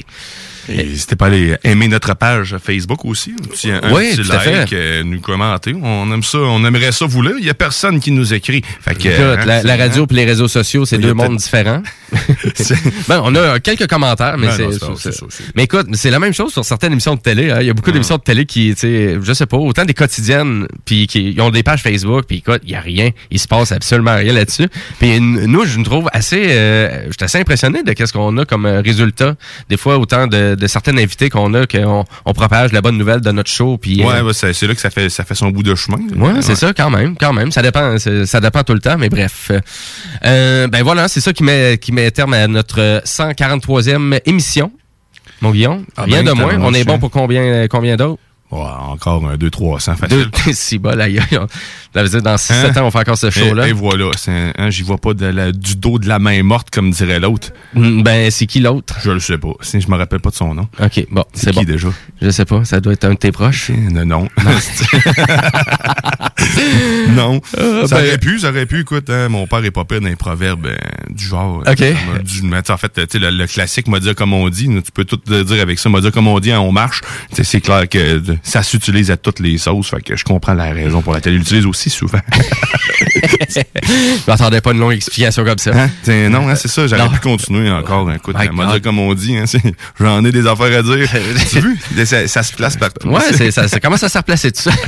N'hésitez pas à aller aimer notre page Facebook aussi. Un petit, un Oui, petit tout à fait. like, euh, nous commenter. On aime ça, on aimerait ça vous lire. Il y a personne qui nous écrit. Fait que, hein, la, radio et les réseaux sociaux, c'est deux mondes différents. ben, on a quelques commentaires, mais Ben c'est Mais écoute, c'est la même chose sur certaines émissions de télé. hein. Il y a beaucoup d'émissions de télé qui, tu sais, je sais pas, autant des quotidiennes, puis qui ont des pages Facebook, puis écoute, il y a rien, il se passe absolument rien là-dessus. Puis nous, je nous trouve assez, euh, je suis assez impressionné de qu'est-ce qu'on a comme euh, résultat. Des fois, autant de, de certains invités qu'on a, qu'on on propage la bonne nouvelle de notre show, puis Ouais, euh, ouais, c'est là que ça fait, ça fait son bout de chemin. Ouais, c'est ça, quand même, quand même. Ça dépend, ça dépend tout le temps, mais bref. Euh, ben voilà, c'est ça qui met, qui met terme à notre 143e émission. Mon Guillaume, Ah rien ben, de moins. On est bon pour combien, combien d'autres? Encore un 200-300 facile. Si bas, là, ça veut dire dans 6-7 Hein? ans, on fait encore ce show-là. Et, et voilà, hein, j'y vois pas de la- du dos de la main morte, comme dirait l'autre. Mm, Ben, c'est qui l'autre? Je le sais pas. Si je me rappelle pas de son nom. OK, bon, C'est qui bon. déjà? Je sais pas, ça doit être un de tes proches. Non, non. non. Ah, ça ben- aurait pu, ça aurait pu. Écoute, hein, mon père est pas pire d'un proverbe euh, du genre. Ok. euh, du- mais en fait, tu sais, le, le classique m'a dit comme on dit. Tu peux tout dire avec ça. M'a dit comme on dit, hein, on marche. C'est clair que euh, ça s'utilise à toutes les sauces, fait que je comprends la raison pour laquelle ils l'utilisent aussi souvent. Je m'attendais pas une longue explication comme ça. Hein? Non, hein, c'est ça, j'aurais pu continuer encore. Écoute, comme on dit, hein, j'en ai des affaires à dire. tu vu? Ça, ça se place partout. Ouais, c'est, ça, ça commence à se replacer tout ça?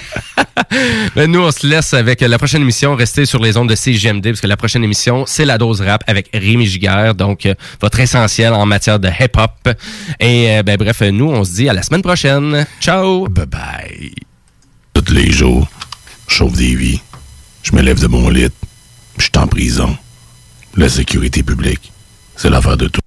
Ben, nous, on se laisse avec la prochaine émission. Restez sur les ondes de CGMD parce que la prochaine émission, c'est la dose rap avec Rémi Giguère. Donc, euh, votre essentiel en matière de hip-hop. Et euh, ben, bref, nous, on se dit à la semaine prochaine. Ciao! Bye. Tous les jours, je sauve des vies. Je me lève de mon lit. Je suis en prison. La sécurité publique, c'est l'affaire de tout.